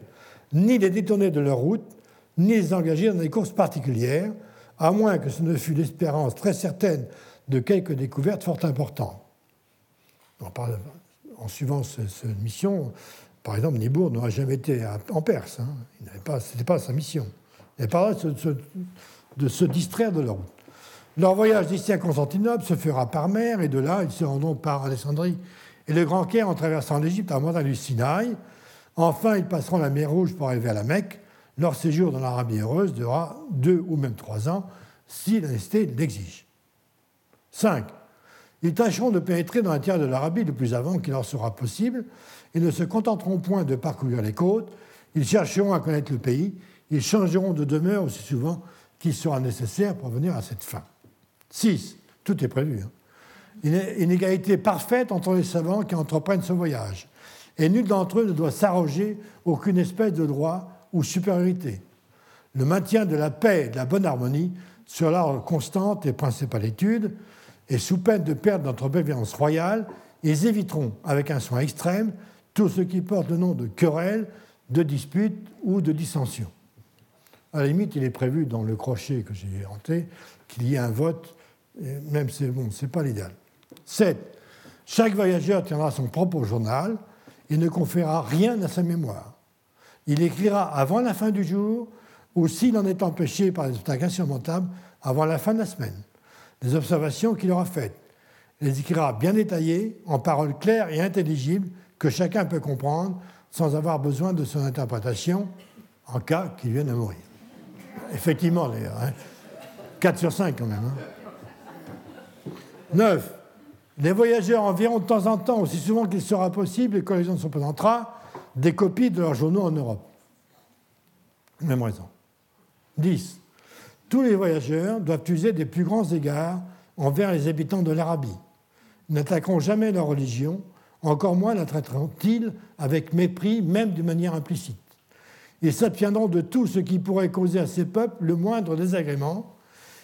ni les détourner de leur route, ni les engager dans des courses particulières, à moins que ce ne fût l'espérance très certaine de quelques découvertes fort importantes. En suivant cette mission, par exemple, Nibourg n'aurait jamais été en Perse. Hein. Ce n'était pas sa mission. Il n'avait pas de se, de se distraire de leur route. Leur voyage d'ici à Constantinople se fera par mer, et de là, ils se rendront par Alexandrie et le Grand Caire en traversant l'Égypte à du Sinaï. Enfin, ils passeront la mer Rouge pour arriver à la Mecque. Leur séjour dans l'Arabie heureuse durera deux ou même trois ans, si la l'exige. 5. Ils tâcheront de pénétrer dans l'intérieur de l'Arabie le plus avant qu'il leur sera possible et ne se contenteront point de parcourir les côtes. Ils chercheront à connaître le pays. Ils changeront de demeure aussi souvent qu'il sera nécessaire pour venir à cette fin. 6. Tout est prévu. Hein. Une inégalité parfaite entre les savants qui entreprennent ce voyage. Et nul d'entre eux ne doit s'arroger aucune espèce de droit ou supériorité. Le maintien de la paix et de la bonne harmonie sera leur constante et principale étude, et sous peine de perdre notre obéissance royale, ils éviteront avec un soin extrême tout ce qui porte le nom de querelle, de dispute ou de dissension. À la limite, il est prévu dans le crochet que j'ai hanté qu'il y ait un vote, même si bon, ce n'est pas l'idéal. 7. Chaque voyageur tiendra son propre journal et ne conférera rien à sa mémoire. Il écrira avant la fin du jour ou s'il en est empêché par des obstacles insurmontables, avant la fin de la semaine, les observations qu'il aura faites. Il les écrira bien détaillées, en paroles claires et intelligibles que chacun peut comprendre sans avoir besoin de son interprétation en cas qu'il vienne à mourir. Effectivement, d'ailleurs. 4 hein. sur 5 quand même. 9. Hein. Les voyageurs enverront de temps en temps, aussi souvent qu'il sera possible et que les gens ne des copies de leurs journaux en Europe. Même raison. 10. Tous les voyageurs doivent user des plus grands égards envers les habitants de l'Arabie. Ils n'attaqueront jamais leur religion, encore moins la traiteront-ils avec mépris, même d'une manière implicite. Ils s'abstiendront de tout ce qui pourrait causer à ces peuples le moindre désagrément,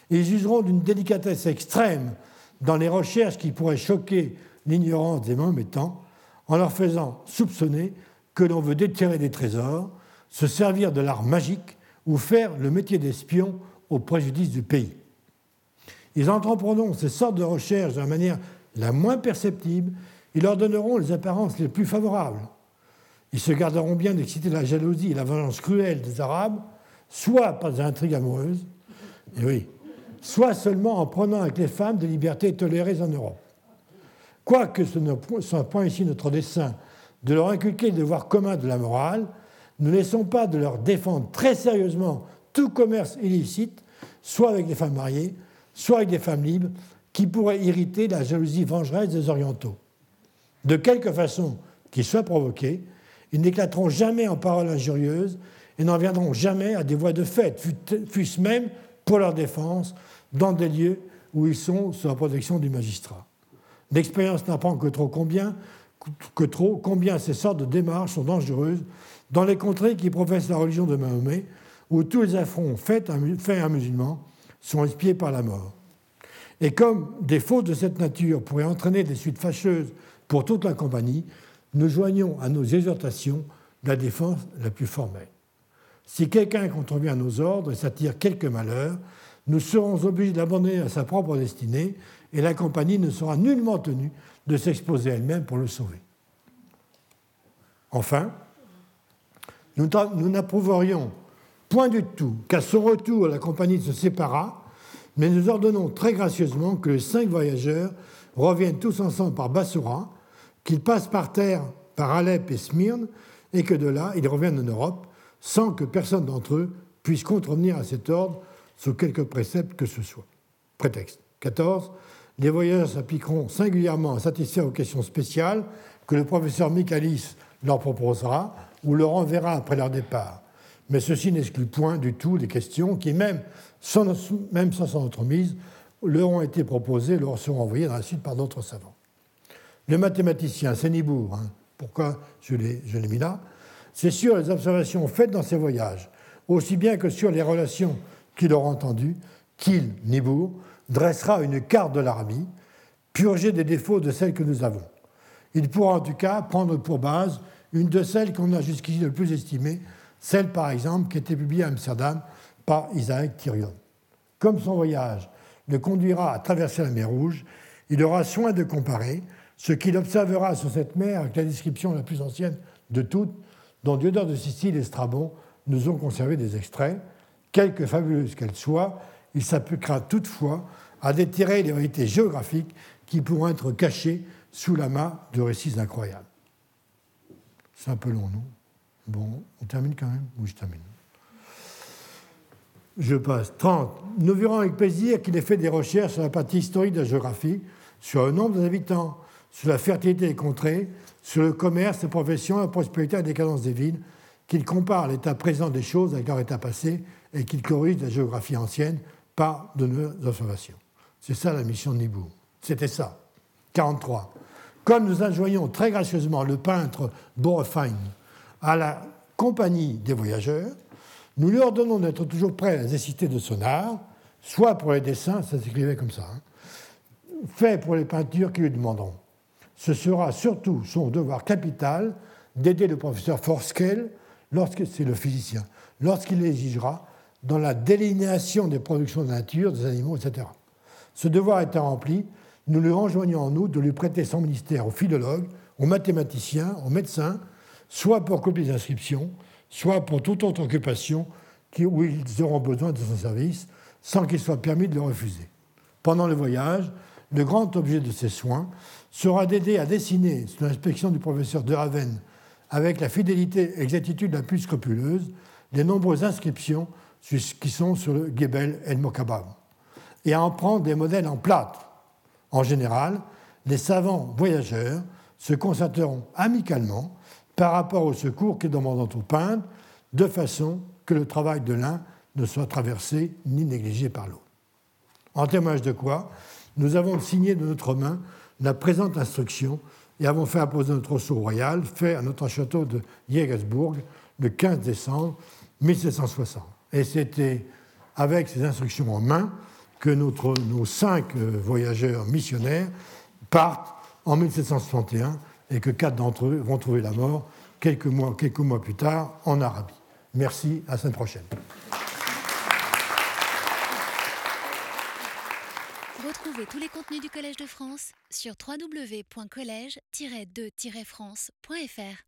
ils useront d'une délicatesse extrême dans les recherches qui pourraient choquer l'ignorance des Mahométans, en leur faisant soupçonner que l'on veut déterrer des trésors, se servir de l'art magique ou faire le métier d'espion au préjudice du pays. Ils entreprendront ces sortes de recherches de la manière la moins perceptible, ils leur donneront les apparences les plus favorables. Ils se garderont bien d'exciter la jalousie et la vengeance cruelle des Arabes, soit par des intrigues amoureuses, soit seulement en prenant avec les femmes des libertés tolérées en Europe. Quoique ce ne soit point ici notre dessein de leur inculquer le devoir commun de la morale, ne laissons pas de leur défendre très sérieusement tout commerce illicite, soit avec des femmes mariées, soit avec des femmes libres, qui pourraient irriter la jalousie vengeresse des Orientaux. De quelque façon qu'ils soient provoqués, ils n'éclateront jamais en paroles injurieuses et n'en viendront jamais à des voies de fait, fût-ce même pour leur défense, dans des lieux où ils sont sous la protection du magistrat. L'expérience n'apprend que trop combien, que trop combien ces sortes de démarches sont dangereuses dans les contrées qui professent la religion de Mahomet, où tous les affronts faits à un musulman sont espiés par la mort. Et comme des fautes de cette nature pourraient entraîner des suites fâcheuses pour toute la compagnie, nous joignons à nos exhortations la défense la plus formelle. Si quelqu'un contrevient à nos ordres et s'attire quelque malheur, nous serons obligés d'abandonner à sa propre destinée et la compagnie ne sera nullement tenue de s'exposer elle-même pour le sauver. Enfin, nous n'approuverions point du tout qu'à son retour la compagnie se séparât, mais nous ordonnons très gracieusement que les cinq voyageurs reviennent tous ensemble par Bassoura, qu'ils passent par terre par Alep et Smyrne, et que de là ils reviennent en Europe, sans que personne d'entre eux puisse contrevenir à cet ordre sous quelque précepte que ce soit. Prétexte. 14. Les voyageurs s'appliqueront singulièrement à satisfaire aux questions spéciales que le professeur Michaelis leur proposera ou leur enverra après leur départ. Mais ceci n'exclut point du tout les questions qui, même sans, même son entremise, leur ont été proposées, leur seront envoyées dans la suite par d'autres savants. Le mathématicien, c'est Nibourg, hein. pourquoi je l'ai mis là C'est sur les observations faites dans ses voyages, aussi bien que sur les relations qu'il aura entendues, qu'il, Nibourg, dressera une carte de l'armée, purgée des défauts de celle que nous avons. Il pourra en tout cas prendre pour base une de celles qu'on a jusqu'ici le plus estimées, celle par exemple qui été publiée à Amsterdam par Isaac Thirion. Comme son voyage le conduira à traverser la mer Rouge, il aura soin de comparer ce qu'il observera sur cette mer avec la description la plus ancienne de toutes, dont Diodore de Sicile et Strabon nous ont conservé des extraits. Quelque fabuleuse qu'elle soit, il s'appliquera toutefois à déterrer les vérités géographiques qui pourront être cachées sous l'amas de récits incroyables. C'est un peu long, non? Bon, on termine quand même? Oui, je termine. Je passe. 30. Nous verrons avec plaisir qu'il ait fait des recherches sur la partie historique de la géographie, sur le nombre d'habitants, sur la fertilité des contrées, sur le commerce, les professions, la prospérité et la décadence des villes, qu'il compare l'état présent des choses avec leur état passé et qu'il corrige la géographie ancienne par de nouvelles observations. C'est ça la mission de Nibourg. C'était ça. 43. Comme nous enjoignons très gracieusement le peintre Borefein à la compagnie des voyageurs, nous lui ordonnons d'être toujours prêt à la nécessité de son art, soit pour les dessins, ça s'écrivait comme ça, hein, fait pour les peintures qui lui demanderont. Ce sera surtout son devoir capital d'aider le professeur Forskel, lorsque c'est le physicien, lorsqu'il l'exigera dans la délinéation des productions de nature, des animaux, etc. Ce devoir étant rempli, nous lui enjoignons en nous de lui prêter son ministère aux philologues, aux mathématiciens, aux médecins, soit pour copier les inscriptions, soit pour toute autre occupation où ils auront besoin de son service, sans qu'il soit permis de le refuser. Pendant le voyage, le grand objet de ces soins sera d'aider à dessiner, sous l'inspection du professeur de Raven, avec la fidélité et l'exactitude la plus scrupuleuse, les nombreuses inscriptions qui sont sur le Gebel El Mokabam, et à en prendre des modèles en plâtre. En général, les savants voyageurs se concentreront amicalement par rapport au secours qu'ils demandent au peintre, de façon que le travail de l'un ne soit traversé ni négligé par l'autre. En témoignage de quoi, nous avons signé de notre main la présente instruction et avons fait apposer notre rosseau royal, fait à notre château de Jägersburg le 15 décembre 1760. Et c'était avec ces instructions en main que nos cinq euh, voyageurs missionnaires partent en 1761 et que quatre d'entre eux vont trouver la mort quelques mois, quelques mois plus tard en Arabie. Merci, à la semaine prochaine. Retrouvez tous les contenus du Collège de France sur www.colège-2-france.fr.